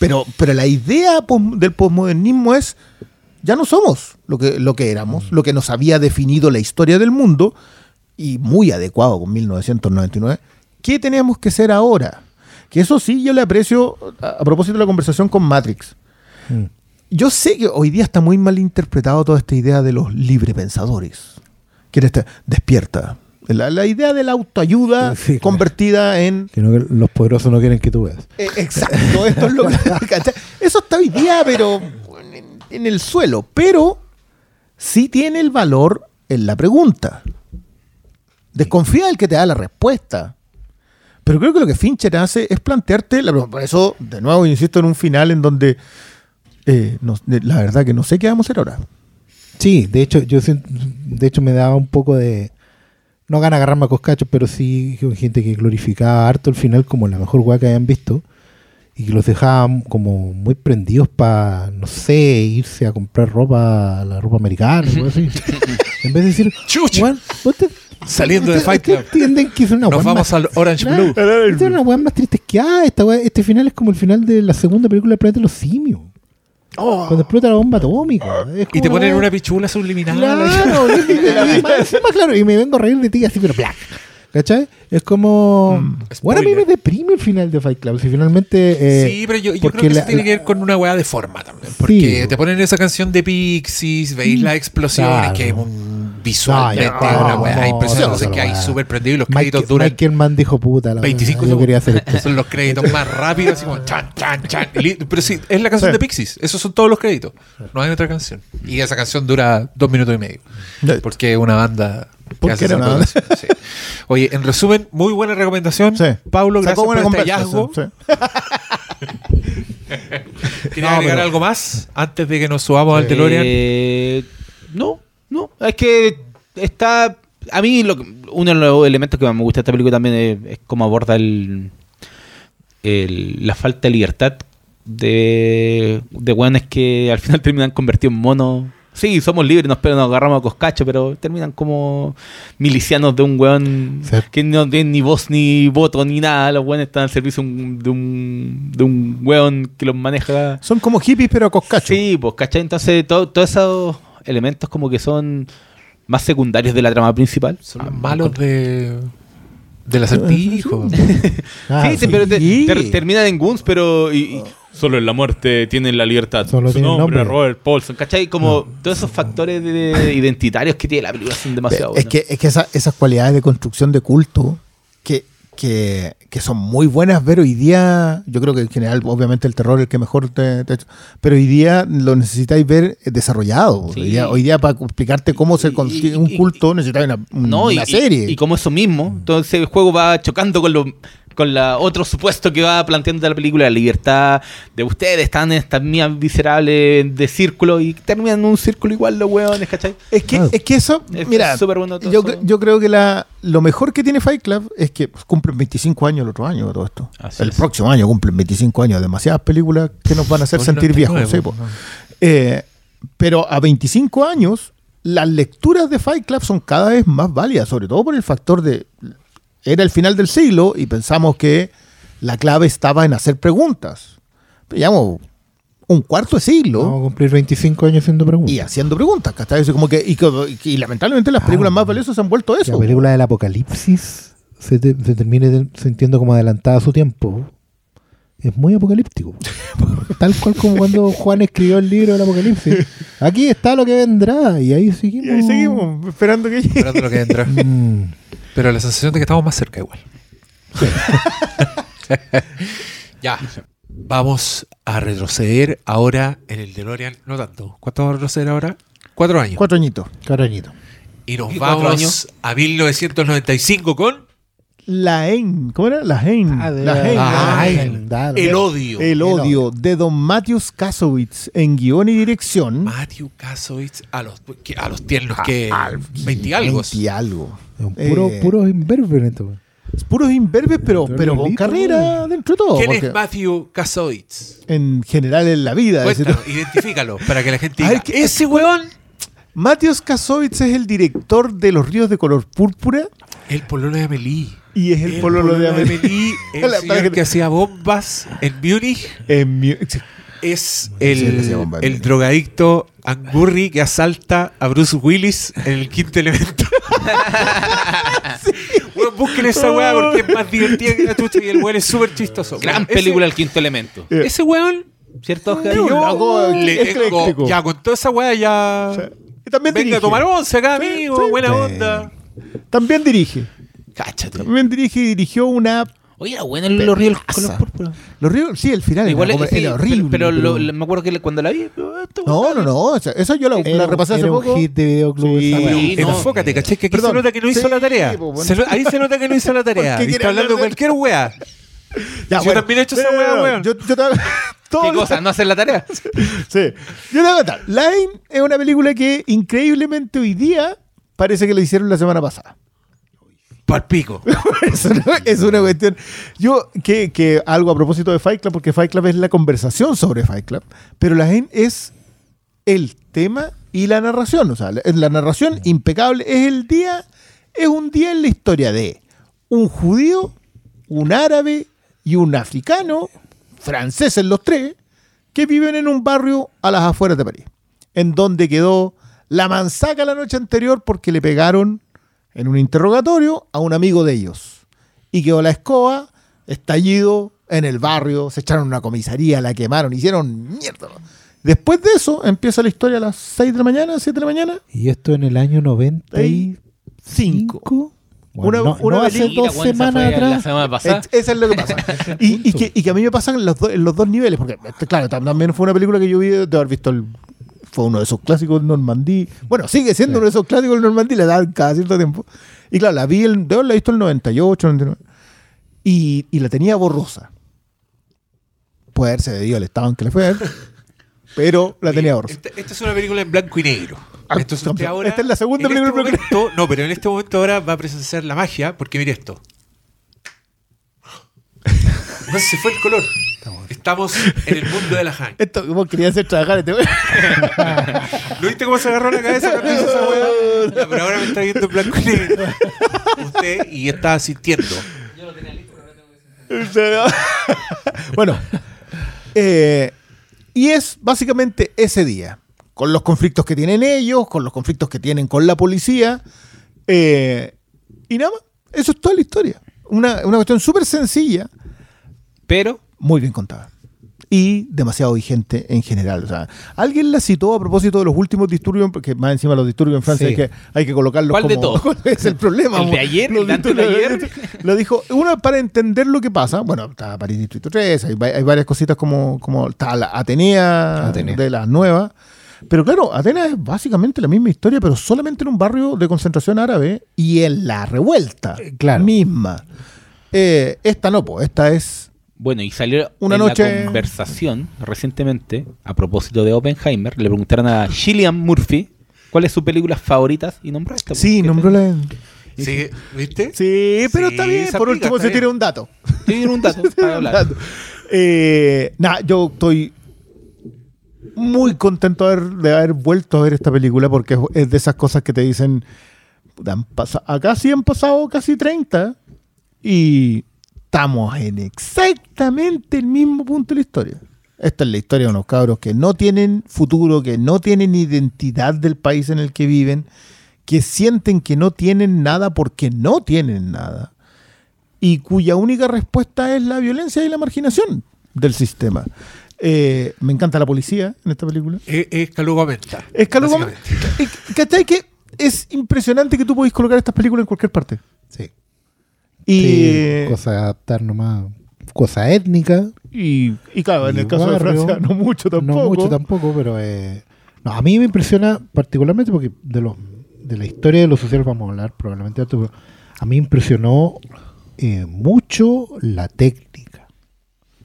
Pero, pero la idea del posmodernismo es, ya no somos lo que, lo que éramos, lo que nos había definido la historia del mundo, y muy adecuado con 1999. ¿Qué tenemos que ser ahora? Que eso sí yo le aprecio a, a propósito de la conversación con Matrix. Mm. Yo sé que hoy día está muy mal interpretado toda esta idea de los librepensadores. Que era esta- despierta. La, la idea de la autoayuda Sí, claro. convertida en Que no- los poderosos no quieren que tú veas. eh, exacto, esto es lo que. Eso está hoy día, pero en, en el suelo. Pero sí tiene el valor en la pregunta. Desconfía del que te da la respuesta. Pero creo que lo que Fincher hace es plantearte. La, por eso, de nuevo, insisto en un final en donde. eh, no- la verdad que no sé qué vamos a hacer ahora. Sí, de hecho, yo de hecho me daba un poco de. No gana agarrarme a coscachos, pero sí con gente que glorificaba harto el final como la mejor weá que hayan visto. Y que los dejaban como muy prendidos para, no sé, irse a comprar ropa, la ropa americana, algo así. en vez de decir, Chucha. "Weón, ustedes- Saliendo de Fight Club. entienden que es una Nos vamos más- al Orange Blue. Esta es una weá más triste que ah, esta weá- este final es como el final de la segunda película de Planeta de los Simios. Cuando explota la bomba atómica. Oh. Y te ponen una pichula subliminal. Claro, y- y- y- más claro, y me vengo a reír de ti así, pero black. ¿Cachai? Es como. Mm, bueno, a mí me deprime el final de Fight Club. Si finalmente. eh, sí, pero yo, yo porque creo que la- eso tiene la- que ver con una weá de forma también. Porque Sí. te ponen esa canción de Pixies, veis las explosiones, Claro. que es un visualmente No, ya, una no, weá no, impresionante. no, que no, hay no. súper prendido y los créditos duran Michael Mann dijo puta. La 25 weá, Yo quería hacer esto. Son los créditos más rápidos, así como chan, chan, chan. Pero sí, es la canción Sí. de Pixies. Esos son todos los créditos. No hay otra canción. Y esa canción dura dos minutos y medio. Porque es una banda. que Porque era esa una banda. producción, sí. Oye, en resumen, muy buena recomendación. Sí. Pablo, gracias Sacó por este hallazgo. sí. ¿Quieres No, agregar pero- algo más antes de que nos subamos al DeLorean? Eh, no, no. Es que está. A mí, lo, uno de los elementos que más me gusta de esta película también es, es cómo aborda el, el- la falta de libertad de, de weones que al final terminan convertidos en monos. Sí, somos libres, nos, pero nos agarramos a coscacho, pero terminan como milicianos de un weón Sí. que no tienen ni voz ni voto ni nada. Los weones están al servicio un- de un, de un weón que los maneja. Son como hippies, pero a coscacho. Sí, pues, ¿cachai? Entonces, todo- todos esos elementos como que son más secundarios de la trama principal. Son los malos de. Del acertijo. Ah, sí, sí. pero te- Sí. ter- terminan en Guns, pero y- y solo en la muerte tienen la libertad. Solo Su nombre, nombre. Robert Paulson, ¿cachai? Como todos esos factores de- de- identitarios que tiene la película son demasiado es buenos. que, es que esa- esas cualidades de construcción de culto que, que, son muy buenas ver hoy día, yo creo que en general, obviamente el terror es el que mejor te, te- pero hoy día lo necesitáis ver desarrollado. Sí. Hoy, día, hoy día para explicarte cómo se consigue y- un y- culto necesitáis una, un- No, y, una serie. y- y como eso mismo, entonces el juego va chocando con lo con la otro supuesto que va planteando la película, la libertad de ustedes, están en estas mías miserables de círculo y terminan en un círculo igual los hueones, ¿cachai? Es que, es que eso, Es- mira, bueno todo yo, yo creo que la, lo mejor que tiene Fight Club es que pues, cumplen 25 años el otro año todo esto. Así el es. próximo año cumplen 25 años. Demasiadas películas que nos van a hacer Por sentir viejos. 99, sí. ¿no? Eh, pero a 25 años, las lecturas de Fight Club son cada vez más válidas, sobre todo por el factor de... Era el final del siglo y pensamos que la clave estaba en hacer preguntas. Llevamos un cuarto de siglo Vamos a cumplir 25 años haciendo preguntas. y haciendo preguntas. ¿cachai? Eso como que, y, que- y lamentablemente las películas más valiosas se han vuelto La eso. película del apocalipsis se, te- se termine sintiendo como adelantada a su tiempo. Es muy apocalíptico. Tal cual como cuando Juan escribió el libro del apocalipsis. Aquí está lo que vendrá. Y ahí seguimos. Y ahí seguimos esperando que llegue. Esperando lo que vendrá. Mm. Pero la sensación de que estamos más cerca igual. ya. Vamos a retroceder ahora en el DeLorean. No tanto. ¿Cuánto vamos a retroceder ahora? Cuatro años. Cuatro añitos. Carañito. Y nos ¿Y cuatro vamos años? a 1995 con La Haine. ¿Cómo era? La Haine. Ah, de- la Haine. La Haine. Haine. Dale. El odio. El odio de Don Matthews Kasowitz en guion y dirección. Matthew Kasowitz a los, a los tiernos que 20 y algo. 20 y algo. Es un puro, Eh, puro imberbe en esto. Es puros imberbes, pero, Pero pero con carrera dentro de todo. ¿Quién porque es Matthew Kasowitz? en general en la vida. Cuéntanos, identifícalo para que la gente A diga. ver, ¿qué- Ese weón, Matthews Kasowitz es el director de Los Ríos de Color Púrpura el pololo de Amelie. y es el, pololo de Amelie. Amelie, el señor que- que hacía bombas en Múnich. En es el, el drogadicto Angurri que asalta a Bruce Willis en el quinto elemento. Weón, busquen esa weá porque es más divertida que la chucha y el weón es súper chistoso. Gran Bueno, ese- película El Quinto Elemento. Eh, Ese weón ¿Cierto, Oscar? Loco le ecléctico. ya con toda esa weá ya. También Venga dirige. a tomar once acá, amigo. sí. buena Sí. onda. También dirige. Cáchate. También dirige y dirigió una. Oye, era bueno el Los Ríos con los Pasa. púrpuras. Los ríos, sí, el final Igual era, es, sí, horrible. Pero, pero lo- pero- lo- me acuerdo que cuando la vi. esto- No, no, no. o sea, esa yo la, Era la un- repasé hace un poco. hit de videoclub. Sí, no. Enfócate, ¿cachai? Que aquí Perdón. se nota que no hizo Sí, la tarea. bueno. Se lo- ahí se nota que no hizo la tarea. ¿Por qué Y quiere está hablando de- cualquier weá. Ya, Yo también he hecho esa weá, weón. Yo, yo todo ¿Qué cosa? ¿No hacer la tarea? Sí. Yo te voy a contar. Line es una película que increíblemente hoy día parece que la hicieron la semana pasada. Palpico. es, una, es una cuestión. Yo, que, que algo a propósito de Fight Club, porque Fight Club es la conversación sobre Fight Club, pero la Line es el tema y la narración. O sea, la, la narración impecable. Es el día, es un día en la historia de un judío, un árabe y un africano, franceses los tres, que viven en un barrio a las afueras de París, en donde quedó la mansaca la noche anterior porque le pegaron en un interrogatorio a un amigo de ellos. Y quedó la escoba, estallido en el barrio, se echaron una comisaría, la quemaron, hicieron mierda. Después de eso empieza la historia a las 6 de la mañana, 7 de la mañana. Y esto en el año 95. Bueno, Una- no, una no hace película, dos semanas atrás. semana pasada. Es- Eso es lo que pasa. y, y que, y que a mí me pasan en los, do- en los dos niveles, porque este, claro, tam- también fue una película que yo vi de haber visto el, fue uno de esos clásicos del Normandí. Bueno, sigue siendo uno de esos clásicos del Normandí, le dan cada cierto tiempo. Y claro, la vi, el, de haberla visto el 98, 99. Y, y la tenía borrosa. Puede haberse debido al estado en que le fue a ver, pero la tenía borrosa. Esta, esta es una película en blanco y negro. Ah, Entonces usted ahora, esta es la segunda en este momento- No, pero en este momento ahora va a presenciar la magia, porque mire esto. No se fue el color. Estamos en el mundo de la Hank. Esto, vos querías hacer trabajar este güey. ¿Lo viste cómo se agarró la cabeza cuando hizo esa weá? Pero ahora me está viendo en blanco y negro. Usted y está asistiendo. bueno, eh, y es básicamente ese día, con los conflictos que tienen ellos, con los conflictos que tienen con la policía, eh, y nada más, eso es toda la historia. Una, una cuestión súper sencilla, Pero muy bien contada. Y demasiado vigente en general. O sea, alguien la citó a propósito de los últimos disturbios, porque más encima los disturbios en Francia Sí. hay, que, hay que colocarlos ¿Cuál de como- todos? ¿Cuál es el problema? ¿El de ayer? ¿El de de ayer? Lo dijo, uno para entender lo que pasa, bueno, está París Distrito 3, hay, hay varias cositas como, como está la Atenea, Atenea. de las nuevas. Pero claro, Atenas es básicamente la misma historia, pero solamente en un barrio de concentración árabe y en la revuelta Eh, claro. misma. Eh, esta no, pues, esta es bueno, y salió Una en noche- la conversación recientemente, a propósito de Oppenheimer, le preguntaron a Gillian Murphy cuál es su película favorita y nombró esta. Sí, nombró la. Sí, ¿viste? Sí, pero Sí, está bien. Por último, se tira un dato. Sí, un dato para Un hablar. dato. Eh, nada, yo estoy muy contento de haber, vuelto a ver esta película porque es, de esas cosas que te dicen. "Puta, han pasa- acá sí han pasado casi 30 y estamos en exactamente el mismo punto de la historia. Esta es la historia de unos cabros que no tienen futuro, que no tienen identidad del país en el que viven, que sienten que no tienen nada porque no tienen nada y cuya única respuesta es la violencia y la marginación del sistema. Eh, me encanta la policía en esta película. Es, es Calugo Menta. Es ¿cachai? que es impresionante que tú podéis colocar estas películas en cualquier parte. Sí. Y, Sí, cosa de adaptar nomás. Cosa étnica. y, y claro, en el caso de. Francia no mucho tampoco. No mucho tampoco, pero eh, no, a mí me impresiona particularmente porque de los de la historia de los sociales vamos a hablar probablemente pero a mí me impresionó eh, mucho la técnica.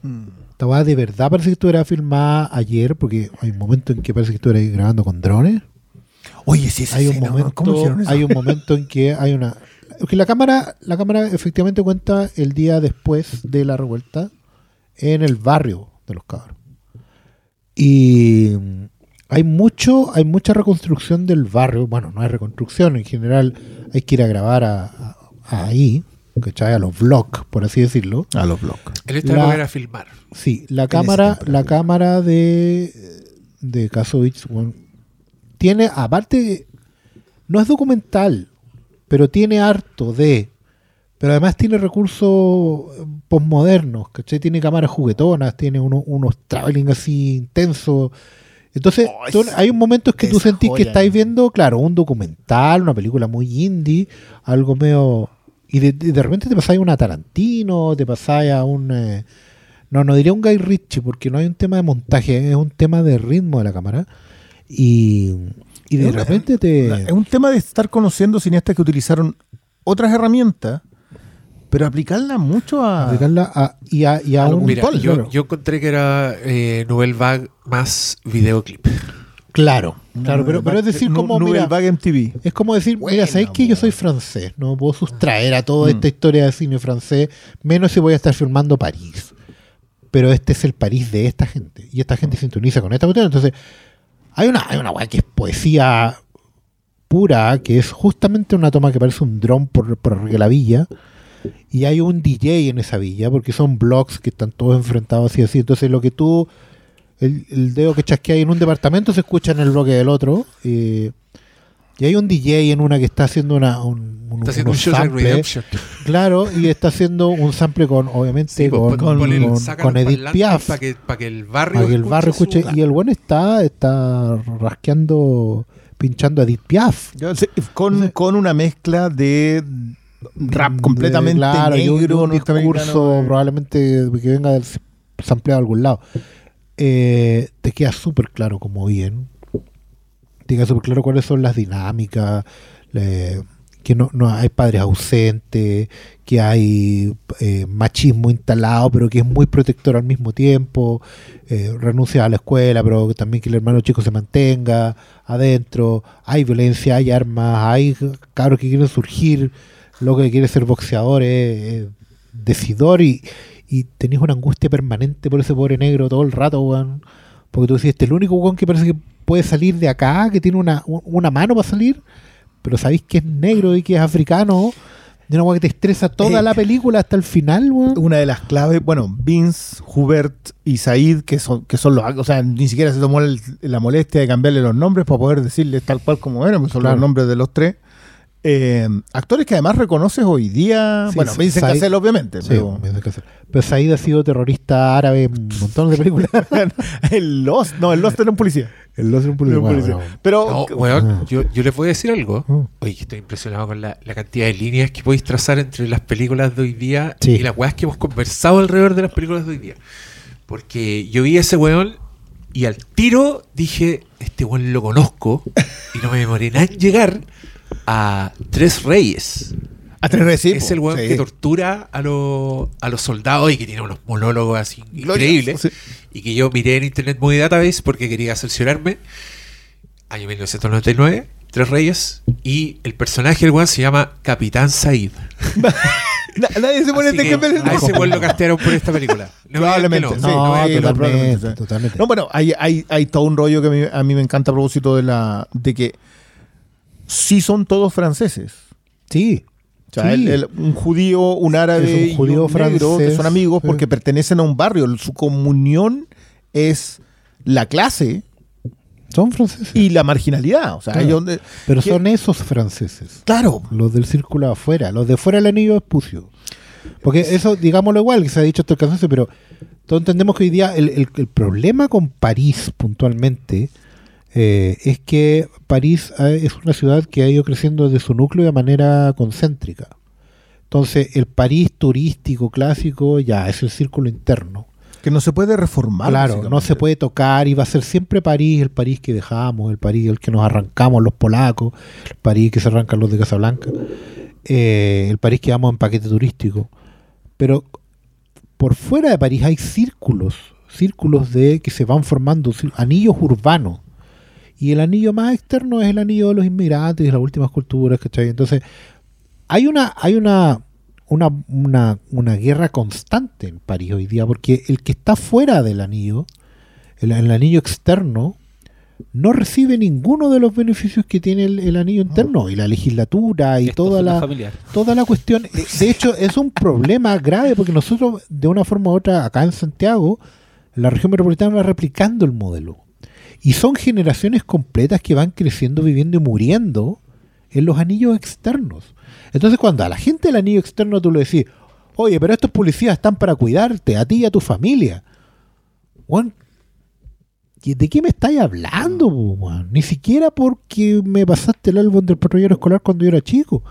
Mm. Esta weá de verdad parece que estuviera filmada ayer, porque hay un momento en que parece que estuviera grabando con drones. Oye, sí, sí, hay sí, un no, momento, ¿cómo hicieron eso? hay un momento en que hay una que la cámara, la cámara efectivamente cuenta el día después de la revuelta en el barrio de los cabros. Y hay mucho, hay mucha reconstrucción del barrio. Bueno, no hay reconstrucción, en general hay que ir a grabar a- a- ahí. ¿Cachai? A los vlogs, por así decirlo. A los esta La- época era filmar. Sí, la cámara, la cámara de, de Kasovich bueno, tiene, aparte, no es documental, pero tiene harto de. Pero además tiene recursos eh, postmodernos, ¿cachai? Tiene cámaras juguetonas, tiene uno- unos traveling así intensos. Entonces, Oh, tú- hay un momentos que tú sentís que estáis viendo, claro, un documental, una película muy indie, algo medio. Y de, de- repente te pasáis a una Tarantino, te pasáis a un. eh, no, no diría un Guy Ritchie, porque no hay un tema de montaje, es un tema de ritmo de la cámara. Y, y de Es una- repente te. Es un tema de estar conociendo cineastas que utilizaron otras herramientas, pero aplicarla mucho a. aplicarla a- y a, y a Algo un. Mira, puntual, yo, claro. yo encontré que era eh, Nouvelle Vague más videoclip. Claro, claro, pero, pero es decir, Nu- como. Nouvelle Mira, MTV. es como decir, Buena, mira, ¿sabéis que yo soy francés? No me puedo sustraer a toda Mm. esta historia de cine francés, menos si voy a estar filmando París. Pero este es el París de esta gente. Y esta gente sintoniza con esta cuestión. Entonces, hay una, hay una weá que es poesía pura, que es justamente una toma que parece un dron por, por arriba de la villa. Y hay un DJ en esa villa, porque son blogs que están todos enfrentados así así. Entonces lo que tú, el, el dedo que chasquea en un departamento se escucha en el bloque del otro. eh, y hay un DJ en una que está haciendo una, un, un- Está haciendo un samples. Redemption. Claro, y está haciendo un sample con, obviamente, Sí, con, pues, con, con- con los Edith Piaf. Para que, para que el barrio Para que el barrio su- escuche. Y el bueno está, está rasqueando, pinchando a Edith Piaf. Sé, Con, con una mezcla de rap De- completamente claro, y un- y negro, un discurso norteamericano. probablemente que venga del sampleado de algún lado. Eh, te queda súper claro como bien. Te queda súper claro cuáles son las dinámicas, que no, no hay padres ausentes, que hay eh, machismo instalado, pero que es muy protector al mismo tiempo, eh, renuncia a la escuela, pero también que el hermano chico se mantenga adentro, hay violencia, hay armas, hay cabros que quieren surgir, lo que quiere ser boxeador es decidor y, y tenés una angustia permanente por ese pobre negro todo el rato, weón. Porque tú decís, este es el único weón que parece que puede salir de acá, que tiene una, una mano para salir, pero sabéis que es negro y que es africano. Y una weá que te estresa toda Eh, la película hasta el final, weón. Una de las claves, bueno, Vince, Hubert y Said, que son, que son los, o sea, ni siquiera se tomó el- la molestia de cambiarle los nombres para poder decirles tal cual como eran, pues son Claro. los nombres de los tres. Eh, actores que además reconoces hoy día, Sí, bueno, Vincent Said- Cassel obviamente, Sí, pero me. Pero Said ha sido terrorista árabe en un montón de películas. el Lost, no, el Lost era un policía. el un Era un bueno, policía. bueno. Pero No, Ah. yo, yo les voy a decir algo. Mm. Oye, estoy impresionado con la, la cantidad de líneas que podéis trazar entre las películas de hoy día Sí. y las weas que hemos conversado alrededor de las películas de hoy día. Porque yo vi a ese weón y al tiro dije, este weón lo conozco y no me demoré nada en llegar a Tres Reyes. a tres veces, es el weón sí. que tortura a, los a los soldados y que tiene unos monólogos así increíbles. sí. Y que yo miré en Internet Movie Database porque quería cerciorarme. Año 1999, Tres Reyes. Y el personaje del weón se llama Capitán Said. Na- nadie se pone este que que a ese weón lo castearon por esta película. No Probablemente, no. sí. No, eh, totalmente, sí. totalmente. No, bueno, hay, hay, hay todo un rollo que a mí, a mí me encanta a propósito de la de que sí son todos franceses. Sí. O sea, Sí. el- el- un judío, un árabe un judío y un negro que francés, son amigos sí. porque pertenecen a un barrio. Su comunión es la clase Son franceses. y la marginalidad. O sea, Claro. ellos, pero son esos franceses. claro, Los del círculo afuera. Los de fuera del anillo es pucio. Porque eso, digámoslo igual, que se ha dicho hasta el cansancio, pero todos entendemos que hoy día el, el- el problema con París puntualmente eh, es que París es una ciudad que ha ido creciendo desde su núcleo de manera concéntrica. Entonces, el París turístico clásico ya es el círculo interno. que no se puede reformar. Claro, no se puede tocar y va a ser siempre París, el París que dejamos, el París el que nos arrancamos los polacos, el París que se arrancan los de Casablanca, eh, el París que vamos en paquete turístico. Pero por fuera de París hay círculos, círculos de que se van formando, anillos urbanos. Y el anillo más externo es el anillo de los inmigrantes, de las últimas culturas, ¿cachai? Entonces, hay una, hay una, una, una, una guerra constante en París hoy día, porque el que está fuera del anillo, el, el anillo externo, no recibe ninguno de los beneficios que tiene el, el anillo interno y la legislatura y Esto toda la, familiar. toda la cuestión. eh, De hecho, es un problema grave porque nosotros, de una forma u otra, acá en Santiago, la región metropolitana va replicando el modelo. Y son generaciones completas que van creciendo, viviendo y muriendo en los anillos externos. Entonces, cuando a la gente del anillo externo tú le decís, oye, pero estos policías están para cuidarte, a ti y a tu familia. ¿y ¿de qué me estáis hablando, weón? Ni siquiera porque me pasaste el álbum del patrullero escolar cuando yo era chico.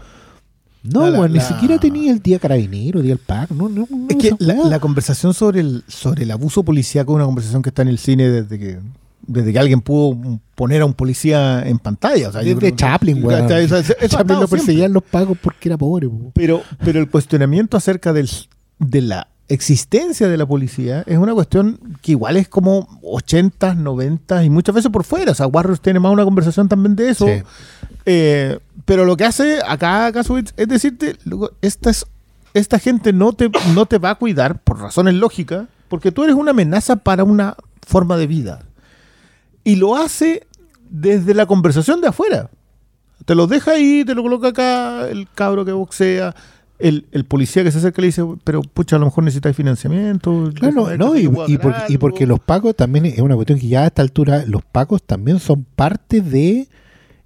No, La- la- weón, ni siquiera tenía el día carabinero, día del PAC. No, no, no, Es que la conversación sobre el, sobre el abuso policíaco es una conversación que está en el cine desde que desde que alguien pudo poner a un policía en pantalla. O sea, yo Desde creo Chaplin, ha Chaplin lo perseguían los pagos porque era pobre. po. Pero, pero el cuestionamiento acerca del, de la existencia de la policía es una cuestión que igual es como 80, 90 y muchas veces por fuera. O sea, Warriors tiene más una conversación también de eso. Sí. Eh, pero lo que hace acá Kasowitz es decirte, esta, es- esta gente no te, no te va a cuidar por razones lógicas, porque tú eres una amenaza para una forma de vida. Y lo hace desde la conversación de afuera. Te lo deja ahí, te lo coloca acá, el cabro que boxea, el, el policía que se acerca y le dice, pero pucha, a lo mejor necesitáis financiamiento. Claro, no, y, qué te puedo y hacer por- y algo". porque los pagos también es una cuestión que ya a esta altura los pagos también son parte de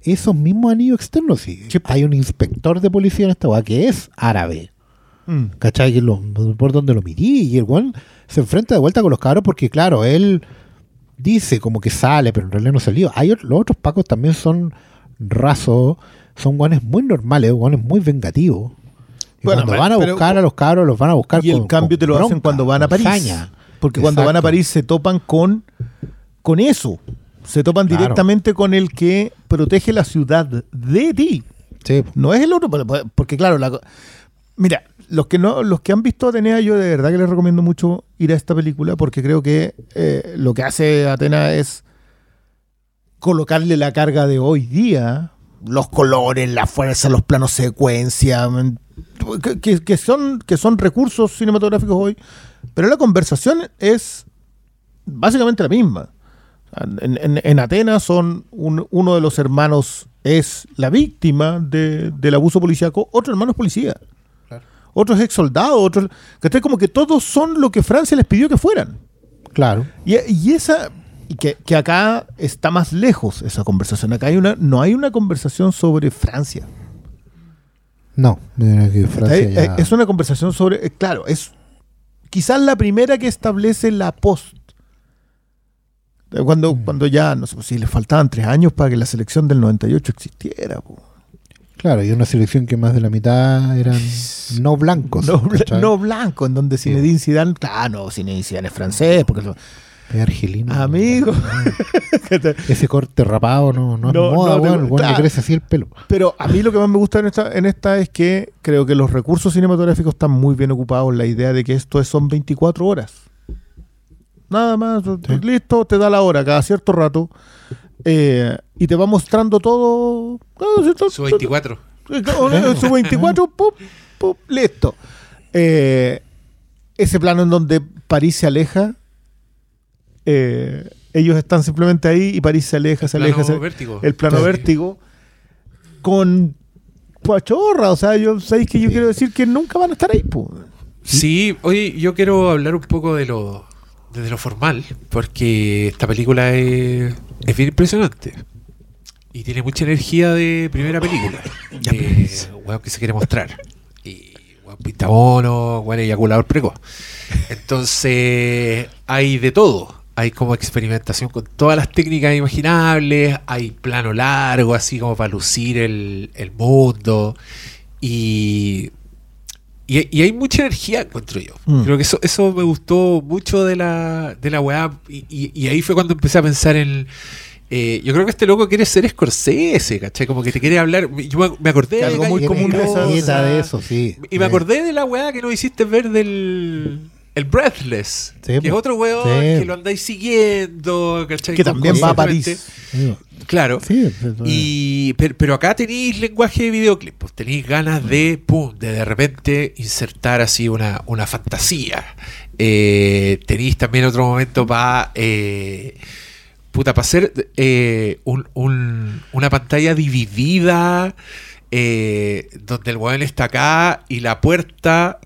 esos mismos anillos externos. Sí, Sí. Hay un inspector de policía en esta weá que es árabe. Mm. ¿Cachai? Que lo- por donde lo mirí y el weón se enfrenta de vuelta con los cabros porque, claro, él dice como que sale, pero en realidad no salió. Hay los otros pacos también son rasos, son guanes muy normales, guanes muy vengativos. Y Bueno, cuando van a pero- buscar a los cabros, los van a buscar Y el con- cambio con te lo hacen cuando van a París. saña. Porque cuando van a. París se topan con, con eso. Se topan Claro. directamente con el que protege la ciudad de ti. Sí, No es el otro, porque claro, la mira, los que no, los que han visto Atenea, yo de verdad que les recomiendo mucho ir a esta película porque creo que eh, lo que hace Atena es colocarle la carga de hoy día, los colores, la fuerza, los planos secuencia, mm, que, son, que son recursos cinematográficos hoy, pero la conversación es básicamente la misma. En, en- en Atenas son un- uno de los hermanos es la víctima de- del abuso policíaco, otro hermano es policía. Otro es ex soldado, otro. Que como que todos son lo que Francia les pidió que fueran. claro. Y, y esa. Y que, que acá está más lejos esa conversación. Acá hay una, no hay una conversación sobre Francia. No, que Francia ya- Es una conversación sobre. eh, claro, es quizás la primera que establece la post. Cuando, Mm. cuando ya, no sé si le faltaban tres años para que la selección del 98 existiera. po. Claro, y una selección que más de la mitad eran no blancos. No, bla- ¿cachai? no blanco, en donde Zinedine Zidane, claro, no, Zinedine Zidane es francés, porque lo- Es argelino. amigo. Ese corte rapado no, no, es moda, no te- weón. Le claro. crece así el pelo. Pero a mí lo que más me gusta en esta, en esta es que creo que los recursos cinematográficos están muy bien ocupados. La idea de que esto es- son 24 horas. Nada más, listo, te da la hora cada cierto rato. Eh, y te va mostrando todo. Su 24. Eh, Su 24, pum, pum, listo. Eh, ese plano en donde París se aleja. eh, ellos están simplemente ahí y París se aleja, se aleja. Plano se- vértigo. el plano Sí. vértigo con pachorra. O sea, yo sabéis que yo quiero decir que nunca van a estar ahí. po. Sí, oye, yo quiero hablar un poco de lo, desde lo formal, porque esta película es, es bien impresionante. Y tiene mucha energía de primera película. De weón que se quiere mostrar. Y weón pintabono, weón eyaculador precoz. Entonces, hay de todo. Hay como experimentación con todas las técnicas imaginables. Hay plano largo, así como para lucir el, el mundo. Y y, y hay mucha energía, encuentro yo. Mm. Creo que eso, eso me gustó mucho de la, de la weá. Y, y- y ahí fue cuando empecé a pensar en. eh, yo creo que este loco quiere ser Scorsese, ¿cachai? Como que te quiere hablar. Yo me, acordé Que de algo muy común de Nieta de eso, sí. Y me acordé de la weá que nos hiciste ver del. El Breathless. Sí, que es otro weón Sí. que lo andáis siguiendo, ¿cachai? Que también va a. París. Claro. Sí, sí. Y, pero, pero acá tenéis lenguaje de videoclip, pues tenéis ganas de, pum, de de repente insertar así una, una fantasía. Eh, tenéis también otro momento para puta, para hacer eh, un- un- una pantalla dividida, eh, donde el weón está acá y la puerta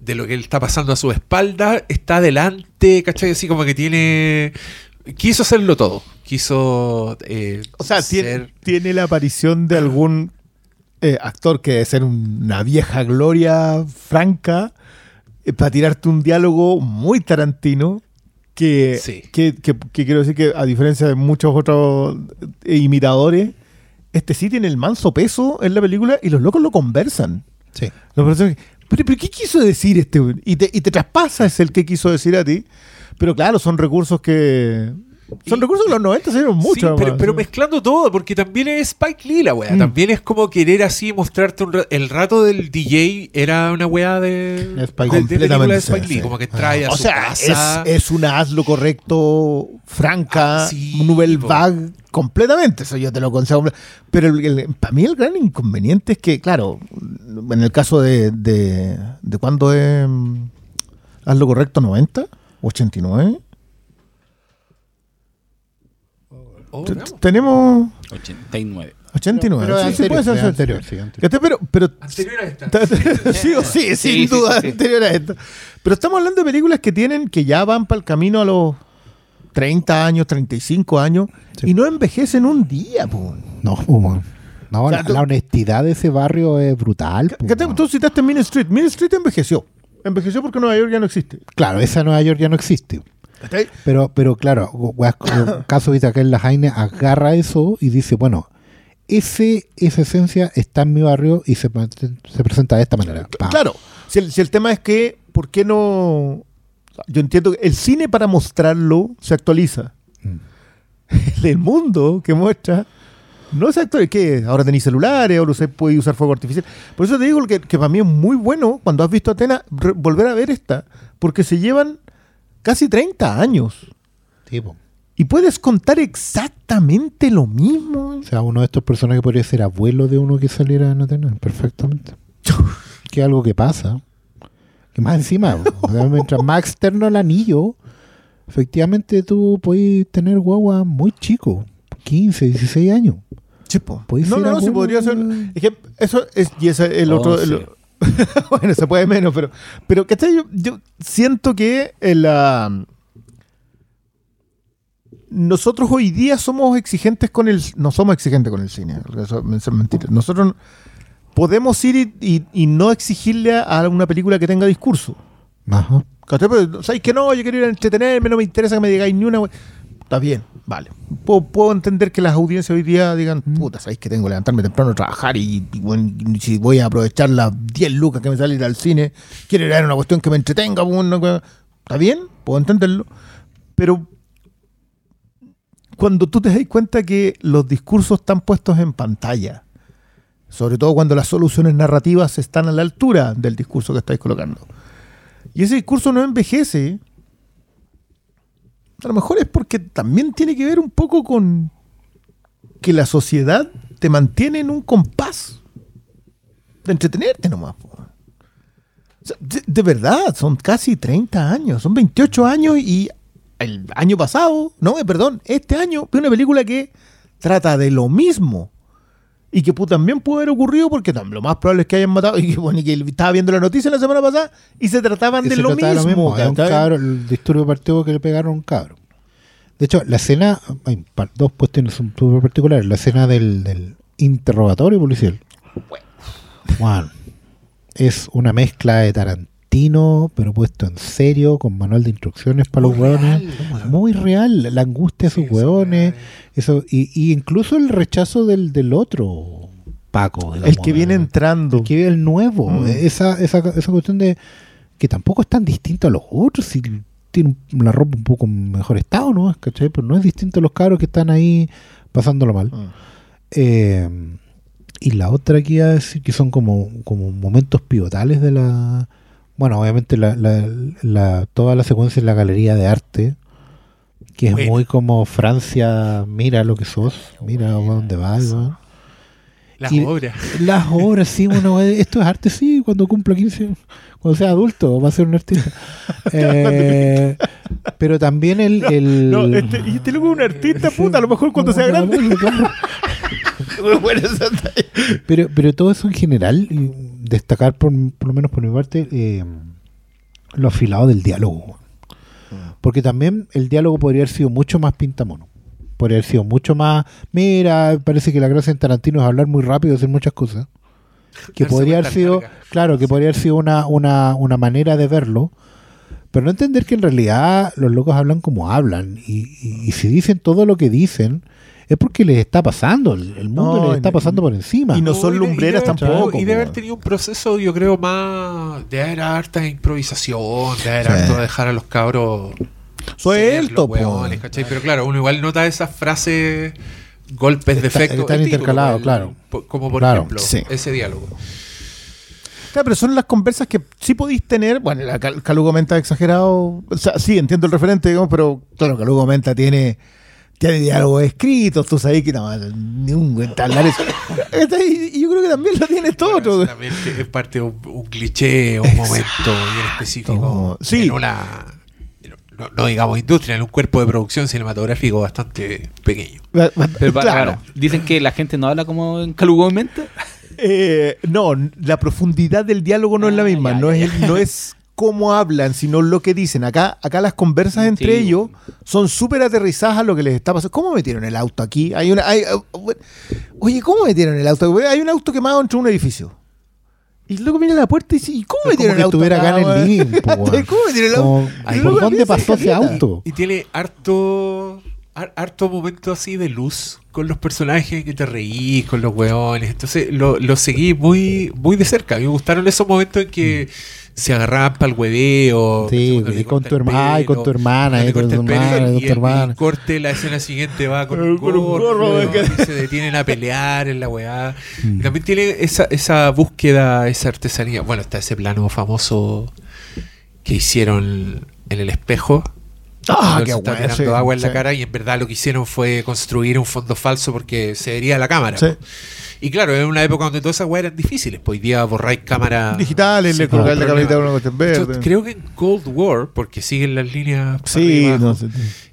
de lo que él está pasando a su espalda está adelante, ¿cachai? Así como que tiene... Quiso hacerlo todo. Quiso... eh, O sea, tiene, ser- tiene la aparición de algún eh, actor que debe ser una vieja gloria franca eh, para tirarte un diálogo muy tarantino. Que, Sí. que, que- que quiero decir que, a diferencia de muchos otros imitadores, este sí tiene el manso peso en la película y los locos lo conversan. Sí. Los personajes, pero, pero ¿qué quiso decir este? Y te, y te traspasa es el que quiso decir a ti. Pero claro, son recursos que. Son Y- recursos de los 90 se dieron mucho. Sí, pero, además. pero mezclando todo, porque también es Spike Lee la weá. Mm. También es como querer así mostrarte un ra- el rato del DJ era una weá de, Spike de- de de Spike Lee, como que trae a o su sea, casa. es, es una haz lo correcto, franca, Ah, sí, nouvelle vague, completamente. Eso yo te lo concedo. Pero para mí el gran inconveniente es que, claro, en el caso de. ¿De, de cuándo es. mm, Haz lo correcto, 90? ¿89? Oh, tenemos 89. 89. Pero sí, sí, anterior, puede ser, anterior, sí. sí, anterior. Pero, pero Anterior a esta. sí o sí, sin duda, sí, sí. anterior a esto. Pero estamos hablando de películas que tienen, que ya van para el camino a los 30 años, 35 años, Sí. y no envejecen un día, po. No, po, no, O sea, la, tú- la honestidad de ese barrio es brutal. po, ¿Cachai? Tú citaste Main Street. Main Street envejeció. Envejeció porque Nueva York ya no existe. Claro, esa Nueva York ya no existe. ¿Cachai? Pero, pero claro, como caso de Itaquel La Jaine agarra eso y dice, bueno, ese, esa esencia está en mi barrio y se, se presenta de esta manera. Pa. Claro. Si el, si el tema es que, ¿por qué no...? Yo entiendo que el cine para mostrarlo se actualiza. Mm. El mundo que muestra no se actualiza. ¿Qué? Ahora tenéis celulares, ahora usted puede usar fuego artificial. Por eso te digo que, que para mí es muy bueno, cuando has visto Atenas, re- volver a ver esta. Porque se llevan casi 30 años. Sí, po. Y puedes contar exactamente lo mismo. O sea, uno de estos personajes podría ser abuelo de uno que saliera en Atenas, perfectamente. que es algo que pasa. Que más encima, o sea, mientras más externo el anillo, efectivamente tú puedes tener guagua muy chico, 15, 16 años. Chipo. No, no, no, si podría ser. de- Es que eso es. Y ese es el otro. Once. el- bueno, se puede menos, pero. Pero, ¿cachai? Yo, yo siento que el, ah, nosotros hoy día somos exigentes con el. No somos exigentes con el cine. Eso es mentira. Nosotros podemos ir y, y- y no exigirle a una película que tenga discurso. Ajá. ¿Cachai? Pero, ¿Sabes que no? Yo quiero ir a entretenerme, no me interesa que me digáis ni una. we- Está bien, vale. Puedo, puedo entender que las audiencias hoy día digan, puta, ¿sabéis que tengo que levantarme temprano a trabajar y, y, bueno, y si voy a aprovechar las 10 lucas que me sale ir al cine, quiero ir a una cuestión que me entretenga? que- Está bien, puedo entenderlo. Pero cuando tú te das cuenta que los discursos están puestos en pantalla, sobre todo cuando las soluciones narrativas están a la altura del discurso que estáis colocando, y ese discurso no envejece, a lo mejor es porque también tiene que ver un poco con que la sociedad te mantiene en un compás de entretenerte nomás. de, de verdad, son casi 30 años, son 28 años y el año pasado, no, eh, perdón, este año vi una película que trata de lo mismo. Y que también pudo haber ocurrido porque tam- lo más probable es que hayan matado. Y que, bueno, y que estaba viendo la noticia la semana pasada y se trataban Que de se lo trataba mismo. Era un cabro, el disturbio partido que le pegaron a un cabro. De hecho, la escena, hay dos cuestiones son súper particulares. La escena del, del interrogatorio policial. Bueno, es una mezcla de Tarantino, pero puesto en serio, con manual de instrucciones para los hueones. Muy real, la angustia de sus hueones. Eso, y, y incluso el rechazo del, del otro Paco. El que viene ¿eh? entrando. El que viene el nuevo. Mm. Esa, esa, esa cuestión de que tampoco es tan distinto a los otros. Si tiene la ropa un poco en mejor estado, ¿no? ¿Cachai? Pero no es distinto a los cabros que están ahí pasándolo mal. Mm. Eh, y la otra que iba a decir que son como, como momentos pivotales de la. Bueno, obviamente la, la- la- toda la secuencia en la galería de arte, que es Bueno. muy como Francia, mira lo que sos, mira a dónde vas. Las Y- obras. Las obras, sí, bueno, esto es arte, sí, cuando cumpla 15, cuando sea adulto, va a ser un artista. Eh, pero también el. el No, este, y este loco es un artista, puta, a lo mejor cuando sea grande. Pero, pero todo eso en general, y destacar por, por lo menos por mi parte, eh, lo afilado del diálogo. Porque también el diálogo podría haber sido mucho más pintamono. Podría haber sido mucho más. Mira, parece que la gracia en Tarantino es hablar muy rápido, hacer muchas cosas. Que Darse podría haber sido, claro, que podría haber sido una, una, una manera de verlo. Pero no entender que en realidad los locos hablan como hablan. Y, y- y si dicen todo lo que dicen, es porque les está pasando. El, mundo No, les está pasando por encima. y no son y de- lumbreras de haber- tampoco, Y de haber tenido un proceso, yo creo, más de haber harta improvisación, de haber Sí. harto dejar a los cabros Suelto, po. ¿cachai? Pero claro, uno igual nota esas frases, golpes de efecto. están intercalados, claro. Como por Claro, ejemplo, sí. ese diálogo. Claro, pero son las conversas que sí podéis tener. Bueno, la Cal- Calu comenta exagerado. O sea, sí, entiendo el referente, digamos, pero claro, Calu comenta tiene. Tiene diálogos escritos, tú sabes que no, ni un buen hablar eso. Este, Y yo creo que también lo tiene todo. Bueno, otro. eso también es parte de un, un cliché, un momento bien específico. Sí. En una, no, no digamos industria, en un cuerpo de producción cinematográfico bastante pequeño. Pero, claro. claro, dicen que la gente no habla como en Calugo mente. Eh, no, la profundidad del diálogo no es la Ah, misma, ya, no, ya, es, no es cómo hablan, sino lo que dicen. Acá, acá las conversas entre Sí. ellos son súper aterrizadas a lo que les está pasando. ¿Cómo metieron el auto aquí? Hay una, hay- uh, oye, ¿cómo metieron el auto? Hay un auto quemado entre un edificio. Y luego viene a la puerta y dice, ¿y cómo metieron que el auto? estuviera acá en el living, po, weón. ¿Cómo metieron el auto? Como. ¿Por dónde pasó ese auto? Y tiene harto, har- harto momento así de luz con los personajes que te reís, con los weones. Entonces lo, lo seguí muy, muy de cerca. Me gustaron esos momentos en que se agarraban para el hueveo. Sí, y con tu hermana, y con tu hermana, y con tu hermana, y con tu hermana. corte, la escena siguiente va con un gorro, se detienen a pelear en la weá. Mm. También tiene esa, esa búsqueda, esa artesanía. Bueno, está ese plano famoso que hicieron en el espejo. Ah, qué bueno, tirando sí, agua en la cara y en verdad lo que hicieron fue construir un fondo falso porque se vería la cámara. Sí. Y claro, era una época donde todas esas weas eran difíciles, pues hoy día borráis cámaras Digitales, le colgáis la camarita con una cuestión verde. creo que en Cold War, porque siguen las líneas. para Sí, no sé.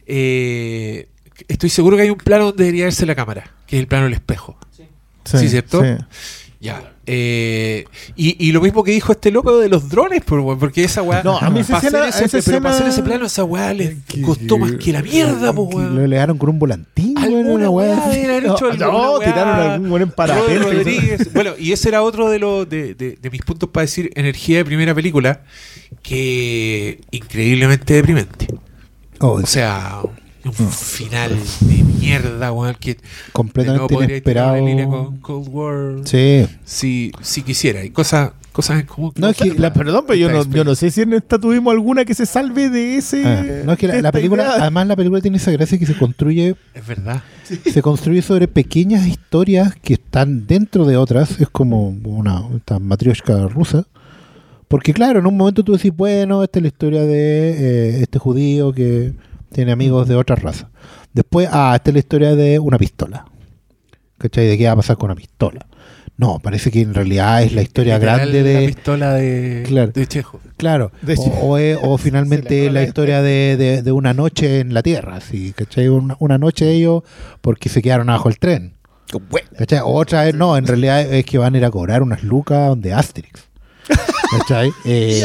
eh, estoy seguro que hay un plano donde debería verse la cámara, que es el plano del espejo. Sí, ¿cierto? sí. Ya. Eh, y, y lo mismo que dijo este loco de los drones, por, weón, porque esa weá. No, a mí hacer escena- ese- esa pero para hacer escena- ese plano, esa weá les costó más que la mierda, po, Que weón. Lo le dejaron con un volantín, weón, Alguna weá weá No, hecho no, tiraron algún buen en parapente. Bueno, y ese era otro de, los de, de- de mis puntos para decir energía de primera película, que increíblemente deprimente. Oh, O sea, un final de mierda, weón, que completamente tirar inesperado. una línea con Cold War Sí. si, si quisiera. Y cosas, cosas en común. No, es que La- perdón, pero yo no, yo no sé si en esta tuvimos alguna que se salve de ese. Ah, no, es que la, película, idea. además la película tiene esa gracia que se construye, Es verdad. se construye sobre pequeñas historias que están dentro de otras, es como una esta matrioshka rusa. Porque claro, en un momento tú decís, bueno, esta es la historia de eh, este judío que tiene amigos de otra raza. Después, ah, esta es la historia de una pistola. ¿Cachai? ¿De qué va a pasar con una pistola? No, parece que en realidad es la historia Literal, grande La de... pistola de, Claro. de Chejo. Claro, De o, o es- o finalmente la atora historia de, de- de una noche en la Tierra, ¿sí? ¿cachai? Una, una noche ellos porque se quedaron abajo el tren. ¿cachai? Otra es, no, en realidad es que van a ir a cobrar unas lucas de Asterix. ¿cachai? Eh,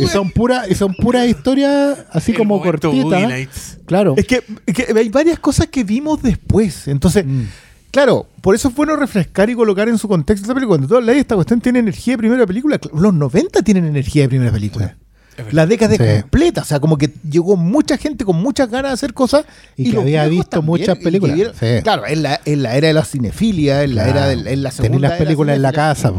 y son puras y son puras historias así El como cortitas. Claro. Es que, es que hay varias cosas que vimos después. Entonces, Mm. claro, por eso es bueno refrescar y colocar en su contexto esta película. Cuando tú hablas de esta cuestión tiene energía de primera película. Los 90 tienen energía de primera película. La década Sí. completa. O sea, como que llegó mucha gente con muchas ganas de hacer cosas. Y que había visto muchas películas. vieron- Sí. Claro, en la, en la era de la cinefilia, en la Claro. era del, en la segunda Tenés las películas en la casa.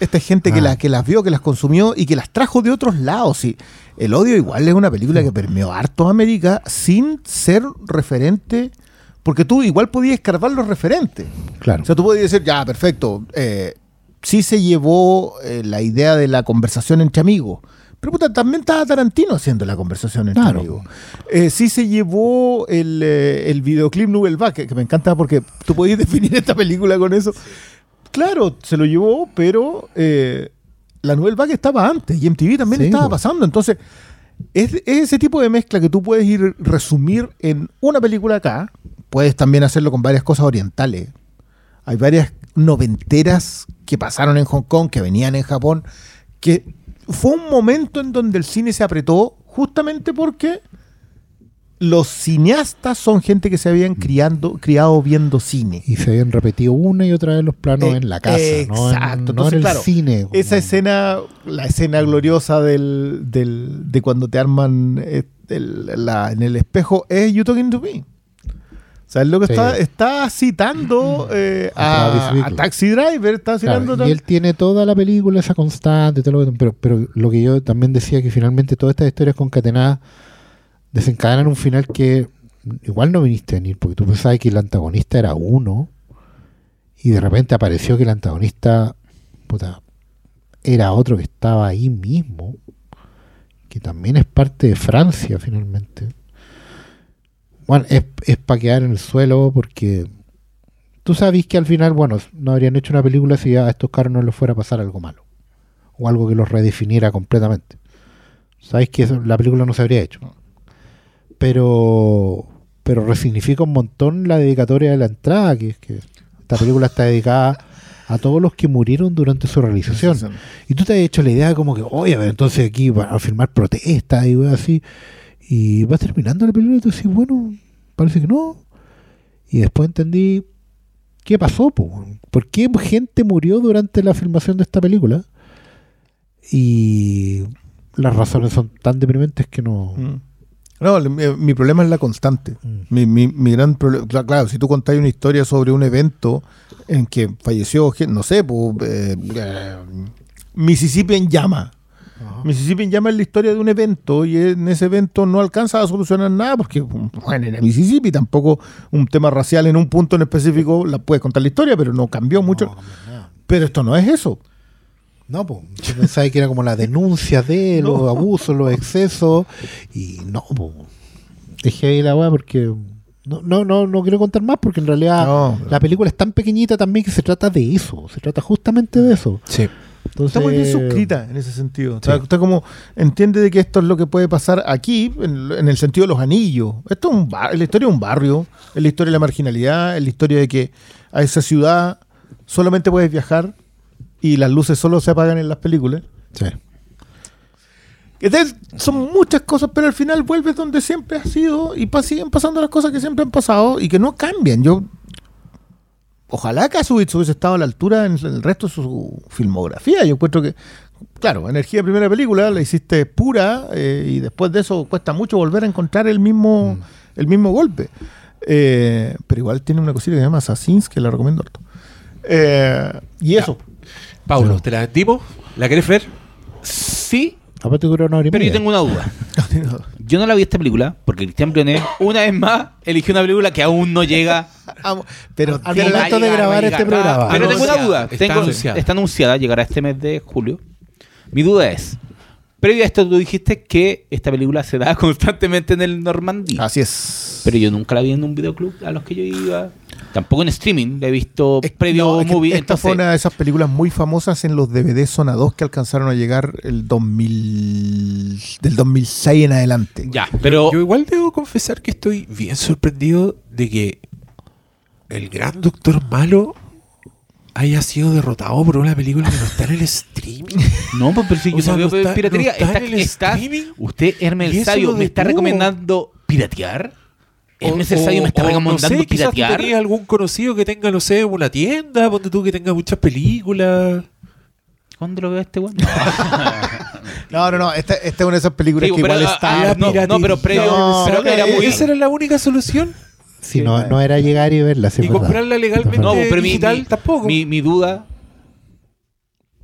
Esta gente que, Ah. las que las vio, que las consumió y que las trajo de otros lados. Y el odio igual es una película que permeó harto a América sin ser referente. Porque tú igual podías escarbar los referentes. Claro. O sea, tú podías decir, ya, perfecto. eh, sí se llevó eh, la idea de la conversación entre amigos. Pero puta, también estaba Tarantino haciendo la conversación entre Claro. amigos. Eh, sí se llevó el, eh, el videoclip Nubel Back, que, que me encanta porque tú podías definir esta película con eso. Claro, se lo llevó, pero eh, la Nouvelle Vague estaba antes y MTV también Sí, estaba pasando. Entonces, Es, es ese tipo de mezcla que tú puedes ir resumir en una película acá. Puedes también hacerlo con varias cosas orientales. Hay varias noventeras que pasaron en Hong Kong, que venían en Japón, que fue un momento en donde el cine se apretó justamente porque los cineastas son gente que se habían criando, criado viendo cine. Y se habían repetido una y otra vez los planos Eh, en la casa, no en, exacto. no en el claro, cine. como- Esa escena, la escena gloriosa del, del- de cuando te arman eh, el- la- en el espejo es You Talking to Me. Sea, es lo que Sí. está, está citando eh, A Taxi Driver, está Claro, citando y él tiene toda la película, esa constante, todo lo que- pero, pero lo que yo también decía que finalmente todas estas historias concatenadas desencadenan un final que igual no viniste a venir, porque tú pensabas que el antagonista era uno, y de repente apareció que el antagonista puta, era otro que estaba ahí mismo, que también es parte de Francia finalmente. Bueno, es, es para quedar en el suelo porque tú sabes que al final, bueno, no habrían hecho una película si a estos caros no les fuera a pasar algo malo. O algo que los redefiniera completamente. Sabéis que eso- la película no se habría hecho. Pero pero resignifica un montón la dedicatoria de la entrada, que es que esta película está dedicada a todos los que murieron durante su realización. Y tú te has hecho la idea como que, oye, a ver, entonces aquí van a filmar protestas y así. Y vas terminando la película y tú dices, bueno, parece que no. Y después entendí qué pasó, po? ¿por qué gente murió durante la filmación de esta película? Y las razones son tan deprimentes que no... Mm. No, mi, mi problema es la constante. Mm. Mi, mi- mi gran problema, claro, claro, si tú contáis una historia sobre un evento en que falleció, no sé, pues, eh, eh, Mississippi en llama. Mississippi llama la historia de un evento y en ese evento no alcanza a solucionar nada porque, bueno, era Mississippi, tampoco un tema racial en un punto en específico, la puedes contar la historia, pero no cambió mucho. No, no. Pero esto no es eso. No, pues, yo pensaba que era como la denuncia de los No. abusos, los excesos, y no, pues, dejé ahí la weá porque no, no, no, no quiero contar más porque en realidad No, la película es tan pequeñita también que se trata de eso, se trata justamente de eso. Sí. Entonces, Está muy bien suscrita en ese sentido. O sea, Sí. usted como entiende de que esto es lo que puede pasar aquí, en, en el sentido de los anillos. Esto es, un bar- es la historia de un barrio, es la historia de la marginalidad, es la historia de que a esa ciudad solamente puedes viajar y las luces solo se apagan en las películas. Sí. Entonces, son muchas cosas, pero al final vuelves donde siempre has sido y siguen pasando las cosas que siempre han pasado y que no cambian. Yo ojalá Kasowitz hubiese estado a la altura en el resto de su filmografía. Yo encuentro que, claro, Energía primera película la hiciste pura eh, y después de eso cuesta mucho volver a encontrar el mismo, el mismo golpe. Eh, pero igual tiene una cosita que se llama Assassins que la recomiendo harto. Eh, y eso. Paulo, ¿te la dimos? ¿La querés ver? Sí, Aparte dura una hora y pero yo tengo una duda. Yo no la vi esta película porque Cristian Brionet, una vez más, eligió una película que aún no llega. pero Al tiene- momento de grabar este llegar, programa. Pero tengo una duda. está Tengo- anunciada. está anunciada, llegará este mes de julio. Mi duda es, previo a esto tú dijiste que esta película se da constantemente en el Normandía. Así es. Pero yo nunca la vi en un videoclub a los que yo iba. Tampoco en streaming, la he visto Es- previo no, es que movie. Esta entonces- fue una de esas películas muy famosas en los DVD Zona 2 que alcanzaron a llegar el 2000, del 2006 en adelante. Ya, pero Yo igual debo confesar que estoy bien sorprendido de que el gran Doctor Malo haya sido derrotado por una película que no está en el streaming. no, pues, pero si yo O sea, no veo no está- piratería, no está está, en el está- streaming. usted, Hermes Y el eso Sabio, me está recomendando piratear. Hermes el O- me está recomendando no sé, tú piratear. tenías algún conocido que tenga, no sé, una tienda, ponte tú que tenga muchas películas. ¿Cuándo lo veo a este weón? No, no, no. Esta, esta es una de esas películas Sí, que igual ah, está. ah, no, no, pero previo. No, pero no, era eh, muy. ¿Esa era la única solución? Si no, no era llegar y verla, sí, y es verdad. comprarla legalmente No, pero mi, digital mi- tampoco. Mi, mi duda.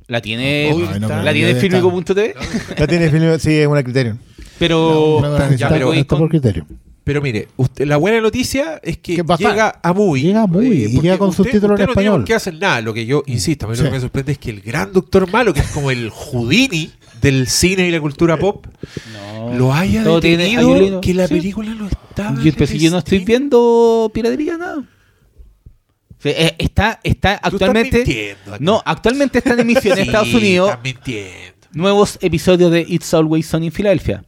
La tiene. Que está. la tiene filmico.tv. La tiene film- sí, es una Criterion. Pero. No, no, no, no, ya, Está- pero está con- por criterio. Pero mire, usted, la buena noticia es que Que llega a Movie. Llega a Movie y porque llega con usted- subtítulos en no tiene español. por qué hacer nada. Lo que yo insisto, a mí Sí. lo que me sorprende es que el gran Doctor Malo, que es como el Houdini del cine y la cultura pop, No. lo haya Todo tiene- detenido un- que la sí. película no estaba. Yo, yo no estoy viendo piratería, nada. Eh, está, está Tú estás actualmente. No, actualmente está en emisión en Estados Unidos nuevos episodios de It's Always Sunny en Filadelfia.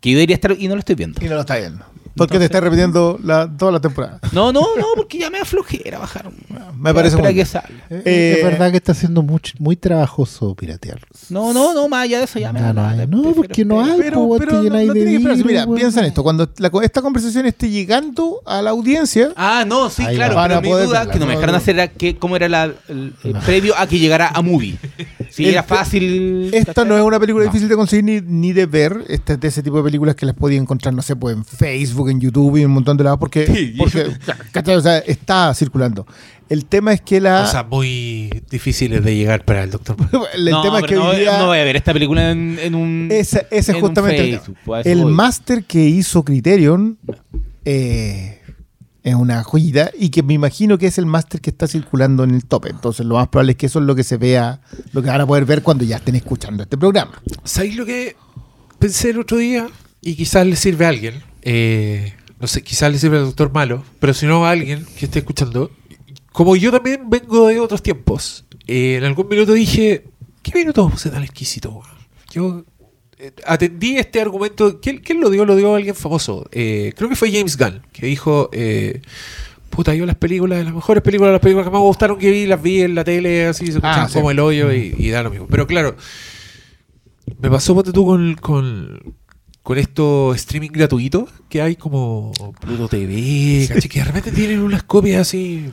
Que yo debería estar y no lo estoy viendo. Y no lo está viendo. Porque te está repitiendo la, toda la temporada. No, no, no, porque ya me aflojera bajar. Me parece muy que salga. Eh, es verdad que está siendo mucho, muy trabajoso piratear. No, no, no, más allá de eso ya me No, da no, no, porque no hay. Pero, pero no, tiene que esperarse. Mira, piensa en esto. Cuando la- esta conversación esté llegando a la audiencia, Ah, no, sí, Ahí claro. Pero mi duda verla, que no me dejaron hacer era que, cómo era la, el, el previo a que llegara a movie. Si era fácil. esta no es una película difícil de conseguir ni, ni de ver. Esta es de ese tipo de películas que las podía encontrar, no sé, pues en Facebook, en YouTube y en un montón de lados, porque, Sí, porque ¿cachai? O sea, está circulando. El tema es que la. O sea, muy difíciles de llegar para el doctor. el no, tema es que no, hoy día. no voy a ver esta película en, en un. Ese, ese es justamente el, Facebook, pues, el máster que hizo Criterion. eh, es una joyita y que me imagino que es el máster que está circulando en el tope. Entonces, lo más probable es que eso es lo que se vea, lo que van a poder ver cuando ya estén escuchando este programa. ¿Sabéis lo que pensé el otro día? Y quizás le sirve a alguien. Eh, no sé, quizás le sirve al doctor malo, pero si no a alguien que esté escuchando. Como yo también vengo de otros tiempos, eh, en algún minuto dije, ¿qué minuto puse tan exquisito? weón?". Yo eh, atendí este argumento. ¿Quién, quién lo dio? Lo dio alguien famoso. Creo que fue James Gunn, que dijo... Puta, yo las películas, las mejores películas, las películas que más me gustaron que vi, las vi en la tele, así se escuchan Ah, sí. como el hoyo y, y da lo mismo. Pero claro, me pasó, ponte tú, con, con, con estos streaming gratuitos que hay como Pluto TV, ¿cachai? que de repente tienen unas copias así,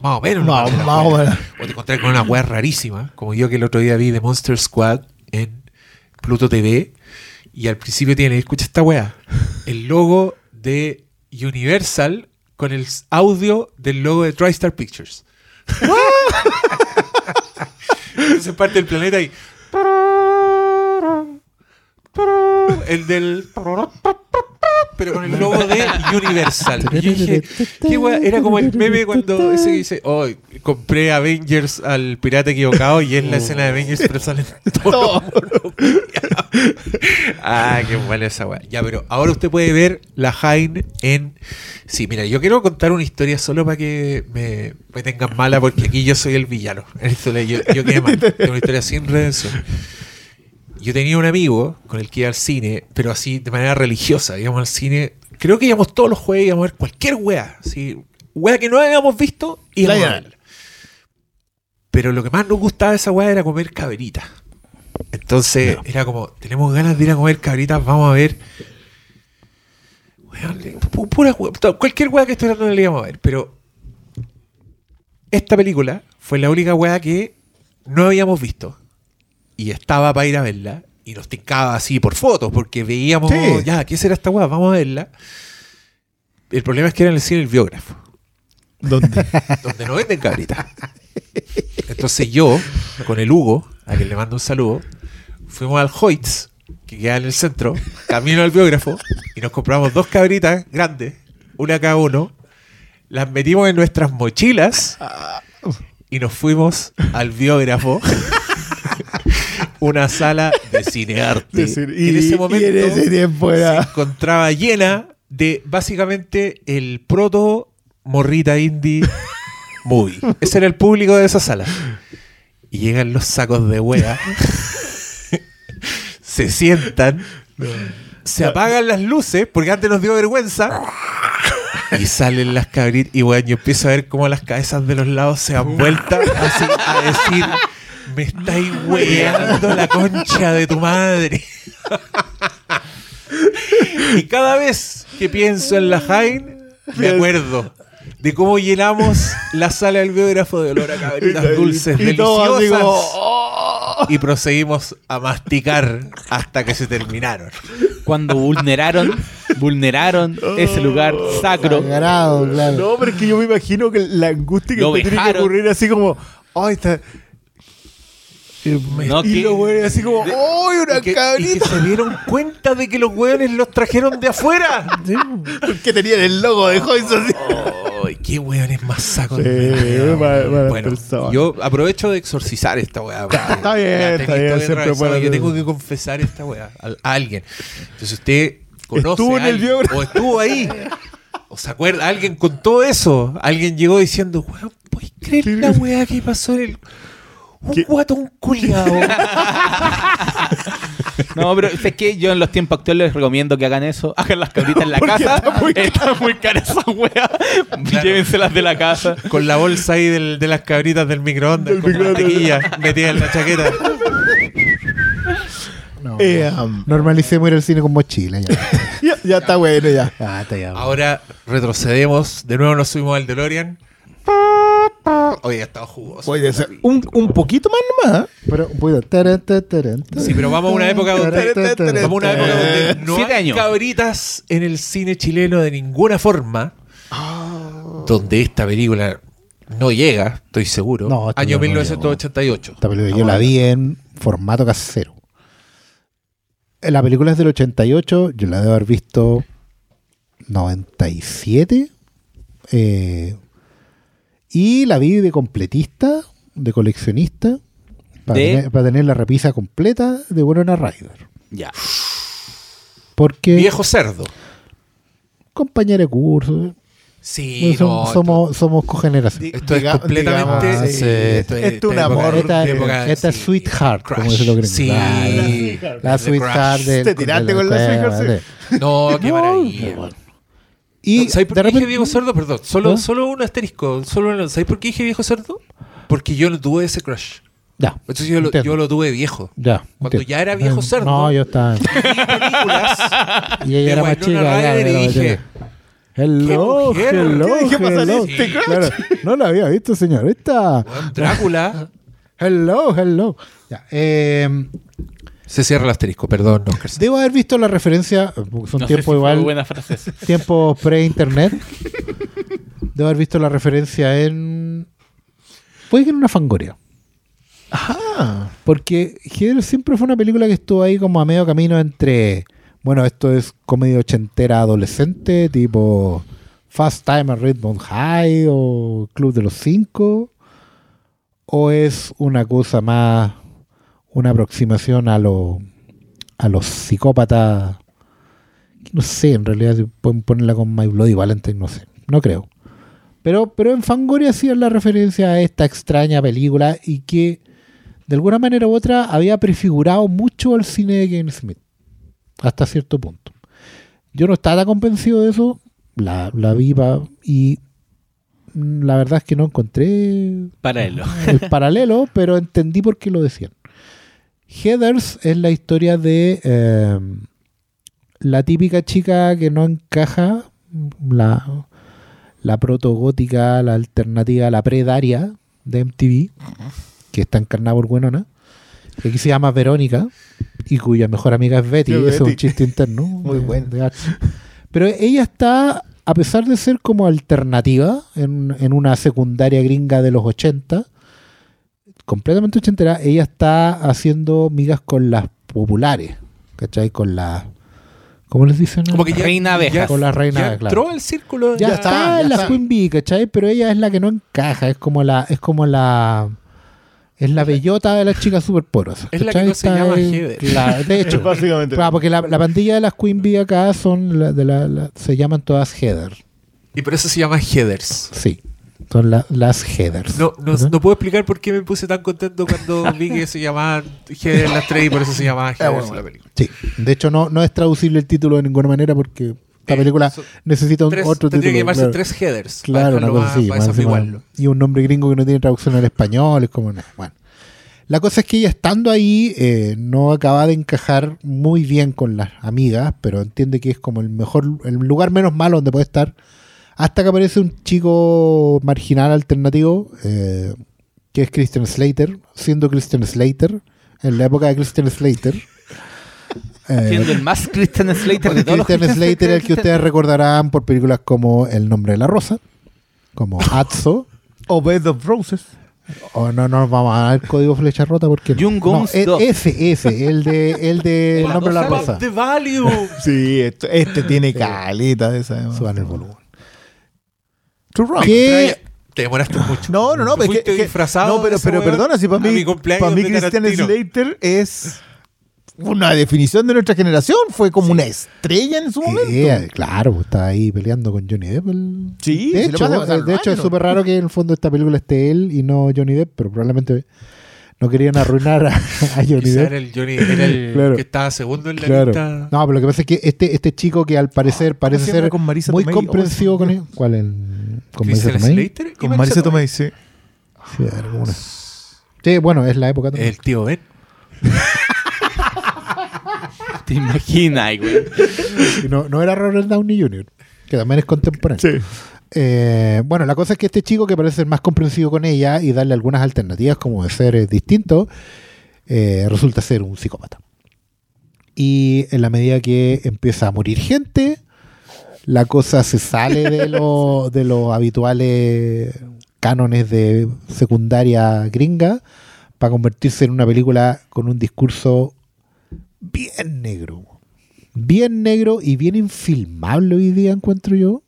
más o menos. ¿no? Más- más o menos. O te encontrás con una weá rarísima, como yo que el otro día vi de Monster Squad en Pluto TV, y al principio tiene, escucha esta weá, el logo de Universal con el audio del logo de TriStar Pictures. Entonces parte del planeta y. El del. Pero con el logo de Universal. Y yo dije, ¿qué wea? Era como el meme cuando ese que dice, oh, compré Avengers al pirata equivocado y es la escena de Avengers, pero salen todos. Ah, qué buena esa wea. Ya, pero ahora usted puede ver la Jain en. Sí, mira, yo quiero contar una historia solo para que me, me tengan mala, porque aquí yo soy el villano. Yo, yo quedé mal. Tengo una historia sin redención. Yo tenía un amigo con el que iba al cine, pero así de manera religiosa. Íbamos al cine. Creo que íbamos todos los jueves, íbamos a ver cualquier wea. Así, wea que no habíamos visto, íbamos a verla. Pero lo que más nos gustaba de esa wea era comer cabrita. Entonces era como, tenemos ganas de ir a comer cabritas, vamos a ver. Pu- pura wea, cualquier wea que estoy hablando le íbamos a ver. Pero esta película fue la única wea que no habíamos visto. Y estaba para ir a verla. Y nos tincaba así por fotos, porque veíamos, Sí. ya, ¿qué será esta wea? Vamos a verla. El problema es que era en el cine el biógrafo ¿Dónde? donde no venden cabritas. Entonces yo, con el Hugo, a quien le mando un saludo, fuimos al Hoyts, que queda en el centro, camino al biógrafo, y nos compramos dos cabritas grandes, una cada uno, las metimos en nuestras mochilas y nos fuimos al biógrafo. Una sala de cinearte. En ese momento y en ese tiempo se encontraba llena de básicamente el proto morrita indie movie. Ese era el público de esa sala. Y llegan los sacos de wea. se sientan. Se apagan las luces porque antes nos dio vergüenza. Y salen las cabritas. Y bueno, yo empiezo a ver cómo las cabezas de los lados se han vuelto así a decir: Me estáis weando la concha de tu madre. Y cada vez que pienso en la Jain, me acuerdo de cómo llenamos la sala del biógrafo de olor a cabritas dulces, y deliciosas. "Oh". Y procedimos a masticar hasta que se terminaron. Cuando vulneraron, vulneraron ese lugar sacro. Sagrado, claro. No, pero es que yo me imagino que la angustia que Lo te tiene que ocurrir así como, ay, está. No, y que- los güeyes así como, ¡ay, una Y que, y cabrita! que se dieron cuenta de que los hueones los trajeron de afuera. Que tenían el logo de Hoyts así. Ay, qué hueones más sacos. Sí, de bueno, persona. yo aprovecho de exorcizar esta weá. porque está bien, está bien, siempre puede Yo tengo que confesar esta weá a, a alguien. Entonces usted conoce Estuvo a en el o estuvo ahí. O se acuerda, alguien contó eso. Alguien llegó diciendo, weón, ¿puedes creer la weá que pasó en el. Un ¿Qué? guatón culiado. No, pero es que yo en los tiempos actuales les recomiendo que hagan eso. Hagan las cabritas en la casa. Está muy, cara esa wea. Llévenselas de la casa. Con la bolsa ahí del- de las cabritas del microondas, con mantequilla metida en la chaqueta. No, Eh, no. um, Normalicemos ir al cine con mochila. Ya, ya, ya está bueno, ya. Ah, está ya. Ahora retrocedemos, de nuevo nos subimos al DeLorean. Oye, estaba jugoso. Puede ser un, un poquito más nomás. ¿eh? Pero, bueno, taran, taran, Sí, pero vamos a una época donde, vamos a una época donde no Siete hay años. cabritas en el cine chileno de ninguna forma. Donde esta película no llega, estoy seguro. No, Año no 1988. Esta película yo la vi en formato casero. Eh, La película es del 88, yo la debo haber visto 97. eh, y la vi de completista, de coleccionista, para, De- Tener, para tener la repisa completa de Winona Ryder. Ya. Porque Viejo cerdo. compañera de curso, Sí, som- no, somos, somos cogeneración. Esto es Diga- completamente. digamos, sí, sí. esto es- Esto es un esta amor. Esta, época- esta es sí. Sweetheart, como dicen los gringos. Sí. La, la The Sweetheart Te tiraste con la Sweetheart, No, qué maravilla. bueno. Y ¿Sabes por qué dije viejo cerdo? Perdón, solo, solo un asterisco. Solo una- ¿Sabes por qué dije viejo cerdo? Porque yo no tuve ese crush. Ya. Entonces yo lo, entiendo. yo lo tuve viejo. Ya. Cuando entiendo. ya era viejo Eh, cerdo. No, yo estaba. Vi películas Y ella era más chica. ya, y dije. Hello, mujer? hello, ¿Qué hello. este? Claro, no la había visto, señorita. "Weón, Drácula. Hello, hello. Ya, eh, Se cierra el asterisco, perdón, Oscar. debo haber visto la referencia, son No si tiempos fue igual, tiempos pre-internet. Debo haber visto la referencia en. Puede que en una fangoria. Ah, Porque Heather siempre fue una película que estuvo ahí como a medio camino entre. Bueno, esto es comedia ochentera adolescente, tipo Fast Time at Redmond High o Club de los Cinco. O es una cosa más. Una aproximación a, lo, a los psicópatas. No sé, en realidad si pueden ponerla con My Bloody Valentine, no sé. No creo. Pero, pero en Fangoria hacían la referencia a esta extraña película y que de alguna manera u otra había prefigurado mucho al cine de Kevin Smith. Hasta cierto punto. Yo no estaba tan convencido de eso. La, la vi y la verdad es que no encontré Paralelo. el paralelo, pero entendí por qué lo decían. Heathers es la historia de eh, la típica chica que no encaja, la, la protogótica, la alternativa, la predaria de MTV, que está encarnada por Winona, que aquí se llama Verónica, y cuya mejor amiga es Betty, ese es un chiste interno. Muy bueno. Pero ella está, a pesar de ser como alternativa en, en una secundaria gringa de los 80, completamente ochentera, ella está haciendo migas con las populares, ¿cachai? Con las... ¿Cómo les dicen? Como que ya, Reina abeja. ya- Con la reina ya abeja, entró claro. al círculo. ya, ya está, está, en ya la está. Queen Bee, ¿cachai? Pero ella es la que no encaja, es como la... Es como la es la bellota de las chicas super porosas. Es la que no se Está llama en- Heather. la- de hecho, básicamente. claro, porque la, la pandilla de las Queen Bee acá son la- de la- la- se llaman todas Heather. Y por eso se llama Heathers. Sí, son la- las Heathers. No, no, no puedo explicar por qué me puse tan contento cuando vi que se llamaban Heather las tres y por eso se llamaba Heathers bueno. la película. Sí, de hecho no, no es traducible el título de ninguna manera porque esta Eh, película necesita un Tres- otro título. que llamarse claro. tres Heathers. Claro, una cosa así. Más y un nombre gringo que no tiene traducción al español. Es como, bueno. La cosa es que ella estando ahí eh, no acaba de encajar muy bien con las amigas, pero entiende que es como el mejor, el lugar menos malo donde puede estar. Hasta que aparece un chico marginal alternativo, eh, que es Christian Slater, siendo Christian Slater, en la época de Christian Slater. Eh, Siendo el más Christian Slater de todos los Christian Christian Slater, el que ustedes recordarán por películas como El nombre de la rosa, como Atzo. O Bed of Roses. O no, no nos vamos a dar el código flecha rota porque no. Young No, e- 2. ese, ese, el de el de El nombre de la rosa. The Value. Sí, esto- este tiene caleta de esa. Suban el volumen. True Rock. ¿Qué? Te demoraste mucho. No, no, no, Te pero es fuiste que, disfrazado no, pero, de pero perdona, si para mí, para mí Christian. Slater es una definición de nuestra generación, fue como una estrella en su momento. Eh, claro, está ahí peleando con Johnny Depp. el- Sí, de hecho, de hecho es súper raro que en el fondo de esta película esté él y no Johnny Depp, pero probablemente no querían arruinar a, a Johnny Depp. era el Johnny, era el Claro. que estaba segundo en la Claro. lista. No, pero lo que pasa es que este, este chico que al parecer ¿Cómo parece ser con Marisa muy Tomei? comprensivo Oh, con él. ¿Cuál? El, ¿Con Marisa Tomei? Con Marisa Tomei, sí. Sí, alguna. Sí, bueno, es la época también. El tío Ben. ¿Te imaginas, güey? No, no era Robert Downey Jr., que también es contemporáneo. Sí. Eh, bueno, la cosa es que este chico que parece ser más comprensivo con ella y darle algunas alternativas como de ser eh, distinto, eh, resulta ser un psicópata. Y en la medida que empieza a morir gente, la cosa se sale de, lo- de los habituales cánones de secundaria gringa para convertirse en una película con un discurso bien negro. Bien negro y bien infilmable hoy día, encuentro yo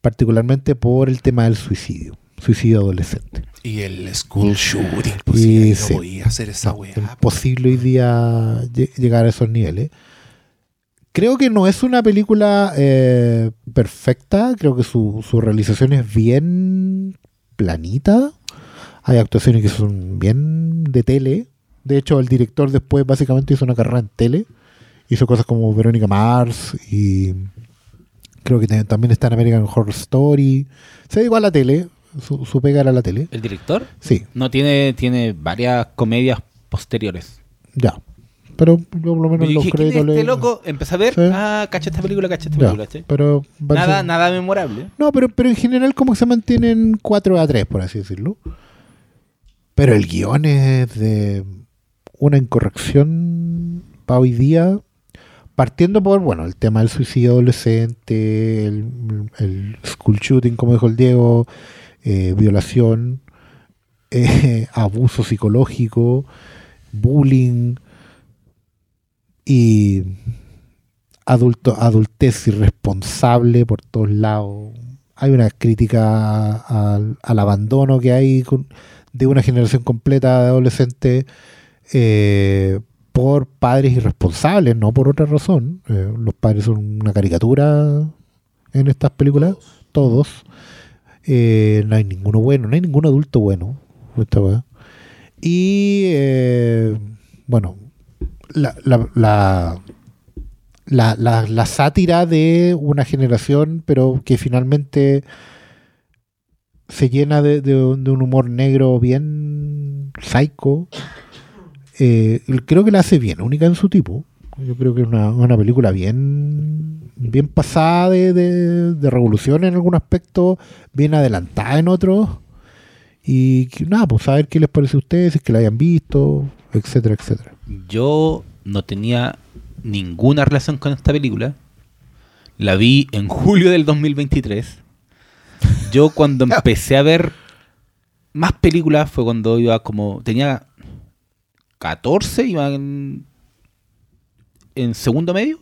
particularmente por el tema del suicidio, suicidio adolescente. Y el school shooting. Pues Y sí, no podía hacer esa weá. Imposible hoy día lle- llegar a esos niveles. Creo que no es una película eh, perfecta, creo que su, su realización es bien planita. Hay actuaciones que son bien de tele. De hecho, el director después básicamente hizo una carrera en tele. Hizo cosas como Verónica Mars y creo que también está en American Horror Story. Se dedicó a la tele, su, su pega era la tele. ¿El director? Sí, No, tiene, tiene varias comedias posteriores. ya. Pero yo por lo menos los dije, ¿quién es créditos este le- loco? Empecé a ver, Sí. ah, cacha esta película, cacha esta Ya, película. ¿sí? pero parece- Nada, nada memorable. No, pero, pero en general como que se mantienen 4 a 3, por así decirlo. Pero el guion es de una incorrección para hoy día, partiendo por, bueno, el tema del suicidio adolescente, el, school shooting, como dijo el Diego, eh, violación, eh, abuso psicológico, bullying y adulto, adultez irresponsable por todos lados. Hay una crítica al, al abandono que hay de una generación completa de adolescentes eh, por padres irresponsables, no por otra razón. Eh, los padres son una caricatura en estas películas, todos. Eh, no hay ninguno bueno, no hay ningún adulto bueno. en esta. Y eh, bueno, la, sátira de una generación, pero que finalmente se llena de, de un humor negro bien psycho. Eh, creo que la hace bien, única en su tipo. Yo creo que es una, una película bien, bien pasada de, de, de revolución en algún aspecto, bien adelantada en otros. Y nada, pues a ver qué les parece a ustedes, si es que la hayan visto, etcétera, etcétera. Yo no tenía ninguna relación con esta película. La vi en julio del 2023. Yo cuando empecé a ver más películas fue cuando iba como... Tenía 14, iba en, en segundo medio.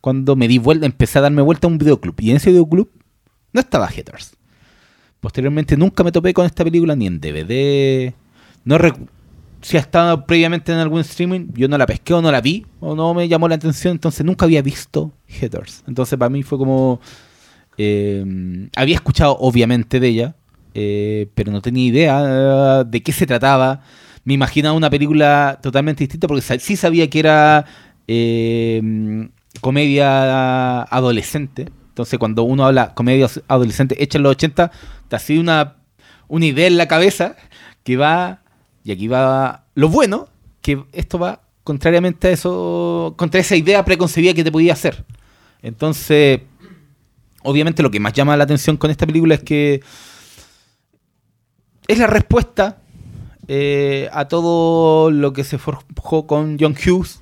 Cuando me di vuelta, empecé a darme vuelta a un videoclub. Y en ese videoclub no estaba Haters. Posteriormente nunca me topé con esta película ni en DVD. No si ha estado previamente en algún streaming, yo no la pesqué o no la vi o no me llamó la atención, entonces nunca había visto Haters. Entonces para mí fue como... eh, había escuchado obviamente de ella, eh, pero no tenía idea de qué se trataba. Me imaginaba una película totalmente distinta porque sí sabía que era eh, comedia adolescente. Entonces cuando uno habla comedia adolescente hecha en los 80, te ha sido una, una idea en la cabeza que va, y aquí va lo bueno, que esto va contrariamente a eso, contra esa idea preconcebida que te podía hacer. Entonces, obviamente lo que más llama la atención con esta película es que es la respuesta eh, a todo lo que se forjó con John Hughes,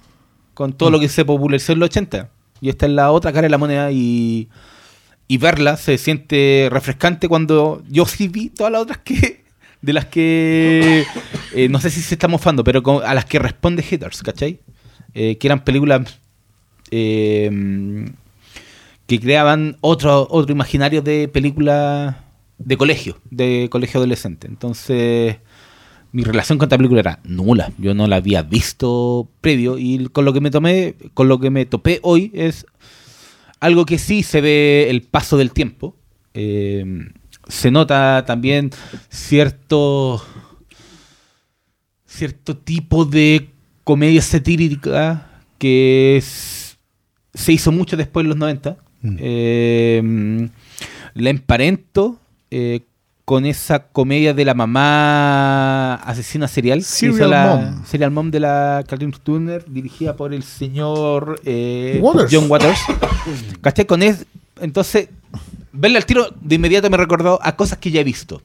con todo lo que se popularizó en los 80. Y esta es la otra cara de la moneda y, y verla se siente refrescante cuando yo sí vi todas las otras que de las que eh, no sé si se está mofando, pero a las que responde Hitters, ¿cachai? Eh, que eran películas eh, que creaban otro, otro imaginario de película de colegio, de colegio adolescente. Entonces, mi relación con esta película era nula. Yo no la había visto previo y con lo que me tomé, con lo que me topé hoy es algo que sí se ve el paso del tiempo. Eh, se nota también cierto cierto tipo de comedia satírica que es- se hizo mucho después de los 90. Mm. Eh, la emparento eh, con esa comedia de la mamá asesina serial. Serial hizo la, Mom. Serial Mom de la Catherine Turner, dirigida por el señor eh, Waters. John Waters. ¿Cachai? Con es, entonces, verla al tiro de inmediato me recordó a cosas que ya he visto.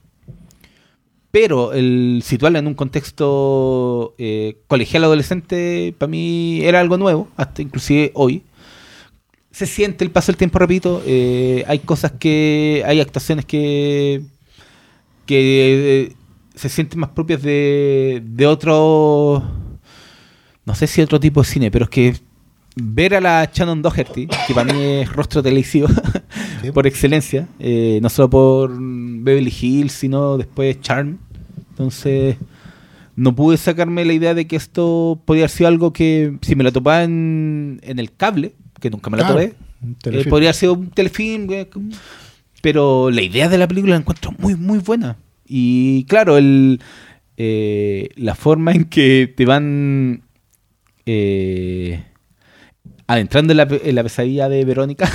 Pero el situarla en un contexto eh, colegial adolescente, para mí era algo nuevo, hasta inclusive hoy. Se siente el paso del tiempo, repito. eh, hay cosas que. Hay actuaciones que. Que eh, se sienten más propias de, de otro. No sé si otro tipo de cine, pero es que ver a la Shannon Doherty, que para mí es rostro televisivo Sí. por excelencia, eh, no solo por Beverly Hills, sino después Charm. Entonces, no pude sacarme la idea de que esto podía haber sido algo que, si me la topaba en, en el cable, que nunca me la Claro, topé, eh, podría haber sido un telefilm, pero la idea de la película la encuentro muy, muy buena. Y claro, el, eh, la forma en que te van eh, adentrando en la, en la pesadilla de Verónica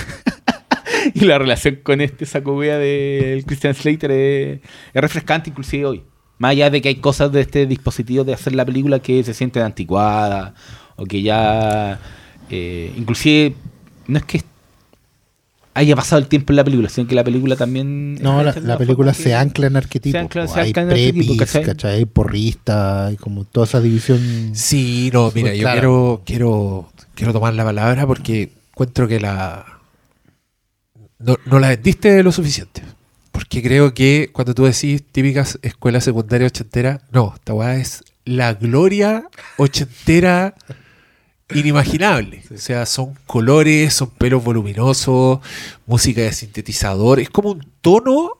y la relación con este saco wea del Christian Slater es, es refrescante inclusive hoy. Más allá de que hay cosas de este dispositivo de hacer la película que se sienten anticuadas o que ya eh, inclusive no es que haya pasado el tiempo en la película, sino que la película también... No, la, en película se ancla en arquetipos. se ancla- hay ancla en arquetipos, prepis, ¿cachai? ¿cachai? Hay porristas, hay como toda esa división. Sí, no, mira, yo Claro. quiero, quiero, quiero tomar la palabra porque encuentro que la. No, no la vendiste lo suficiente. Porque creo que cuando tú decís típicas escuelas secundarias ochenteras, no, esta weá es la gloria ochentera inimaginable. O sea, son colores, son pelos voluminosos, música de sintetizador. Es como un tono,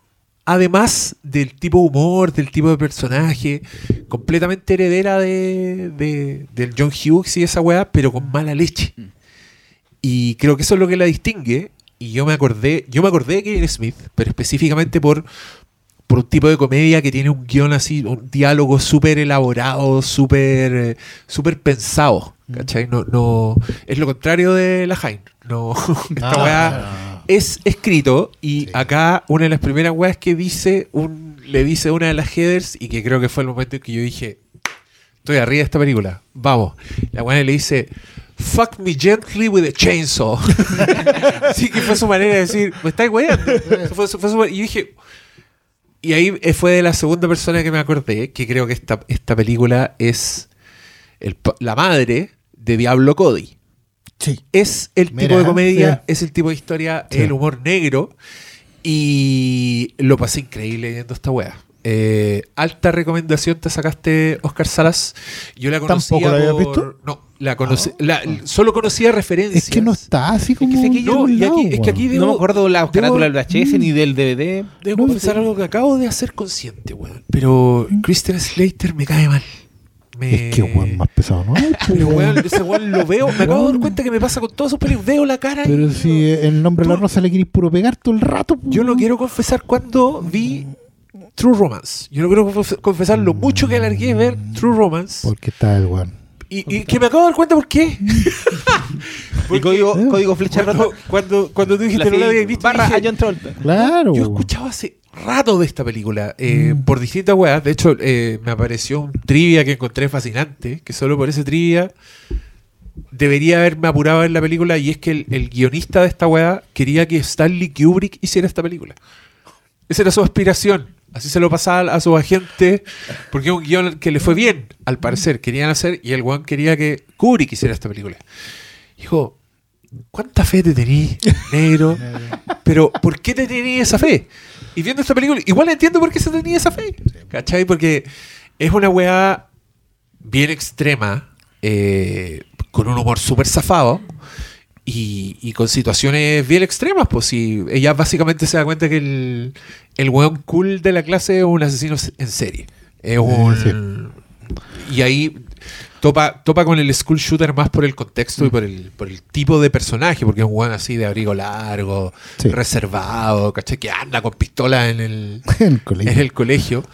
además del tipo de humor, del tipo de personaje, completamente heredera de, de- del John Hughes y esa weá, pero con mala leche. Y creo que eso es lo que la distingue. Y yo me acordé, yo me acordé de Kevin Smith, pero específicamente por, por un tipo de comedia que tiene un guion así, un diálogo súper elaborado, súper eh, súper pensado. ¿Cachai? No, no, es lo contrario de la Jaime. No, esta Ah, weá es escrito y Sí. acá una de las primeras weas que dice un, le dice una de las headers y que creo que fue el momento en que yo dije estoy arriba de esta película vamos la wea le dice fuck me gently with a chainsaw así que fue su manera de decir me estáis weando Eso fue su- fue su- y yo dije y ahí eh, fue de la segunda persona que me acordé que creo que esta, esta película es el la madre de Diablo Cody Sí. es el Mira, tipo de comedia, sí. es el tipo de historia, Sí. el humor negro. Y lo pasé increíble viendo esta wea. Eh, alta recomendación te sacaste, Oscar Salas. Yo la conocía ¿Tampoco la habías por- visto? No, la conocí, la- solo conocía referencias. Es que no está así como. que yo- y aquí- es que aquí weón. Debo- no me acuerdo la carátula del VHS ni del DVD. Debo No, confesar algo que acabo de hacer consciente, weón. Pero Christian Slater me cae mal. Me- Es que weón más pesado, ¿no? Pero weón, ese weón lo veo. Me acabo de dar cuenta que me pasa con todos sus películas. Veo la cara y Pero si el nombre de la rosa le querís puro pegar todo el rato. Yo lo quiero confesar cuando vi True Romance. Yo no quiero conf- confesar lo mucho que alargué ver True Romance. Porque está el weón. Y, y que me acabo de dar cuenta por qué. Y código, código flecha Cuando, cuando, cuando tú dijiste La no la habías visto, barra dije, a John Travolta. Claro. yo escuchaba hace rato de esta película eh, Mm. por distintas weas. De hecho, eh, me apareció un trivia que encontré fascinante. Que solo por ese trivia debería haberme apurado en la película. Y es que el, el guionista de esta wea quería que Stanley Kubrick hiciera esta película. Esa era su aspiración. Así se lo pasaba a su agente, porque es un guion que le fue bien, al parecer. Querían hacer, y el one quería que Kubrick hiciera esta película. Dijo, ¿cuánta fe te tení, negro? Pero, ¿por qué te tenía esa fe? Y viendo esta película, igual entiendo por qué se tenía esa fe. ¿Cachai? Porque es una weá bien extrema, eh, con un humor súper zafado. Y, y con situaciones bien extremas, pues si ella básicamente se da cuenta que el, el weón cool de la clase es un asesino en serie. Es un, Y ahí topa, topa con el school shooter más por el contexto y por el, por el tipo de personaje, porque es un weón así de abrigo largo, Sí. reservado, ¿cachai? Que anda con pistola en el, En el colegio. en el colegio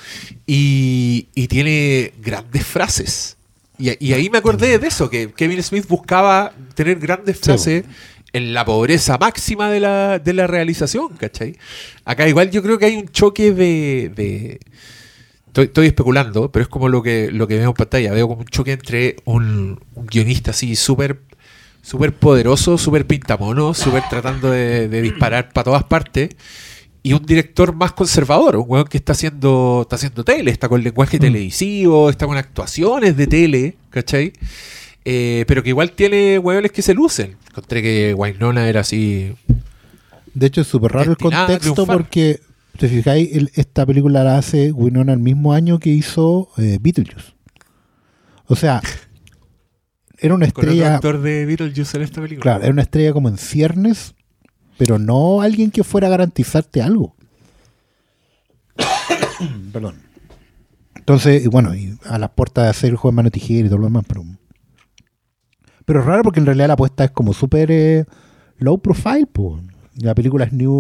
y, y tiene grandes frases. Y, y ahí me acordé de eso, que Kevin Smith buscaba tener grandes frases en la pobreza máxima de la, de la realización, ¿cachai? Acá igual yo creo que hay un choque de... de- estoy, estoy especulando, pero es como lo que, lo que veo en pantalla. Veo como un choque entre un, un guionista así súper súper poderoso, súper pintamono, súper tratando de, de disparar para todas partes. Y un director más conservador, un weón que está haciendo, está haciendo tele, está con lenguaje televisivo, está con actuaciones de tele, ¿cachai? Eh, pero que igual tiene weones que se lucen. Encontré que Wynonna era así. De hecho, es súper raro el contexto porque, te fijáis, el- esta película la hace Winona el mismo año que hizo eh, Beetlejuice. O sea, era una Con otro estrella, actor de Beetlejuice en esta película. claro, era una estrella como en ciernes, pero no alguien que fuera a garantizarte algo. Perdón. Entonces, y bueno, y a las puertas de hacer el juego de mano tijera y todo lo demás, pero. Pero es raro porque en realidad la apuesta es como súper eh, low profile, po. La película es New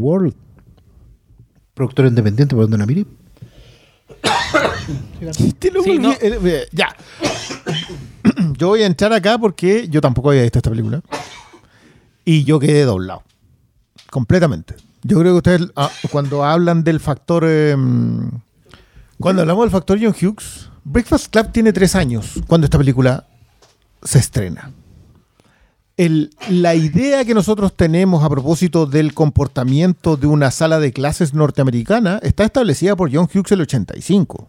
World. Productor independiente, por donde la mire. Sí, no. eh, eh, ya. yo voy a entrar acá porque yo tampoco había visto esta película. Y yo quedé doblado. Completamente. Yo creo que ustedes, ah, cuando hablan del factor. eh, cuando hablamos del factor John Hughes, Breakfast Club tiene tres años cuando esta película se estrena. La idea que nosotros tenemos a propósito del comportamiento de una sala de clases norteamericana está establecida por John Hughes en el 85.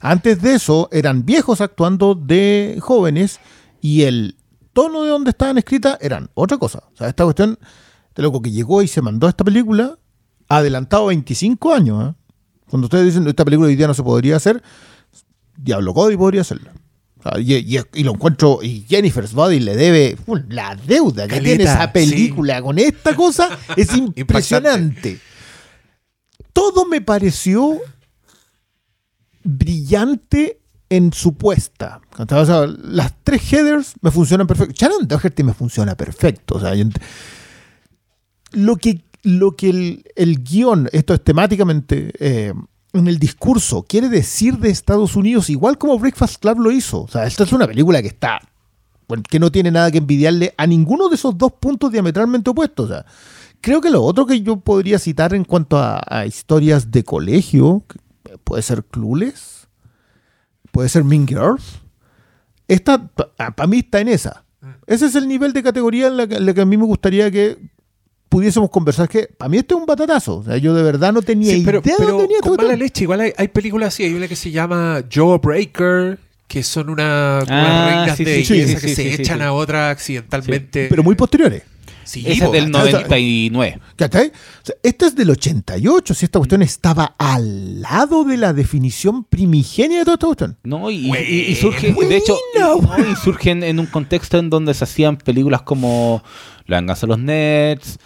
Antes de eso eran viejos actuando de jóvenes y el tono de donde estaban escritas eran otra cosa. O sea, esta cuestión de loco que llegó y se mandó esta película adelantado 25 años. ¿eh? Cuando ustedes dicen esta película hoy día no se podría hacer, Diablo Cody podría hacerla. O sea, y, y- y lo encuentro, y Jennifer's Body le debe uh, la deuda que Caleta, tiene esa sí. película con esta cosa, es impresionante. Todo me pareció brillante en su puesta. O sea, las tres headers me funcionan perfecto. Sharon Doherty me funciona perfecto. O sea, yo lo que, lo que el, el guion, esto es temáticamente, eh, en el discurso, quiere decir de Estados Unidos, igual como Breakfast Club lo hizo. O sea, esta es una película que está, que no tiene nada que envidiarle a ninguno de esos dos puntos diametralmente opuestos. O sea, creo que lo otro que yo podría citar en cuanto a, a historias de colegio, puede ser Clueless, puede ser Mean Girls. Esta, para mí, está en esa. Ese es el nivel de categoría en la que, en la que a mí me gustaría que pudiésemos conversar. Que para mí este es un batatazo. O sea, yo de verdad no tenía Sí, pero, idea de pero dónde venía esta con mala cuestión. leche, igual hay, hay películas así. Hay una que se llama Jawbreaker, que son una, unas Ah, reinas sí, de sí, sí, belleza sí, que sí, se echan sí. a otra accidentalmente. Pero muy posteriores. Sí, es del ¿cachai? 99. ¿Cachai? O sea, este es del 88. Si esta cuestión estaba al lado de la definición primigenia de toda esta cuestión. No, y, y- y surge, de hecho, Bueno, y- no, y surgen en un contexto en donde se hacían películas como La venganza de los nerds,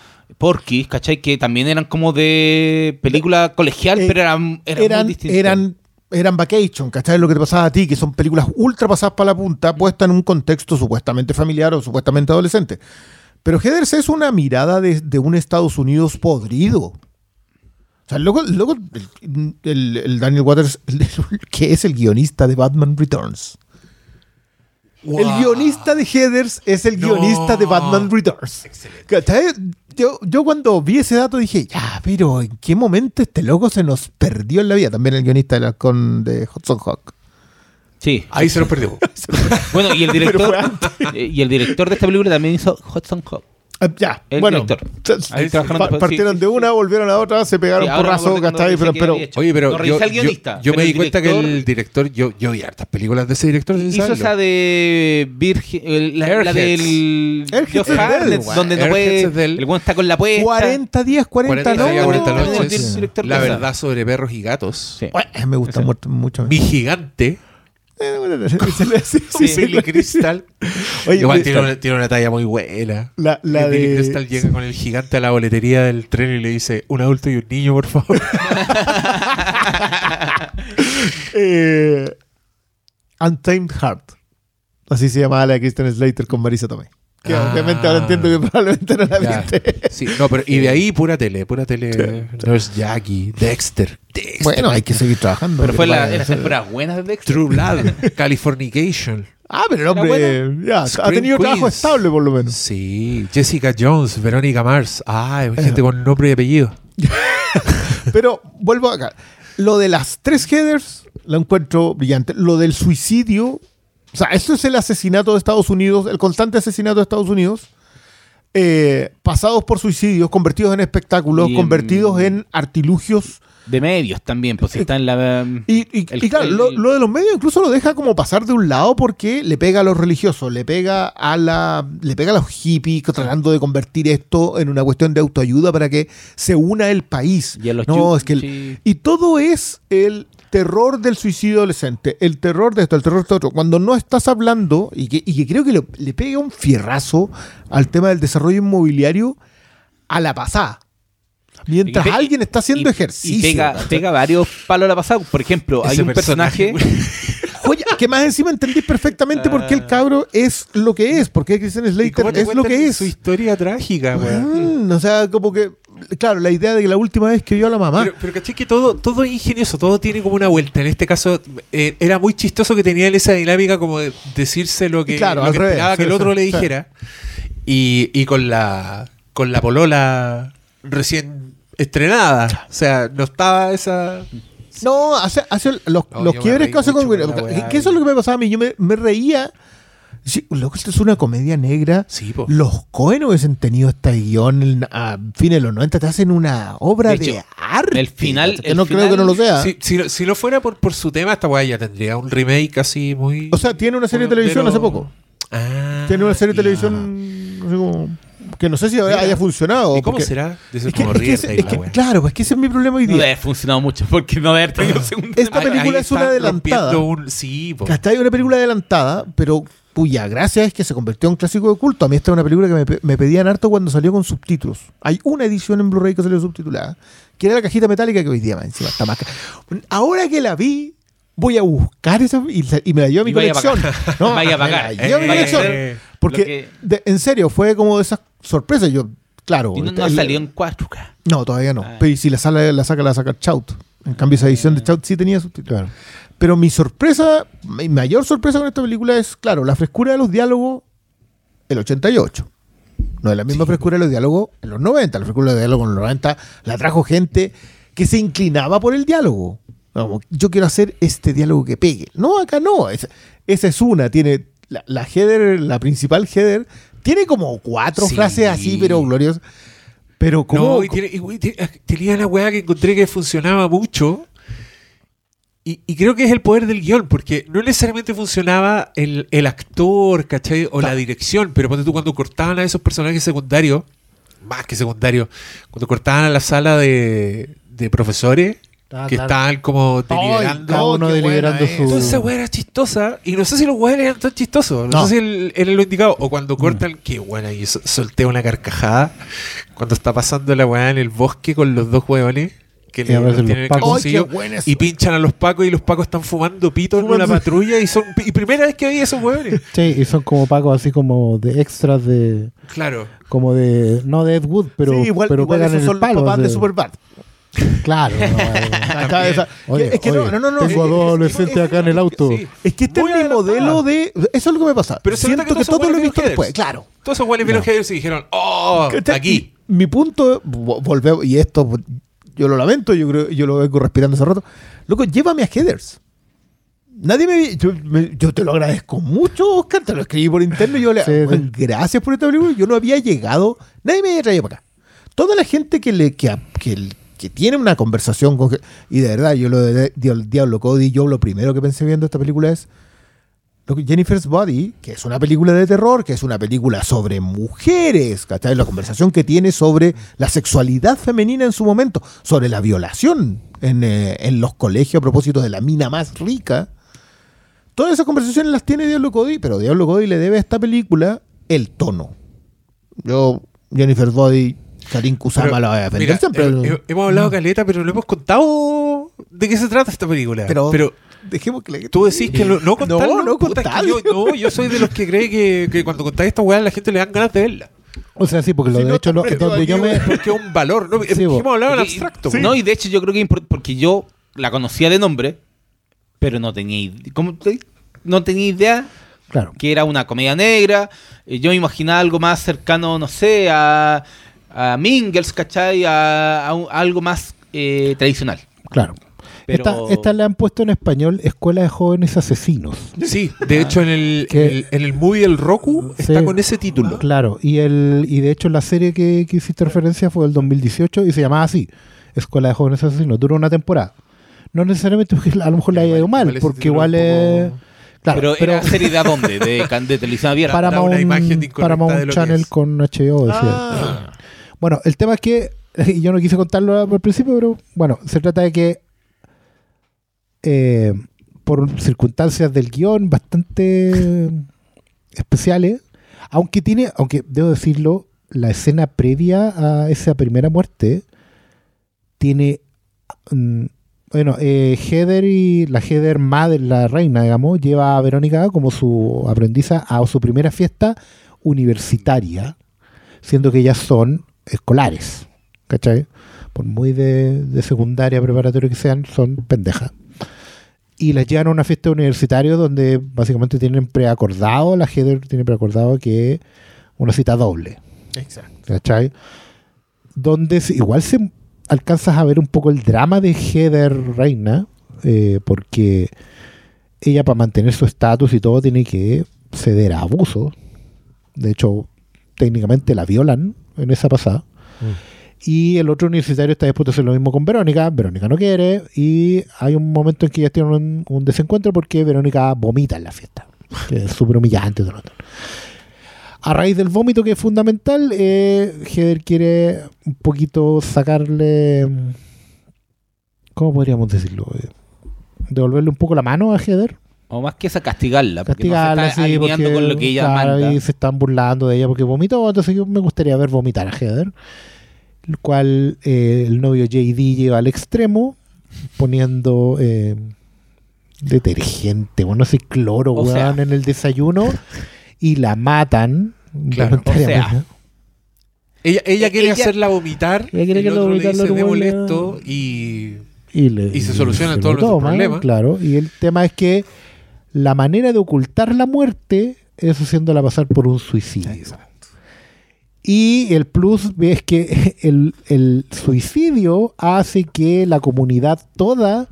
Porky, ¿cachai? Que también eran como de película colegial, Eh, pero eran, eran, muy eran, distintas. eran, eran vacation, ¿cachai? Lo que te pasaba a ti, que son películas ultra pasadas para la punta, puestas en un contexto supuestamente familiar o supuestamente adolescente. Pero Heathers es una mirada de, de un Estados Unidos podrido. O sea, luego, luego el, el- el Daniel Waters, el- que es el guionista de Batman Returns. El guionista de Heathers es el No. guionista de Batman Returns. Yo, yo cuando vi ese dato dije, ya, pero ¿en qué momento este loco se nos perdió en la vida? También el guionista de, la, con, de Hudson Hawk. Sí. Ahí se nos perdió. Bueno, y el director eh, y el director de esta película también hizo Hudson Hawk. Ah, ya, El bueno. pa- partieron sí, de una, volvieron a otra, se pegaron Sí, ahora porrazo, ¿cachai? cuando Pero. Oye, pero No yo, yo- guionista, yo pero me di cuenta que el director, yo, yo vi hartas películas de ese director. Hizo saberlo. esa de Virgin, el- la, la del güey. donde no puede, es del- el buen está con la puesta. 40 días, 40, 40 días, 40 noches. noches. La verdad sobre perros y gatos. Sí. Bueno, me gusta mucho. Mi gigante, Eh, sí, sí, sí, Billy Crystal. Oye, Igual Crystal. tiene una, tiene una talla muy buena. La, la Billy de... Crystal llega con el gigante a la boletería del tren y le dice: Un adulto y un niño, por favor. Eh, Untamed Heart. Así se llamaba la de Kristen Slater con Marisa Tomei. Que Ah. obviamente ahora entiendo que probablemente no la Ya. viste. Sí, no, pero y de ahí pura tele, pura tele. Nurse Jackie, Dexter, Dexter. Bueno, hay que seguir trabajando. Pero fue la, en las sí. temporadas buenas de Dexter. True Blood, Californication. Ah, pero el hombre ya, ha tenido trabajo Queens. estable por lo menos. Sí, Jessica Jones, Verónica Mars. Ah, gente con nombre y apellido. Pero vuelvo acá. Lo de las tres headers lo encuentro brillante. Lo del suicidio. O sea, esto es el asesinato de Estados Unidos, el constante asesinato de Estados Unidos. eh, pasados por suicidios, convertidos en espectáculos, en- convertidos en artilugios. De medios también, pues si está en la. Y, y- El- y claro, el- lo, lo de los medios incluso lo deja como pasar de un lado porque le pega a los religiosos, le pega a la, le pega a los hippies tratando de convertir esto en una cuestión de autoayuda para que se una el país. Y a los no, es que el- y todo es el terror del suicidio adolescente, el terror de esto, el terror de esto otro. Cuando no estás hablando, y que, y que creo que le, le pega un fierrazo al tema del desarrollo inmobiliario a la pasada. Mientras Y pe- alguien está haciendo y- ejercicio. Y pega, varios palos a la pasada. Por ejemplo, hay un personaje. Oye, que más encima entendís perfectamente por qué el cabro es lo que es, por qué Christian Slater es lo que es. Su historia trágica, weón. Mm, o sea, como que, claro, la idea de que la última vez que vio a la mamá. Pero, pero caché que todo, todo es ingenioso, todo tiene como una vuelta. En este caso, eh, era muy chistoso que tenía esa dinámica como de decirse lo que, Claro, lo que revés, esperaba que el otro sí, le sí. dijera. Y, y con la con la polola recién estrenada. O sea, no estaba esa. no, hace, hace los, No, los quiebres que hace con que- eso es lo que me pasaba a mí. Yo me, me reía. Sí, loco, esto es una comedia negra. Sí, po. Los Cohen hubiesen tenido este guion a fines de los 90, te hacen una obra De arte. el final- el no creo que no lo sea. Si, si, si lo fuera por, por su tema, esta weá ya tendría un remake así muy. O sea, tiene una serie de Pero- televisión hace poco. Ah, Tiene una serie de televisión así como, que no sé si Mira. haya funcionado. ¿Y cómo será? Es que, como es que ese- es que- claro, pues que ese es mi problema hoy No día. debe haber funcionado mucho porque no debe haber tenido segunda Esta película ahí es una adelantada. un- sí, po. ¿Cachai? Una película adelantada, pero cuya gracia es que se convirtió en un clásico de culto. A mí esta es una película que me, pe- me pedían harto cuando salió con subtítulos. Hay una edición en Blu-ray que salió subtitulada, que era la cajita metálica que hoy día más encima está más Ahora que la vi, voy a buscar esa y, y me la llevo a mi vaya colección. No, Vaya a me pagar. la llevo a mi Eh, colección. eh, Porque, lo que- de- en serio, fue como de esas sorpresas. Yo, claro. Y no, no el- salió en 4K. No, todavía no. Ah. Pero y si la, sala, la saca, la saca Chout. En cambio, esa edición de Chout sí tenía subtítulos. Claro. Pero mi sorpresa, mi mayor sorpresa con esta película es, claro, la frescura de los diálogos, el 88. No es la misma frescura de los diálogos en los 90. La frescura de los diálogos en los 90 la trajo gente que se inclinaba por el diálogo. Como, yo quiero hacer este diálogo que pegue. No, acá no. Esa, esa es una. Tiene la, la header, la principal header, tiene como cuatro Sí. frases así, pero gloriosas. Pero como... No, y tiene- y, tiene- tenía una weá que encontré que funcionaba mucho. Y, y creo que es el poder del guion, porque no necesariamente funcionaba el, el actor, ¿cachai? O la dirección, pero ponte tú cuando cortaban a esos personajes secundarios, más que secundarios, cuando cortaban a la sala de, de profesores, Ah, que claro. estaban como deliberando. Cada uno qué deliberando buena su- Entonces esa weá era chistosa. Y no sé si los weones eran tan chistosos. No, No. sé si era lo indicado. O cuando cortan, qué buena. Y so- solté una carcajada. Cuando está pasando la weá en el bosque con los dos weones. Que Y le tienen el. Y pinchan a los pacos. Y los pacos están fumando pito en una patrulla. Y son y primera vez que vi esos weones. Sí, y son como pacos así como de extras de. Claro. Como de. No de Ed Wood, pero, sí, igual, pero igual pegan esos en son el palo. los papás de de- Superbad. Claro. no, Oye, es que no, oye, no, no, no. Tengo a Es- dos es- adolescentes acá en el auto. Sí. Es que este es mi modelo de. Eso es lo que me pasa. Pero se Siento que que todos todo lo he esos visto después. Claro. Todos esos weones vieron headers y dijeron, oh, aquí. Mi punto, vo- volvemos, y esto yo lo lamento, yo creo yo lo vengo respirando hace rato. Loco, llévame a headers. Nadie me, yo, me- yo te lo agradezco mucho, Oscar. Te lo escribí por interno y yo le Sí, "Bueno, sí. gracias por esta película. Yo no había llegado, nadie me había traído para acá. Toda la gente que le que, que, que tiene una conversación con y de verdad, yo lo de Diablo, Diablo Cody, yo lo primero que pensé viendo esta película es Jennifer's Body, que es una película de terror, que es una película sobre mujeres, ¿cachai? La conversación que tiene sobre la sexualidad femenina en su momento, sobre la violación en, eh, en los colegios a propósito de la mina más rica. Todas esas conversaciones las tiene Diablo Cody, pero Diablo Cody le debe a esta película el tono. Yo, Jennifer's Body, Karin Kusama Pero, la voy a defender mira, siempre. eh, hemos hablado caleta, pero no hemos contado de qué se trata esta película. Pero- Pero, Dejemos que la Tú decís que lo- no contarlo. no que contarlo. yo, no, yo soy de los que cree que, que cuando contáis esta weá a la gente le dan ganas de verla. O sea, sí, porque lo Si de no, hecho, lo- hombre, donde yo me. Porque es un valor. ¿no? Sí. Hemos hablado en abstracto. No, y de hecho yo creo que porque yo la conocía de nombre, pero no tenía ¿cómo te- no tenía idea Claro. que era una comedia negra. Eh, Yo me imaginaba algo más cercano, no sé, a, a Mingles, ¿cachai? A, a un- a algo más eh, tradicional. Claro. Pero- Esta, esta le han puesto en español Escuela de Jóvenes Asesinos. Sí, de hecho en el, Que- en el, en el movie El Roku está Sí. con ese título. Claro, y el y de hecho la serie que, que hiciste referencia fue del 2018 y se llamaba así, Escuela de Jóvenes Asesinos. Duró una temporada. No necesariamente porque a lo mejor le haya ido mal, porque igual es Claro, pero, pero, era serie de a dónde? De, de televisión abierta. Para- da una imagen Paramount, Paramount de Channel es. con HBO. Ah. Bueno, el tema es que, y yo no quise contarlo al principio, pero bueno, se trata de que eh, por circunstancias del guion bastante especiales, aunque tiene, aunque debo decirlo, la escena previa a esa primera muerte tiene, mm, bueno, eh, Heather y la Heather madre, la reina, digamos, lleva a Verónica como su aprendiza a su primera fiesta universitaria, siendo que ellas son escolares, ¿cachai? Por muy de, de secundaria, preparatoria que sean, son pendejas. Y las llevan a una fiesta universitaria donde básicamente tienen preacordado, la Heather tiene preacordado que una cita doble. Exacto. ¿cachai? Donde igual se alcanzas a ver un poco el drama de Heather Reina, eh, porque ella para mantener su estatus y todo tiene que ceder a abuso. De hecho, técnicamente la violan en esa pasada. Y el otro universitario está dispuesto a hacer lo mismo con Verónica. Verónica no quiere. Y hay un momento en que ellas tienen un, un desencuentro porque Verónica vomita en la fiesta. Que es súper humillante. todo. A raíz del vómito, que es fundamental, eh, Heather quiere un poquito sacarle. ¿Cómo podríamos decirlo? Eh, devolverle un poco la mano a Heather. O más que esa, castigarla. Porque Castigarla, no se está sí, porque, con lo que ella claro, manda. y se están burlando de ella porque vomitó. Entonces, yo me gustaría ver vomitar a Heather. El cual eh, el novio JD lleva al extremo, poniendo eh, detergente, bueno, no sé, cloro, O sea. weón, en el desayuno y la matan. Claro, voluntariamente. o sea, Ella, ella quiere Ella- hacerla vomitar. Ella quiere el que lo otro le vomitar, dice lo de devuelva". molesto y y, le- Y se solucionan todos lo nuestros toman, problemas. Claro, y el tema es que la manera de ocultar la muerte es haciéndola pasar por un suicidio. Y el plus es que el, el suicidio hace que la comunidad toda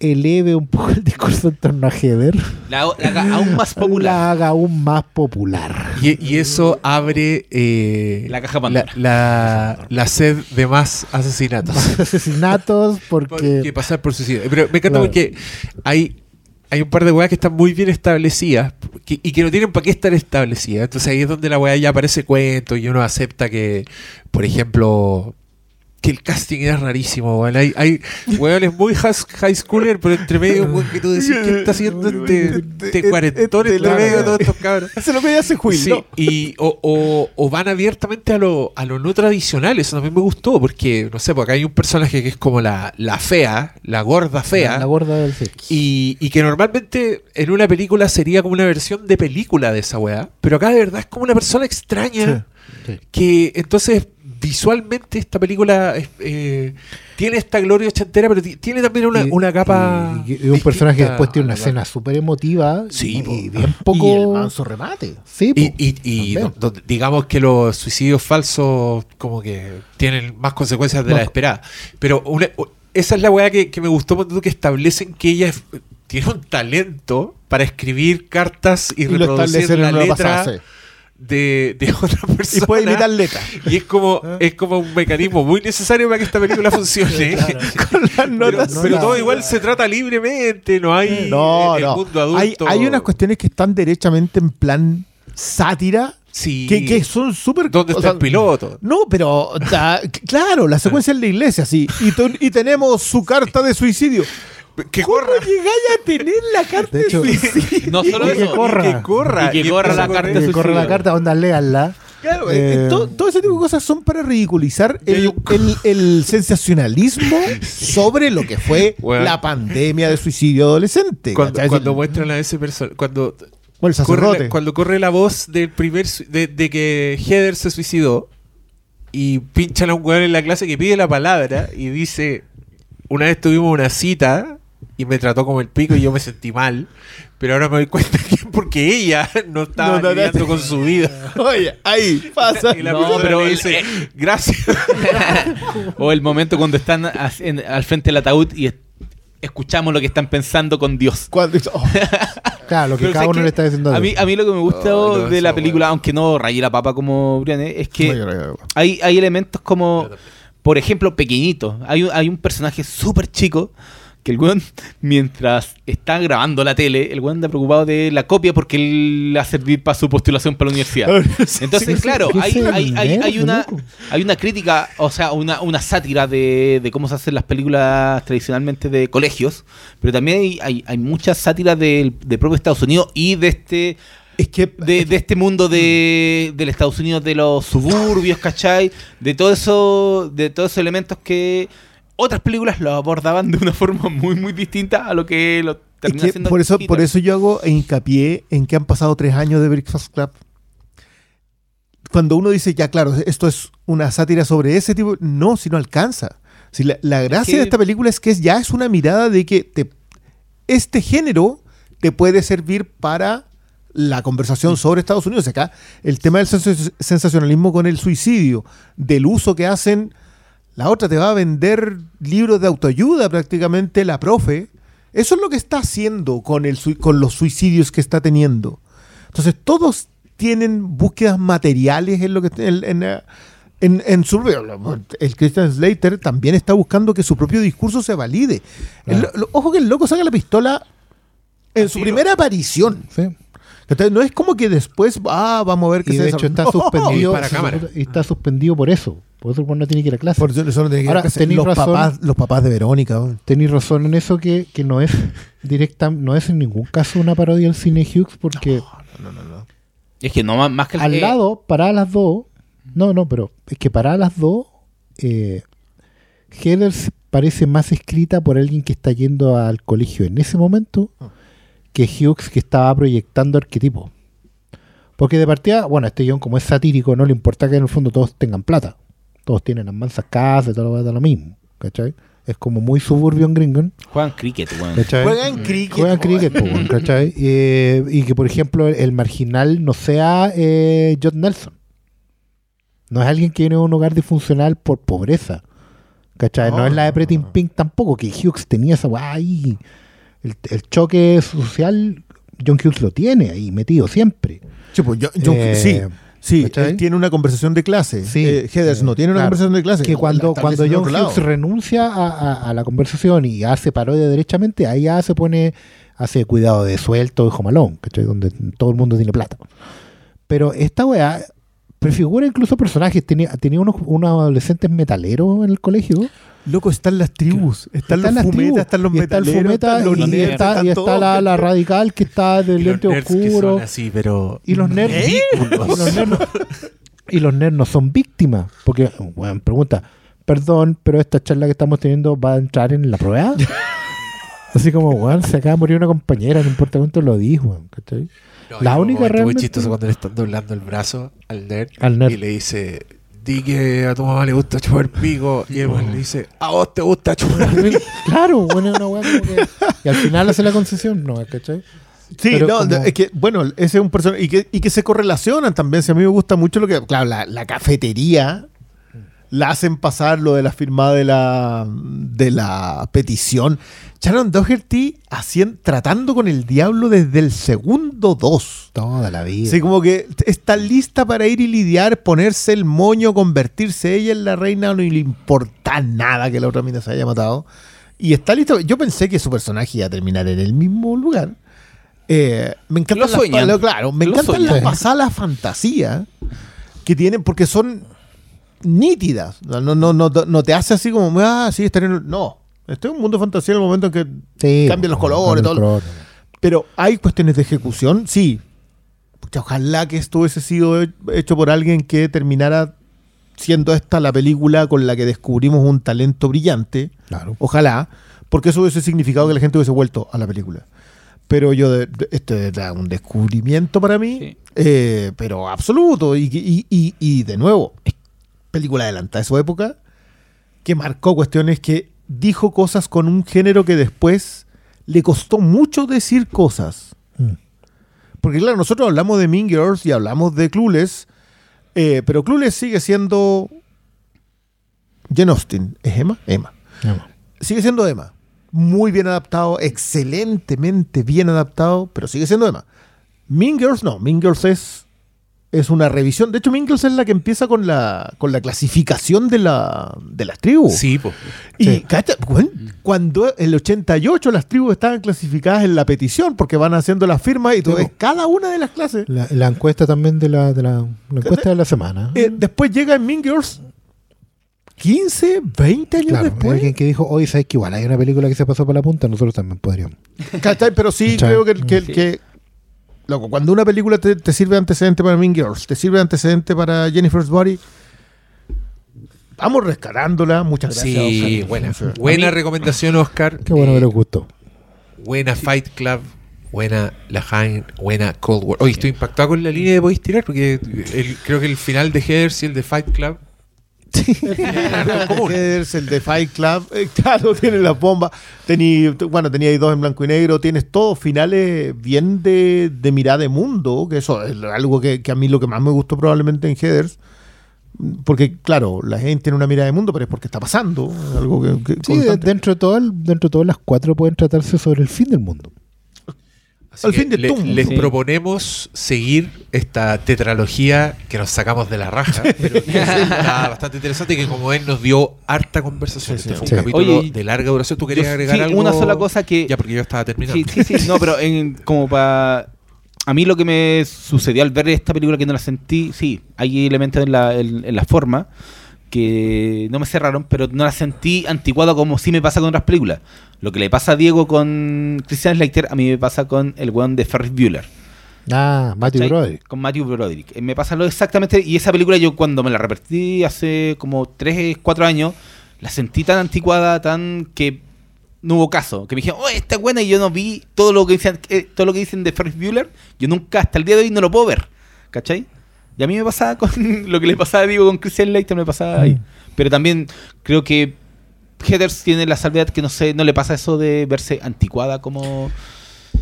eleve un poco el discurso en torno a Heather. la, la haga aún más popular. La haga aún más popular. Y, y eso abre eh, La caja la, Pandora. la- la sed de más asesinatos. Asesinatos Por- porque... que pasar por suicidio. Pero me encanta Claro. porque hay, hay un par de weas que están muy bien establecidas y que no tienen para qué estar establecidas. Entonces ahí es donde la wea ya aparece cuento y uno acepta que, por ejemplo, que el casting es rarísimo, weón. Hay, hay weones muy has- high schooler, pero entre medio, weón, que tú decís, ¿qué está haciendo este, este cuarentón entre medio de todos estos cabros? Lo que ella se Sí, y, o, o- o van abiertamente a lo, a lo no tradicional. Eso también me gustó, porque, no sé, porque hay un personaje que es como la, la fea, la gorda fea, La gorda del sexo. y, y que normalmente en una película sería como una versión de película de esa weá, pero acá de verdad es como una persona extraña, Sí. que entonces visualmente esta película es, eh, tiene esta gloria ochentera, pero ti- tiene también una, Y- una capa... Y, y un personaje que después tiene una la- escena súper emotiva. Sí, y, bien poco. Y el manso remate. Sí. Y, do- do- digamos que los suicidios falsos como que tienen más consecuencias de No. las esperadas. Pero una- esa es la weá que, que me gustó que establecen que ella es- tiene un talento para escribir cartas y, reproducir la en la letra pasada, sí. De, de otra persona. Y puede imitar letras. Y es como, es como un mecanismo muy necesario para que esta película funcione. Con las Pero, notas. pero no, todo no. igual se trata libremente, no hay No, el, mundo adulto. Hay, hay unas cuestiones que están derechamente en plan sátira. Sí. Que, que son súper. ¿Dónde o está sea, el piloto? No, pero claro, la secuencia en la iglesia, sí. Y tenemos su carta de suicidio. Que ¿Cómo corra. a tener la carta De hecho, suicidio? No solo Y que eso. corra. Y que corra. Y que y corra la carta correr. Que corre la carta, onda, léanla. Claro, Eh, eh, to- todo ese tipo de cosas son para ridiculizar el, el- el sensacionalismo sobre lo que fue Bueno. la pandemia de suicidio adolescente. Cuando, muestran a ese personaje, cuando Bueno, corre la, cuando corre la voz del primer de que Heather se suicidó y pinchan a un weón en la clase que pide la palabra y dice una vez tuvimos una cita y me trató como el pico y yo me sentí mal pero ahora me doy cuenta que es porque ella no estaba No, lidiando con su vida Oye, ahí pasa. y la No, pero le el- dice gracias o el momento cuando están en- al frente del ataúd y es- escuchamos lo que están pensando con Dios. Oh, Claro, lo que Pero cada ¿sabes uno le está diciendo. A mí, a mí lo que me gusta de la película, aunque no rayé la papa como Briane, es que no, hay, hay elementos como, por ejemplo, pequeñitos. Hay, un- hay un personaje súper chico que el weón, mientras está grabando la tele, el weón anda preocupado de la copia porque él le va a servir para su postulación para la universidad. Entonces, claro, hay, sí, hay, hay, nerd, hay una, hay una crítica, o sea, una, una sátira de, de cómo se hacen las películas tradicionalmente de colegios, pero también hay, hay, hay muchas sátiras del de propio Estados Unidos y de este Es que de, de este mundo de, del Estados Unidos de los suburbios, ¿cachai? De todo eso, de todos esos elementos que otras películas lo abordaban de una forma muy, muy distinta a lo que lo Es termina que haciendo por eso, por eso yo hago hincapié en que han pasado tres años de Breakfast Club. Cuando uno dice, ya claro, esto es una sátira sobre ese tipo, no, si no alcanza. Si la, la gracia que- de esta película es que es, ya es una mirada de que te, este género te puede servir para la conversación sobre Estados Unidos. Acá el tema del sens- sensacionalismo con el suicidio, del uso que hacen, la otra te va a vender libros de autoayuda prácticamente, la profe. Eso es lo que está haciendo con, el, con los suicidios que está teniendo. Entonces todos tienen búsquedas materiales en lo que en, en, eh, en- en su el Christian Slater también está buscando que su propio discurso se valide. Claro. ojo que el loco saca la pistola en su primera aparición. Sí. Entonces, no es como que después, ah, vamos a ver qué Y se de hecho está No. suspendido. Y para cámara. y está suspendido por eso. Por eso no tiene que ir a clase. Por eso eso no tiene que Ahora, ver con- tenéis los razón. papás, los papás de Verónica. Tenéis razón en eso que, que no es directa, no es en ningún caso una parodia del cine Hughes porque No, no, no. Es que no más, que el- al lado, para las dos, no, no, pero es que para las dos, eh, Heather parece más escrita por alguien que está yendo al colegio en ese momento Ah. Que Hughes que estaba proyectando arquetipos. Porque de partida, bueno, este guion como es satírico, no le importa que en el fondo todos tengan plata. Todos tienen las mansas casas, todo da lo mismo, ¿cachai? Es como muy suburbio en Gringon, juegan cricket, weón. Juegan cricket. Juegan cricket, weón, ¿cachai? Eh, y que, por ejemplo, el marginal no sea eh, John Nelson. No es alguien que viene de un hogar disfuncional por pobreza. ¿Cachai? No, No, es la de Pretty no. Pink tampoco, que Hughes tenía esa weá ahí. El, el choque social, John Hughes lo tiene ahí metido siempre. Sí, pues, yo- yo- Eh, sí, sí, él tiene una conversación de clase. Sí. Eh, Heathers Eh, no tiene una claro. conversación de clase. Que cuando, cuando John lado. Hughes renuncia a, a- a la conversación y hace parodia derechamente, ahí ya se pone, hace cuidado de suelto de Jomalón, ¿cachai? Donde todo el mundo tiene plata. Pero esta weá prefigura incluso personajes. Tenía, tenía unos, unos adolescentes metaleros en el colegio. Loco, están las tribus. Están, Están los las fumetas, tribus, están los y está el metaleros, fumeta están los y, nerds, está, están y está la, la radical que está del lente oscuro. son así, pero Y los nerds, ¿Eh? y los nerds no, y los nerds no son víctimas. Porque, bueno, pregunta, perdón, pero esta charla que estamos teniendo va a entrar en la prueba. Así como, weón, se acaba de morir una compañera, no importa cuánto lo dijo, weón, ¿cachai? No, La única momento muy realmente- chistoso cuando le están doblando el brazo al nerd, Al nerd. y le dice, di que a tu mamá le gusta chupar pico. Y el weón le dice, a vos te gusta chupar pico. Claro, bueno, es una weá como que. Y al final hace la concesión, ¿no? ¿cachai? Sí, Pero no, como- es que, bueno, ese es un personaje. Y que, y que se correlacionan también. Si a mí me gusta mucho lo que. Claro, la, la cafetería la hacen pasar lo de la firma de la, de la petición. Sharon Doherty hacien- tratando con el diablo desde el segundo 2. Toda la vida. Sí, como que está lista para ir y lidiar, ponerse el moño, convertirse ella en la reina, no le importa nada que la otra mina se haya matado. Y está lista. Yo pensé que su personaje iba a terminar en el mismo lugar. Eh, me encanta Lo sueñan. claro, me Lo encanta la sueñan. pasada fantasía que tienen porque son nítidas. No, no, no, no, no te hace así como, ah, sí, estaré en... No, estoy en un mundo de fantasía en el momento en que Sí, cambian los colores, todo. color. Pero hay cuestiones de ejecución, sí. pucha, ojalá que esto hubiese sido he- hecho por alguien que terminara siendo esta la película con la que descubrimos un talento brillante. Claro. Ojalá, porque eso hubiese significado que la gente hubiese vuelto a la película. Pero yo, de- de- este era un descubrimiento para mí, Sí. eh, pero absoluto. Y, y- y- y de nuevo, es película adelantada de su época, que marcó cuestiones que dijo cosas con un género que después le costó mucho decir cosas. Mm. Porque claro, nosotros hablamos de Mean Girls y hablamos de Clueless, eh, pero Clueless sigue siendo Jen Austen. ¿Es Emma? Emma. Sigue siendo Emma. Muy bien adaptado, excelentemente bien adaptado, pero sigue siendo Emma. Mean Girls no, Mean Girls es, es una revisión. De hecho, Girls es la que empieza con la, con la clasificación de, la, de las tribus. Sí, pues. Y Sí. cacha, cu- cuando en el 88 las tribus estaban clasificadas en la petición, porque van haciendo las firmas y Sí, ves po. cada una de las clases. La, la encuesta también de la, de la, la encuesta de la semana. Eh, después llega en Girls 15, 20 años claro, después. alguien que dijo, hoy sabes que igual hay una película que se pasó por la punta, nosotros también podríamos. ¿Cachai? Pero sí ¿Cachai? creo que, que, Sí. que- loco, cuando una película te, te sirve de antecedente para Mean Girls, te sirve de antecedente para Jennifer's Body, vamos rescatándola. Muchas gracias. Sí, Oscar. buena. Recomendación, Oscar. Qué bueno Eh, que les gustó. Buena Fight Club. Buena La Haine, buena Cold War. Oye, estoy impactado con la línea de podéis tirar porque el- creo que el final de Heathers y el de Fight Club. Es el de Fight Club, eh, claro, tiene las bombas. Tení, bueno, tenía ahí dos en blanco y negro. Tienes todos finales bien de, de mirada de mundo, que eso es algo que, que a mí lo que más me gustó probablemente en Headers. Porque, claro, la gente tiene una mirada de mundo, pero es porque está pasando. Algo que, Sí, dentro de todo, el- dentro de todas las cuatro pueden tratarse sobre el fin del mundo. Así Al fin de le- les Sí. proponemos seguir esta tetralogía que nos sacamos de la raja, pero que está bastante interesante y que como ven nos dio harta conversación. Sí, Este sí. fue un Sí. capítulo Oye, de larga duración. ¿Tú querías yo- agregar sí, algo? una sola cosa que- Ya, porque yo estaba terminando. Sí, sí, sí. No, pero en- como para. A mí lo que me sucedió al ver esta película que no la sentí, sí, hay elementos en la, en, en la forma que no me cerraron, pero no la sentí anticuada como sí me pasa con otras películas. Lo que le pasa a Diego con Christian Slater, a mí me pasa con el weón de Ferris Bueller. Ah, Matthew. Broderick. Con Matthew Broderick. Eh, Me pasa lo exactamente. Y esa película yo cuando me la repetí hace como 3, 4 años, la sentí tan anticuada, tan que no hubo caso. Que me dijeron, oh, esta es buena y yo no vi todo lo que dicen, eh, todo lo que dicen de Ferris Bueller. Yo nunca, hasta el día de hoy, no lo puedo ver. ¿Cachai? Y a mí me pasaba con lo que le pasaba, digo, con Christian Slater, me pasaba ahí. Mm. Pero también creo que Heathers tiene la salvedad que no sé, no le pasa eso de verse anticuada como...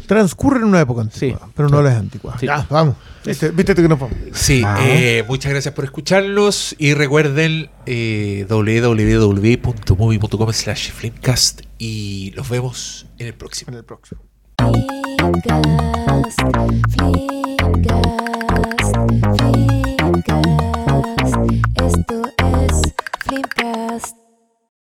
Transcurre en una época Sí. pero no la es antigua. Sí. Ya, vamos. Viste, viste que nos vamos. Sí, Ah. eh, muchas gracias por escucharnos y recuerden eh, www.movie.com slash filmcast y los vemos en el próximo. En el próximo. Filmcast, Filmcast. Flimcast, esto es Flimcast.